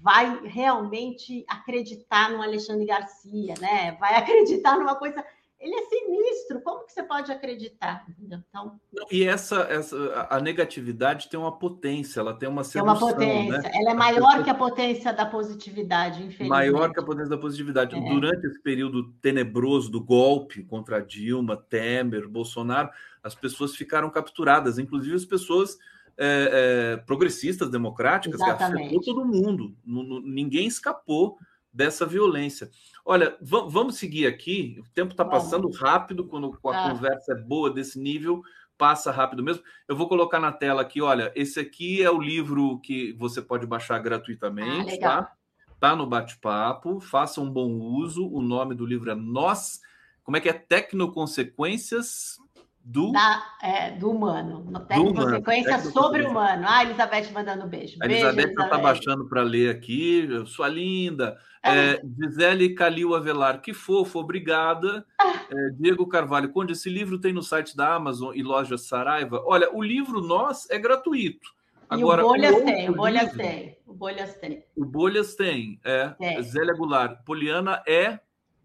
vai realmente acreditar no Alexandre Garcia, né? Vai acreditar numa coisa. Ele é sinistro. Como que você pode acreditar? Então. E essa, essa a negatividade tem uma potência, ela tem uma sedução, É uma potência. Né? Ela é maior que a potência da positividade, infelizmente. Maior que a potência da positividade. É. Durante esse período tenebroso do golpe contra Dilma, Temer, Bolsonaro, as pessoas ficaram capturadas, inclusive as pessoas é, é, progressistas, democráticas, afetou todo mundo, ninguém escapou dessa violência. Olha, vamos seguir aqui, o tempo está passando rápido, quando a ah. conversa é boa desse nível, passa rápido mesmo. Eu vou colocar na tela aqui, olha, esse aqui é o livro que você pode baixar gratuitamente, ah, tá? Tá no bate-papo, faça um bom uso. O nome do livro é Nós, como é que é? Tecnoconsequências do, da, é, do humano. No consequência sobre-humano. Ah, Elizabeth mandando beijo. A Elizabeth está baixando para ler aqui. Sua linda. É. É, Gisele Calil Avelar, que fofo, obrigada. Ah. É, Diego Carvalho, Conde, esse livro tem no site da Amazon e loja Saraiva. Olha, o livro Nós é gratuito. Agora, e o Bolhas o tem, o Bolhas livro, tem. O Bolhas tem. O Bolhas tem, é. é. Zélia Goulart. Poliana é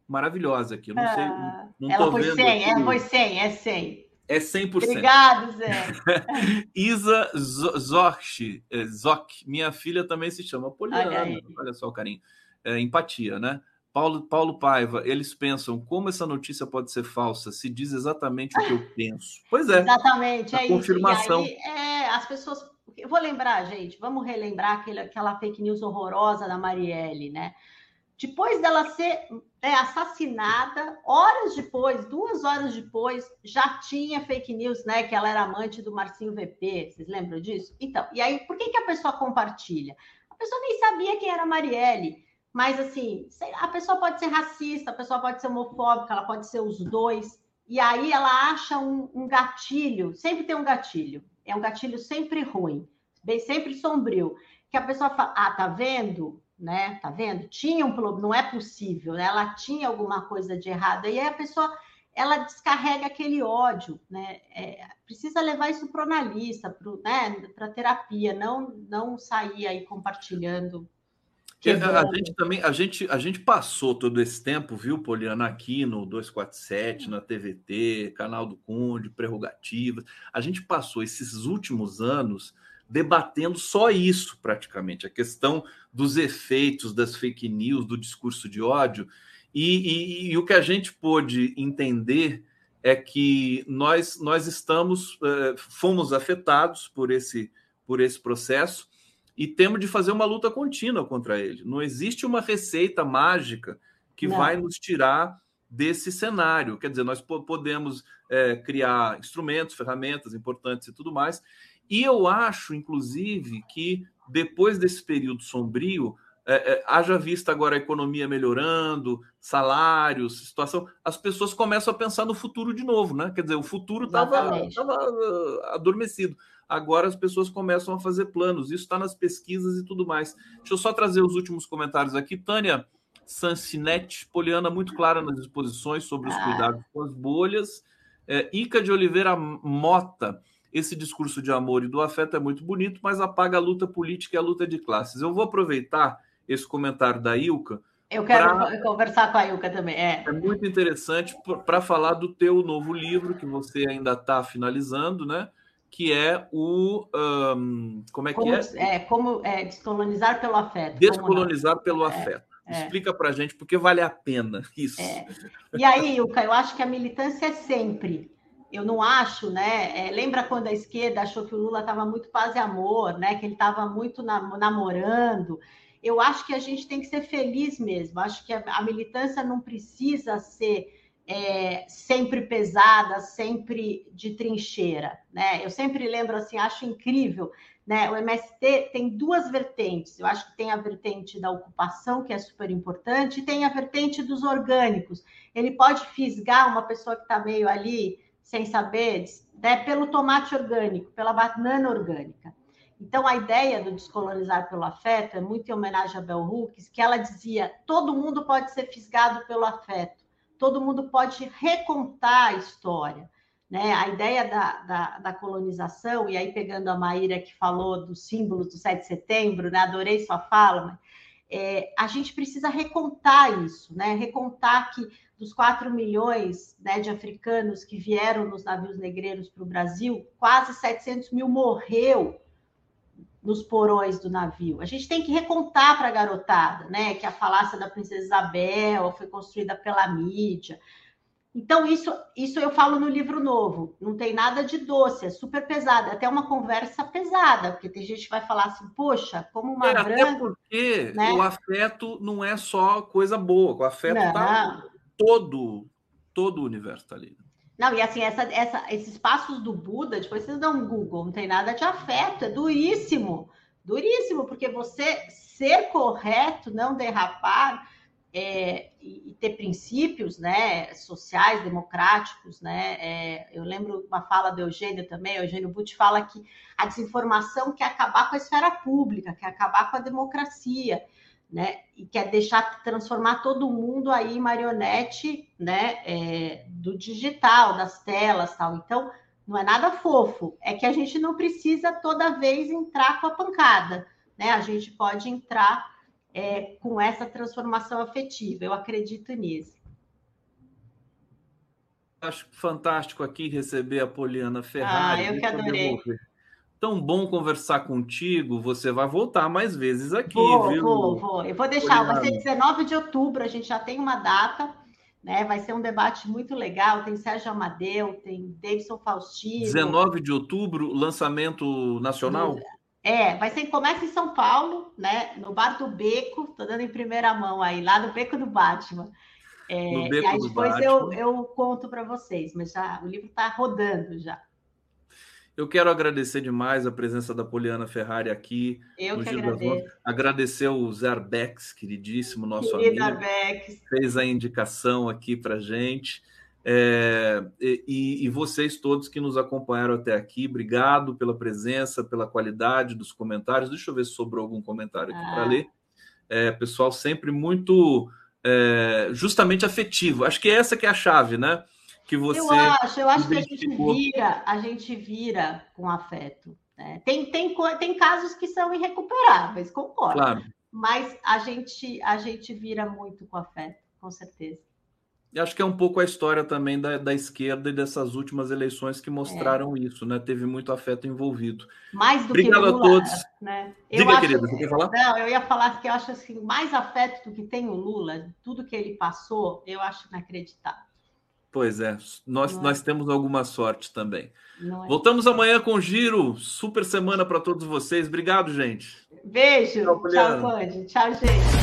maravilhosa aqui. Eu não ah, sei. Não ela foi 100, é, foi 100, é 100. É 100%. Obrigado, Zé. Isa Zoch, é, Zoc, minha filha também se chama Poliana. Olha, olha só o carinho. É, empatia, né? Paulo, Paulo Paiva, eles pensam como essa notícia pode ser falsa se diz exatamente o que eu penso. Pois é. Exatamente, é confirmação. isso. Confirmação. É, as pessoas. Eu vou lembrar, gente, vamos relembrar aquele, aquela fake news horrorosa da Marielle, né? Depois dela ser é, assassinada, horas depois, duas horas depois, já tinha fake news, né? Que ela era amante do Marcinho VP. Vocês lembram disso? Então, e aí, por que, que a pessoa compartilha? A pessoa nem sabia quem era Marielle. Mas, assim, a pessoa pode ser racista, a pessoa pode ser homofóbica, ela pode ser os dois. E aí ela acha um, um gatilho, sempre tem um gatilho. É um gatilho sempre ruim, bem sempre sombrio. Que a pessoa fala, ah, tá vendo? Né? Tá vendo? Tinha um problema, não é possível, né? Ela tinha alguma coisa de errado. E aí a pessoa ela descarrega aquele ódio, né? É, precisa levar isso para o analista, para né? terapia, não não sair aí compartilhando. A gente também, a gente, a gente passou todo esse tempo, viu, Poliana, aqui no 247, na TVT, canal do Conde, prerrogativas. A gente passou esses últimos anos debatendo só isso, praticamente, a questão dos efeitos das fake news, do discurso de ódio. E, e, e o que a gente pôde entender é que nós, nós estamos, uh, fomos afetados por esse, por esse processo e temos de fazer uma luta contínua contra ele. Não existe uma receita mágica que Não. vai nos tirar desse cenário. Quer dizer, nós podemos é, criar instrumentos, ferramentas importantes e tudo mais, e eu acho, inclusive, que depois desse período sombrio, é, é, haja vista agora a economia melhorando, salários, situação, as pessoas começam a pensar no futuro de novo, né? Quer dizer, o futuro estava uh, adormecido. Agora as pessoas começam a fazer planos, isso está nas pesquisas e tudo mais. Deixa eu só trazer os últimos comentários aqui. Tânia Sancinete, Poliana, muito clara nas exposições sobre os ah. cuidados com as bolhas. É, Ica de Oliveira Mota, esse discurso de amor e do afeto é muito bonito, mas apaga a luta política e a luta de classes. Eu vou aproveitar esse comentário da Ilka. Eu quero pra... conversar com a Ilka também. É, é muito interessante para falar do teu novo livro, que você ainda está finalizando, né? Que é o. Um, como é como, que é? É como é, descolonizar pelo afeto. Descolonizar pelo é, afeto. É. Explica para gente porque vale a pena isso. É. E aí, Ilka, eu acho que a militância é sempre eu não acho, né? É, lembra quando a esquerda achou que o Lula estava muito paz e amor, né? Que ele estava muito namorando. Eu acho que a gente tem que ser feliz mesmo. Acho que a, a militância não precisa ser é, sempre pesada, sempre de trincheira, né? Eu sempre lembro assim, acho incrível, né? O MST tem duas vertentes. Eu acho que tem a vertente da ocupação, que é super importante, e tem a vertente dos orgânicos. Ele pode fisgar uma pessoa que está meio ali sem saber, né, pelo tomate orgânico, pela banana orgânica. Então, a ideia do descolonizar pelo afeto é muito em homenagem a Bell Hooks, que ela dizia: todo mundo pode ser fisgado pelo afeto, todo mundo pode recontar a história. Né? A ideia da, da, da, colonização, e aí pegando a Maíra que falou dos símbolos do 7 de setembro, né? adorei sua fala, mas, é, a gente precisa recontar isso, né? recontar que dos 4 milhões né, de africanos que vieram nos navios negreiros para o Brasil, quase 700 mil morreu nos porões do navio. A gente tem que recontar para a garotada, né, que a falácia da princesa Isabel foi construída pela mídia. Então, isso, isso eu falo no livro novo. Não tem nada de doce, é super pesado. É até uma conversa pesada, porque tem gente que vai falar assim, poxa, como uma é, branca... Até porque né? o afeto não é só coisa boa. O afeto está todo, todo o universo está ali. Não, e assim, essa, essa, esses passos do Buda, depois vocês dão um Google, não tem nada de afeto, é duríssimo, duríssimo, porque você ser correto, não derrapar, é, e, ter princípios né, sociais, democráticos. Né? É, eu lembro uma fala do Eugênio também, Eugênio Butti fala que a desinformação quer acabar com a esfera pública, quer acabar com a democracia, né? e quer deixar, transformar todo mundo aí em marionete né, é, do digital, das telas tal. Então, não é nada fofo, é que a gente não precisa toda vez entrar com a pancada, né? A gente pode entrar é, com essa transformação afetiva. Eu acredito nisso. Acho fantástico aqui receber a Poliana Ferrari. Ah, eu que adorei. Tão bom conversar contigo. Você vai voltar mais vezes aqui, vou, viu? Vou, vou. Eu vou deixar. Poliana. Vai ser 19 de outubro. A gente já tem uma data. Né? Vai ser um debate muito legal. Tem Sérgio Amadeu, tem Davidson Faustino. 19 de outubro, lançamento nacional? É, vai ser começa em São Paulo, né? No Bar do Beco, tô dando em primeira mão aí, lá no Beco do Batman. É, no Beco e aí depois eu, eu conto para vocês, mas já o livro está rodando já. Eu quero agradecer demais a presença da Poliana Ferrari aqui. Eu no que Giro agradeço. Agradecer o Zé Arbex, queridíssimo, nosso Querido amigo. Arbex. Fez a indicação aqui para gente. É, e, e, vocês todos que nos acompanharam até aqui, obrigado pela presença, pela qualidade dos comentários. Deixa eu ver se sobrou algum comentário aqui ah. para ler. É, pessoal, sempre muito é, justamente afetivo. Acho que essa que é a chave, né? Que você. Eu acho, eu acho que a gente vira, a gente vira com afeto. Né? Tem, tem, tem casos que são irrecuperáveis, concordo. Claro. Mas a gente, a gente vira muito com afeto, com certeza. E acho que é um pouco a história também da, da esquerda e dessas últimas eleições que mostraram é. isso, né? Teve muito afeto envolvido. Mais do Obrigado que Lula, a todos. Né? Diga, acho, querida, você quer falar? Não, eu ia falar que eu acho assim, mais afeto do que tem o Lula, tudo que ele passou, eu acho inacreditável. Pois é, nós, é. nós temos alguma sorte também. É. Voltamos amanhã com Giro. Super semana para todos vocês. Obrigado, gente. Beijo. Tchau, Tchau, Tchau, gente.